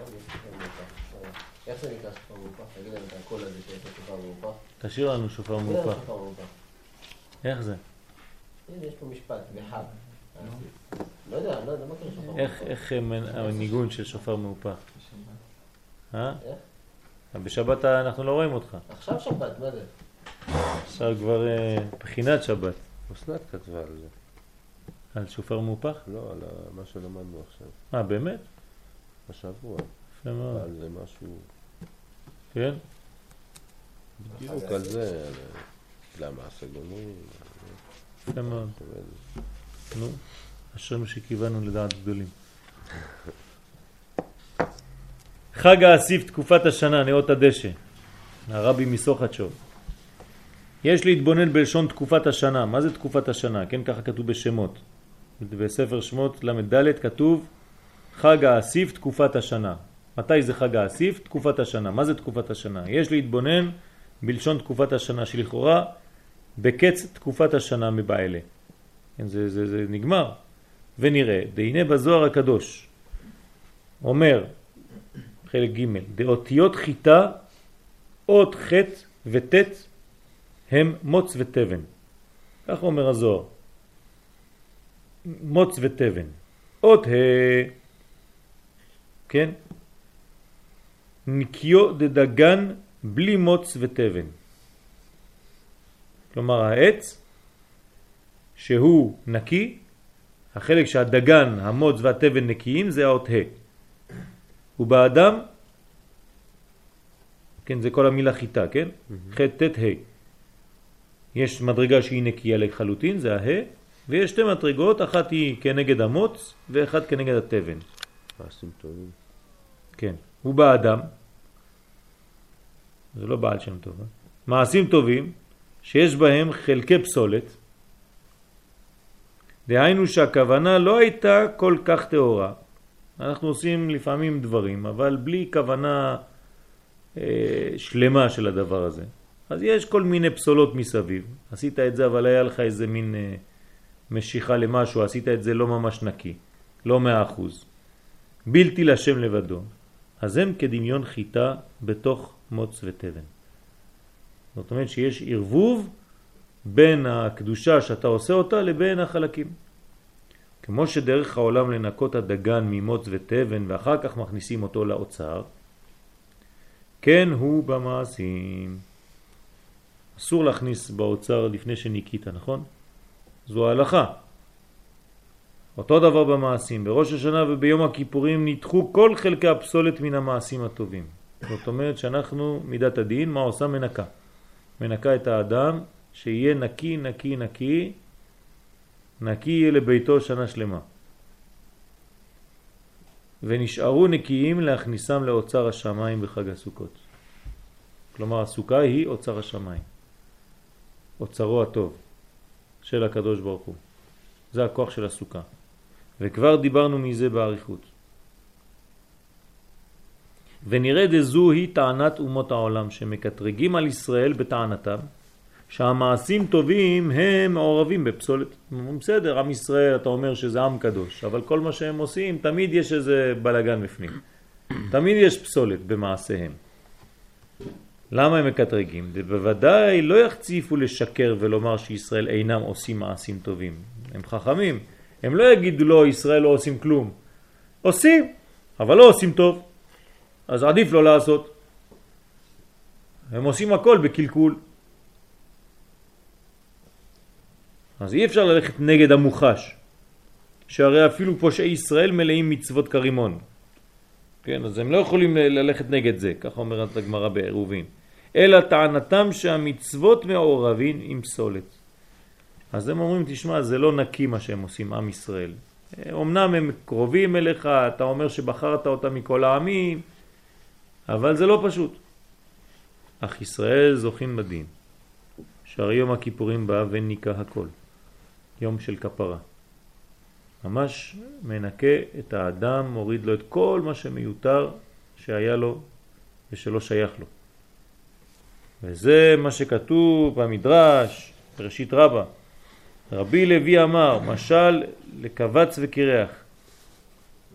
איך זה נקרא שופר מהופך? תגיד להם את הקול הזה שיש לו שופר מהופך. תשאיר לנו שופר. שופר מהופך. איך זה? הנה, יש פה משפט, בחג. לא יודע, לא יודע, מה קורה שופר איך, מהופך? איך הניגון של שופר מהופך? אה? איך? בשבת אנחנו לא רואים אותך. עכשיו שבת, מה זה? עכשיו כבר אה, בחינת שבת. אסנת כתבה על זה. על שופר מהופך? לא, על מה שלמדנו עכשיו. אה, באמת? השבוע. יפה מאוד. על זה משהו... כן? בדיוק על זה. על למה הסגונים. יפה מאוד. נו, אשרנו שכיוונו לדעת גדולים. חג האסיף תקופת השנה, נאות הדשא, הרבי מסוחצ'וב. יש להתבונן בלשון תקופת השנה. מה זה תקופת השנה? כן, ככה כתוב בשמות. בספר שמות ל"ד כתוב חג האסיף תקופת השנה. מתי זה חג האסיף? תקופת השנה. מה זה תקופת השנה? יש להתבונן בלשון תקופת השנה שלכאורה בקץ תקופת השנה מבעלה. כן, זה, זה, זה נגמר. ונראה, והנה בזוהר הקדוש אומר, חלק ג' דאותיות חיטה, אות ח' וט' הם מוץ ותבן. כך אומר הזוהר. מוץ ותבן. אות ה... כן? נקיו דדגן בלי מוץ ותבן. כלומר העץ שהוא נקי, החלק שהדגן, המוץ והתבן נקיים זה האות ה'. ובאדם, כן, זה כל המילה חיטה, כן? ח' ט' ה'. יש מדרגה שהיא נקייה לחלוטין, זה הה, ויש שתי מדרגות, אחת היא כנגד המוץ ואחת כנגד התבן. מעשים טובים. כן. הוא באדם, זה לא בעל שם טוב, אה? מעשים טובים שיש בהם חלקי פסולת, דהיינו שהכוונה לא הייתה כל כך טהורה. אנחנו עושים לפעמים דברים, אבל בלי כוונה אה, שלמה של הדבר הזה. אז יש כל מיני פסולות מסביב. עשית את זה, אבל היה לך איזה מין אה, משיכה למשהו, עשית את זה לא ממש נקי, לא מאה אחוז. בלתי לשם לבדו. אז הם כדמיון חיטה בתוך מוץ ותבן. זאת אומרת שיש ערבוב בין הקדושה שאתה עושה אותה לבין החלקים. כמו שדרך העולם לנקות הדגן ממוץ ותבן ואחר כך מכניסים אותו לאוצר, כן הוא במעשים. אסור להכניס באוצר לפני שניקית, נכון? זו ההלכה. אותו דבר במעשים. בראש השנה וביום הכיפורים ניתחו כל חלקי הפסולת מן המעשים הטובים. זאת אומרת שאנחנו, מידת הדין, מה עושה? מנקה. מנקה את האדם שיהיה נקי, נקי, נקי, נקי לביתו שנה שלמה. ונשארו נקיים להכניסם לאוצר השמיים בחג הסוכות. כלומר, הסוכה היא אוצר השמיים. אוצרו הטוב של הקדוש ברוך הוא. זה הכוח של הסוכה. וכבר דיברנו מזה בעריכות. ונראה דזו היא טענת אומות העולם שמקטרגים על ישראל בטענתם שהמעשים טובים הם מעורבים בפסולת. בסדר, עם ישראל אתה אומר שזה עם קדוש, אבל כל מה שהם עושים תמיד יש איזה בלגן בפנים. תמיד יש פסולת במעשיהם. למה הם מקטרגים? בוודאי לא יחציפו לשקר ולומר שישראל אינם עושים מעשים טובים. הם חכמים. הם לא יגידו לא, ישראל לא עושים כלום. עושים, אבל לא עושים טוב. אז עדיף לא לעשות. הם עושים הכל בקלקול. אז אי אפשר ללכת נגד המוחש, שהרי אפילו פושעי ישראל מלאים מצוות קרימון. כן, אז הם לא יכולים ללכת נגד זה, ככה אומרת הגמרא בעירובין. אלא טענתם שהמצוות מעורבים עם פסולת. אז הם אומרים, תשמע, זה לא נקי מה שהם עושים, עם ישראל. אמנם הם קרובים אליך, אתה אומר שבחרת אותם מכל העמים, אבל זה לא פשוט. אך ישראל זוכים בדין, שהרי יום הכיפורים בא וניקה הכל. יום של כפרה. ממש מנקה את האדם, מוריד לו את כל מה שמיותר שהיה לו ושלא שייך לו. וזה מה שכתוב במדרש, בראשית רבה. רבי לוי אמר, משל לקבץ וקירח,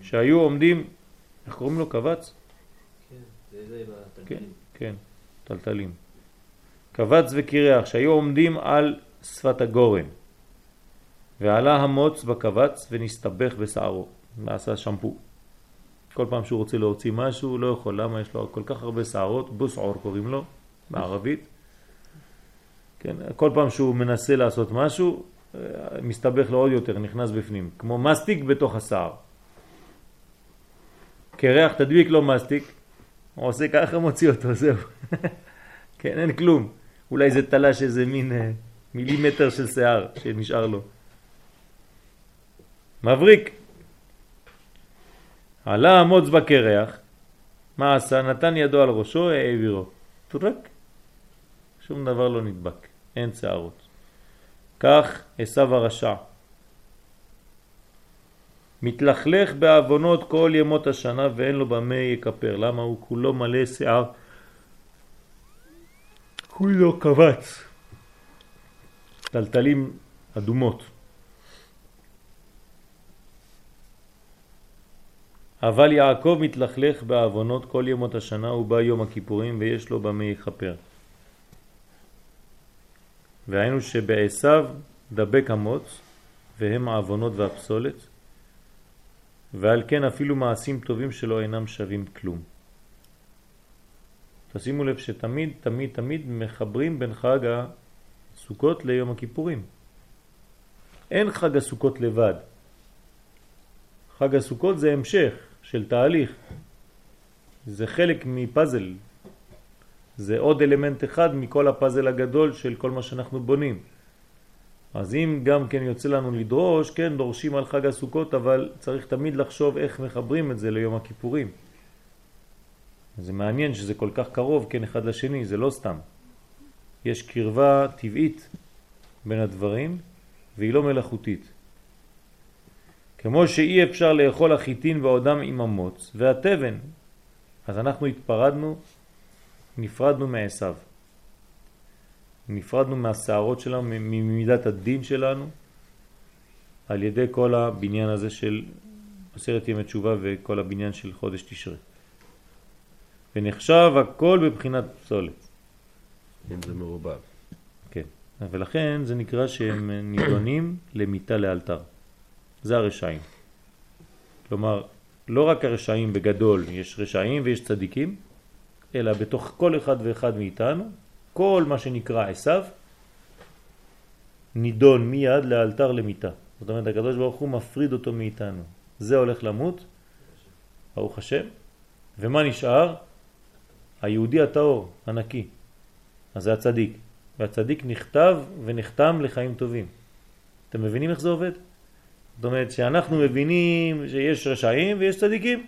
שהיו עומדים, איך קוראים לו קבץ? כן, כן. כן, טלטלים. קבץ וקירח, שהיו עומדים על שפת הגורן. ועלה המוץ בקבץ ונסתבך בשערו, ועשה שמפו. כל פעם שהוא רוצה להוציא משהו, הוא לא יכול. למה? יש לו כל כך הרבה שערות, בוסעור קוראים לו, בערבית. כן, כל פעם שהוא מנסה לעשות משהו, מסתבך לו עוד יותר, נכנס בפנים, כמו מסטיק בתוך השער. קרח, תדביק לו מסטיק, הוא עושה ככה, מוציא אותו, זהו. כן, אין כלום. אולי זה תלש איזה מין אה, מילימטר של שיער שנשאר לו. מבריק. עלה המוץ בקרח, מה עשה? נתן ידו על ראשו, העבירו. טורק. שום דבר לא נדבק, אין שערות. כך עשיו הרשע. מתלכלך בעוונות כל ימות השנה ואין לו במה יקפר. למה? הוא כולו מלא שיער. כולו קבץ. טלטלים אדומות. אבל יעקב מתלכלך בעוונות כל ימות השנה, הוא בא יום הכיפורים ויש לו במה יכפר. והיינו שבעשיו דבק המוץ, והם העוונות והפסולת, ועל כן אפילו מעשים טובים שלו אינם שווים כלום. תשימו לב שתמיד, תמיד, תמיד מחברים בין חג הסוכות ליום הכיפורים. אין חג הסוכות לבד. חג הסוכות זה המשך של תהליך. זה חלק מפאזל. זה עוד אלמנט אחד מכל הפאזל הגדול של כל מה שאנחנו בונים. אז אם גם כן יוצא לנו לדרוש, כן, דורשים על חג הסוכות, אבל צריך תמיד לחשוב איך מחברים את זה ליום הכיפורים. זה מעניין שזה כל כך קרוב, כן, אחד לשני, זה לא סתם. יש קרבה טבעית בין הדברים, והיא לא מלאכותית. כמו שאי אפשר לאכול החיטין בעודם עם המוץ והתבן. אז אנחנו התפרדנו, נפרדנו מעשיו. נפרדנו מהשערות שלנו, ממידת הדין שלנו, על ידי כל הבניין הזה של עשרת ימי תשובה וכל הבניין של חודש תשרה. ונחשב הכל בבחינת פסולת. אם זה מרובב. כן, ולכן זה נקרא שהם נידונים למיטה לאלתר. זה הרשעים. כלומר, לא רק הרשעים בגדול, יש רשעים ויש צדיקים, אלא בתוך כל אחד ואחד מאיתנו, כל מה שנקרא עשיו, נידון מיד לאלתר למיטה. זאת אומרת, הקדוש ברוך הוא מפריד אותו מאיתנו. זה הולך למות, ברוך השם, ומה נשאר? היהודי הטהור, הנקי. אז זה הצדיק. והצדיק נכתב ונחתם לחיים טובים. אתם מבינים איך זה עובד? זאת אומרת שאנחנו מבינים שיש רשעים ויש צדיקים.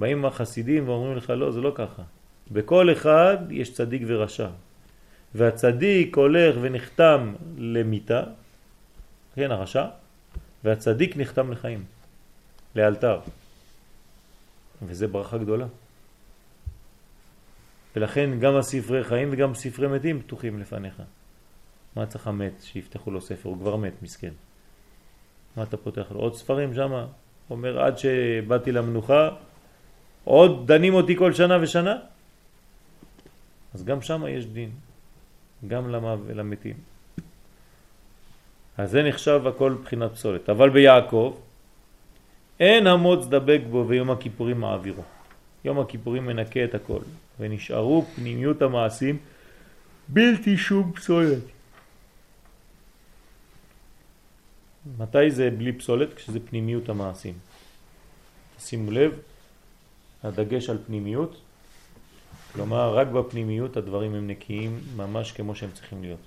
באים החסידים ואומרים לך לא, זה לא ככה. בכל אחד יש צדיק ורשע. והצדיק הולך ונחתם למיטה, כן, הרשע, והצדיק נחתם לחיים, לאלתר. וזה ברכה גדולה. ולכן גם הספרי חיים וגם ספרי מתים פתוחים לפניך. מה צריך המת שיפתחו לו ספר? הוא כבר מת, מסכן. מה אתה פותח לו? עוד ספרים שמה? אומר עד שבאתי למנוחה, עוד דנים אותי כל שנה ושנה? אז גם שם יש דין, גם למתים. אז זה נחשב הכל בחינת פסולת. אבל ביעקב אין המוץ דבק בו ויום הכיפורים מעבירו. יום הכיפורים מנקה את הכל, ונשארו פנימיות המעשים בלתי שום פסולת. מתי זה בלי פסולת? כשזה פנימיות המעשים. שימו לב, הדגש על פנימיות, כלומר רק בפנימיות הדברים הם נקיים ממש כמו שהם צריכים להיות.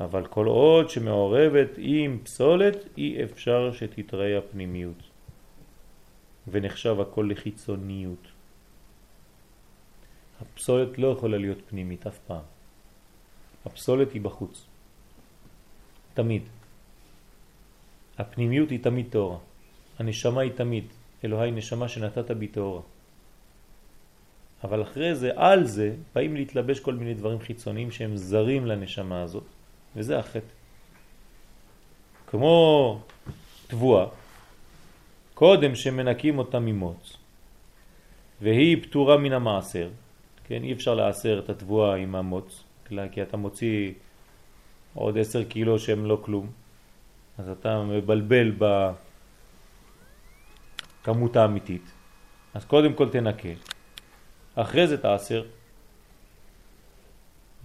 אבל כל עוד שמעורבת עם פסולת אי אפשר שתתראה הפנימיות ונחשב הכל לחיצוניות. הפסולת לא יכולה להיות פנימית אף פעם. הפסולת היא בחוץ. תמיד. הפנימיות היא תמיד תאורה. הנשמה היא תמיד. אלוהי נשמה שנתת בי תאורה. אבל אחרי זה, על זה, באים להתלבש כל מיני דברים חיצוניים שהם זרים לנשמה הזאת. וזה החטא. כמו תבואה, קודם שמנקים אותה ממוץ, והיא פטורה מן המעשר, כן, אי אפשר לעשר את התבואה עם המוץ, כי אתה מוציא עוד עשר קילו שהם לא כלום, אז אתה מבלבל בכמות האמיתית. אז קודם כל תנקה, אחרי זה תעשר,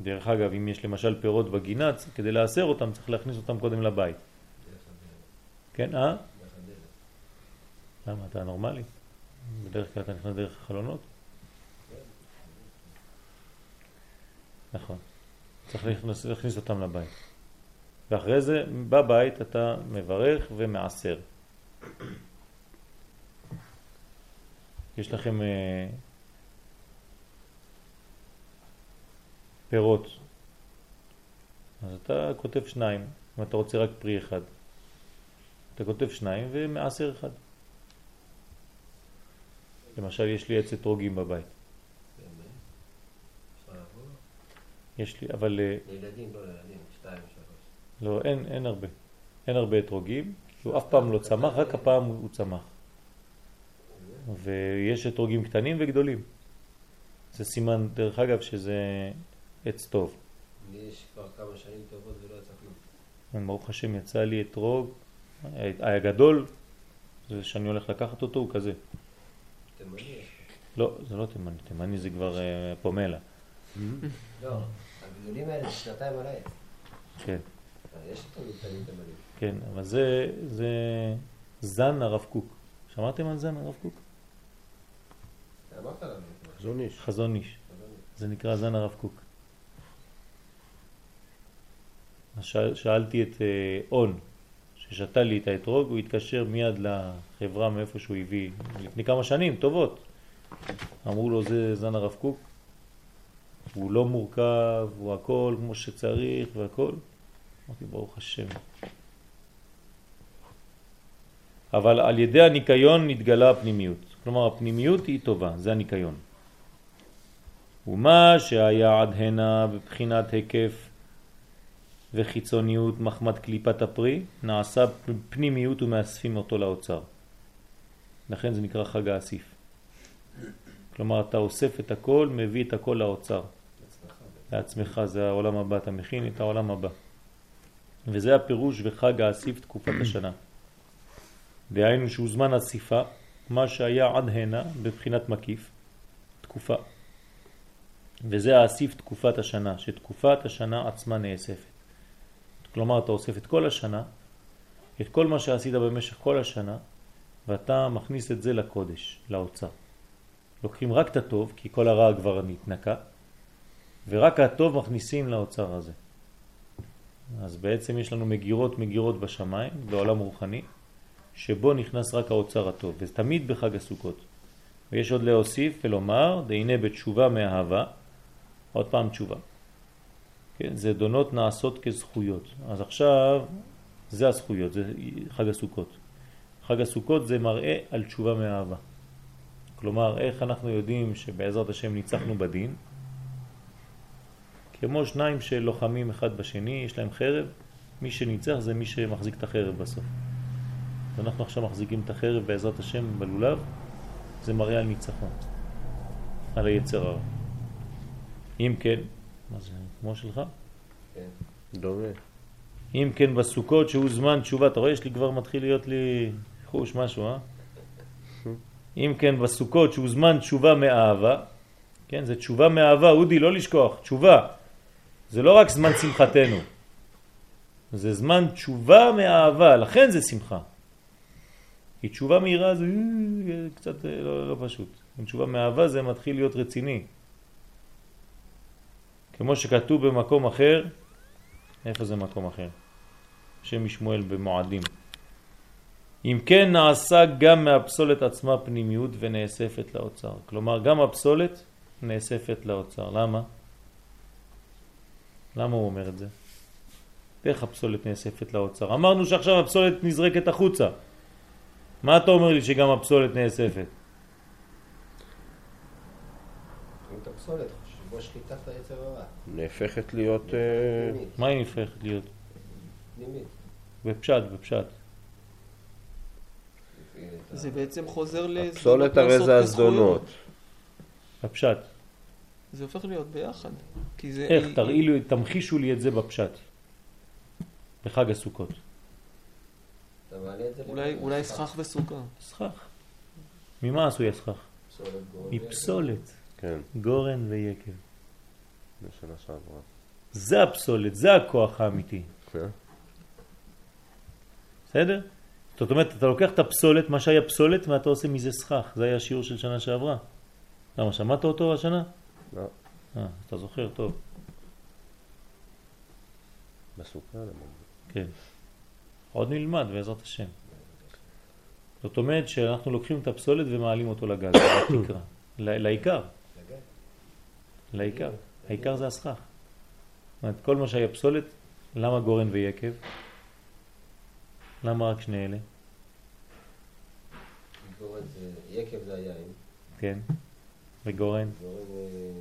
דרך אגב, אם יש למשל פירות בגינה, כדי לאסר אותם צריך להכניס אותם קודם לבית. כן, אה? למה, אתה נורמלי? בדרך כלל אתה נכנס דרך החלונות? נכון. צריך להכניס, להכניס אותם לבית. ואחרי זה, בבית אתה מברך ומעשר. יש לכם אה, פירות. אז אתה כותב שניים, אם אתה רוצה רק פרי אחד. אתה כותב שניים ומעשר אחד. למשל, יש לי עץ אתרוגים בבית. יש לי, אבל... אה, לילדים, לא לילדים, שתיים, שלוש. לא, אין, אין הרבה. אין הרבה אתרוגים. הוא אף פעם לא צמח, רק הפעם הוא צמח. ויש אתרוגים קטנים וגדולים. זה סימן, דרך אגב, שזה עץ טוב. לי יש כבר כמה שנים טובות ולא יצא כלום. ברוך השם יצא לי אתרוג, הגדול, זה שאני הולך לקחת אותו, הוא כזה. תימני. לא, זה לא תימני, תימני זה כבר אה, פומלה. לא, הגדולים האלה שנתיים על העץ. כן, יש אותו קטנים תימנים. כן, אבל זה זן הרב קוק. שמעתם על זן הרב קוק? אמרת לנו. חזון איש. חזון איש. זה נקרא זן הרב קוק. שאל- שאלתי את אה, און, ששתה לי את האתרוג, הוא התקשר מיד לחברה מאיפה שהוא הביא, לפני כמה שנים, טובות. אמרו לו, זה זן הרב קוק, הוא לא מורכב, הוא הכל כמו שצריך והכל. אמרתי, ברוך השם. אבל על ידי הניקיון נתגלה הפנימיות. כלומר, הפנימיות היא טובה, זה הניקיון. ומה שהיה עד הנה בבחינת היקף וחיצוניות מחמד קליפת הפרי, נעשה פנימיות ומאספים אותו לאוצר. לכן זה נקרא חג האסיף. כלומר, אתה אוסף את הכל, מביא את הכל לאוצר. לעצמך, זה העולם הבא, אתה מכין את העולם הבא. וזה הפירוש וחג האסיף תקופת השנה. דהיינו שהוא זמן אסיפה, מה שהיה עד הנה בבחינת מקיף, תקופה. וזה האסיף תקופת השנה, שתקופת השנה עצמה נאספת. כלומר, אתה אוסף את כל השנה, את כל מה שעשית במשך כל השנה, ואתה מכניס את זה לקודש, לאוצר. לוקחים רק את הטוב, כי כל הרע כבר נתנקה, ורק הטוב מכניסים לאוצר הזה. אז בעצם יש לנו מגירות מגירות בשמיים, בעולם רוחני, שבו נכנס רק האוצר הטוב, וזה תמיד בחג הסוכות. ויש עוד להוסיף ולומר, דהנה בתשובה מאהבה, עוד פעם תשובה. כן, זה דונות נעשות כזכויות. אז עכשיו זה הזכויות, זה חג הסוכות. חג הסוכות זה מראה על תשובה מאהבה. כלומר, איך אנחנו יודעים שבעזרת השם ניצחנו בדין? כמו שניים שלוחמים אחד בשני, יש להם חרב, מי שניצח זה מי שמחזיק את החרב בסוף. ואנחנו עכשיו מחזיקים את החרב בעזרת השם בלולב, זה מראה על ניצחון, על היצר הרע. אם כן, מה זה, כמו שלך? כן. דומה. אם כן בסוכות שהוא זמן תשובה, אתה רואה יש לי כבר מתחיל להיות לי חוש משהו, אה? אם כן בסוכות שהוא זמן תשובה מאהבה, כן, זה תשובה מאהבה, אודי, לא לשכוח, תשובה. זה לא רק זמן שמחתנו, זה זמן תשובה מאהבה, לכן זה שמחה. כי תשובה מהירה זה אה, קצת אה, לא, לא פשוט. תשובה מאהבה זה מתחיל להיות רציני. כמו שכתוב במקום אחר, איפה זה מקום אחר? שם משמואל במועדים. אם כן נעשה גם מהפסולת עצמה פנימיות ונאספת לאוצר. כלומר גם הפסולת נאספת לאוצר. למה? למה הוא אומר את זה? איך הפסולת נאספת לאוצר? אמרנו שעכשיו הפסולת נזרקת החוצה. מה אתה אומר לי שגם הפסולת נאספת? נהפכת להיות... אה. מה היא הופכת להיות? בפשט, בפשט. זה בעצם חוזר לזדונות הפסולת הרי זה. הזדונות. בפשט. זה הופך להיות ביחד. איך? תמחישו לי את זה בפשט. בחג הסוכות. אתה מעלה את זה אולי, סכך וסוכה. סכך. ממה עשוי הסכך? מפסולת. כן, גורן ויקב. בשנה שעברה. זה הפסולת, זה הכוח האמיתי. כן. בסדר? זאת אומרת, אתה לוקח את הפסולת, מה שהיה פסולת, ואתה עושה מזה סכך. זה היה השיעור של שנה שעברה. למה, שמעת אותו השנה? לא, אה, אתה זוכר טוב. בסוכה למעלה. כן. עוד נלמד בעזרת השם. זאת אומרת שאנחנו לוקחים את הפסולת ומעלים אותו לגג, לתקרה, לעיקר. לעיקר. העיקר זה הסכך. זאת אומרת, כל מה שהיה פסולת, למה גורן ויקב? למה רק שני אלה? זה, יקב זה היין. כן. וגורן? גורם זה...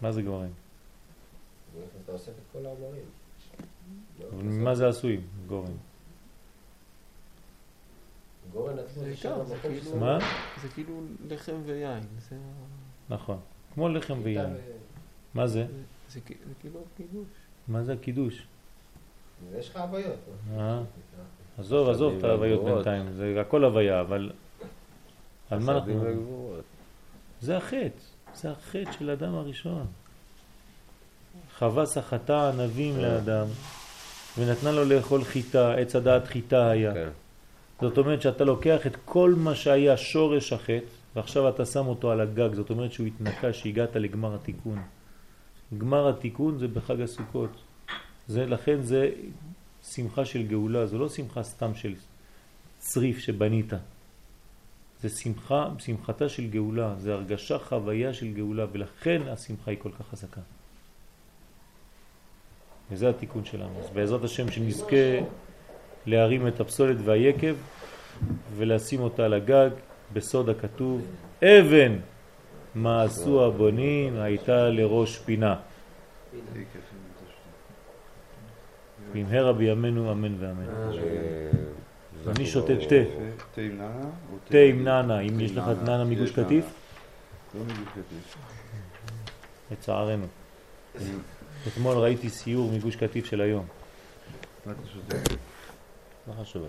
מה זה גורן? אתה אוסף את כל העומרים. אבל ממה זה עשוי, גורן? גורן כאילו- מה? זה כאילו לחם ויין. נכון. כמו לחם ויין. מה זה? זה, כאילו קידוש. מה זה הקידוש? ויש לך הוויות. אה? עזוב, עזוב את ההוויות. בינתיים, זה הכל הוויה, אבל... על מה אנחנו... וגבורות. זה החטא, זה החטא של האדם הראשון. חווה סחטה ענבים לאדם, ונתנה לו לאכול חיטה, עץ הדעת חיטה היה. כן. זאת אומרת שאתה לוקח את כל מה שהיה שורש החטא, ועכשיו אתה שם אותו על הגג, זאת אומרת שהוא התנקה, שהגעת לגמר התיקון. גמר התיקון זה בחג הסוכות. זה, לכן זה שמחה של גאולה, זה לא שמחה סתם של צריף שבנית. זה שמחה, שמחתה של גאולה, זה הרגשה, חוויה של גאולה, ולכן השמחה היא כל כך חזקה. וזה התיקון שלנו. אז בעזרת השם שנזכה להרים את הפסולת והיקב ולשים אותה על הגג בסוד הכתוב אבן מה עשו הבונים הייתה לראש פינה במהרה בימינו אמן ואמן אני שותה תה תה עם נענה? אם יש לך נענה. מגוש קטיף לא מגוש קטיף. לצערנו אתמול ראיתי סיור מגוש קטיף של היום? לא חשוב,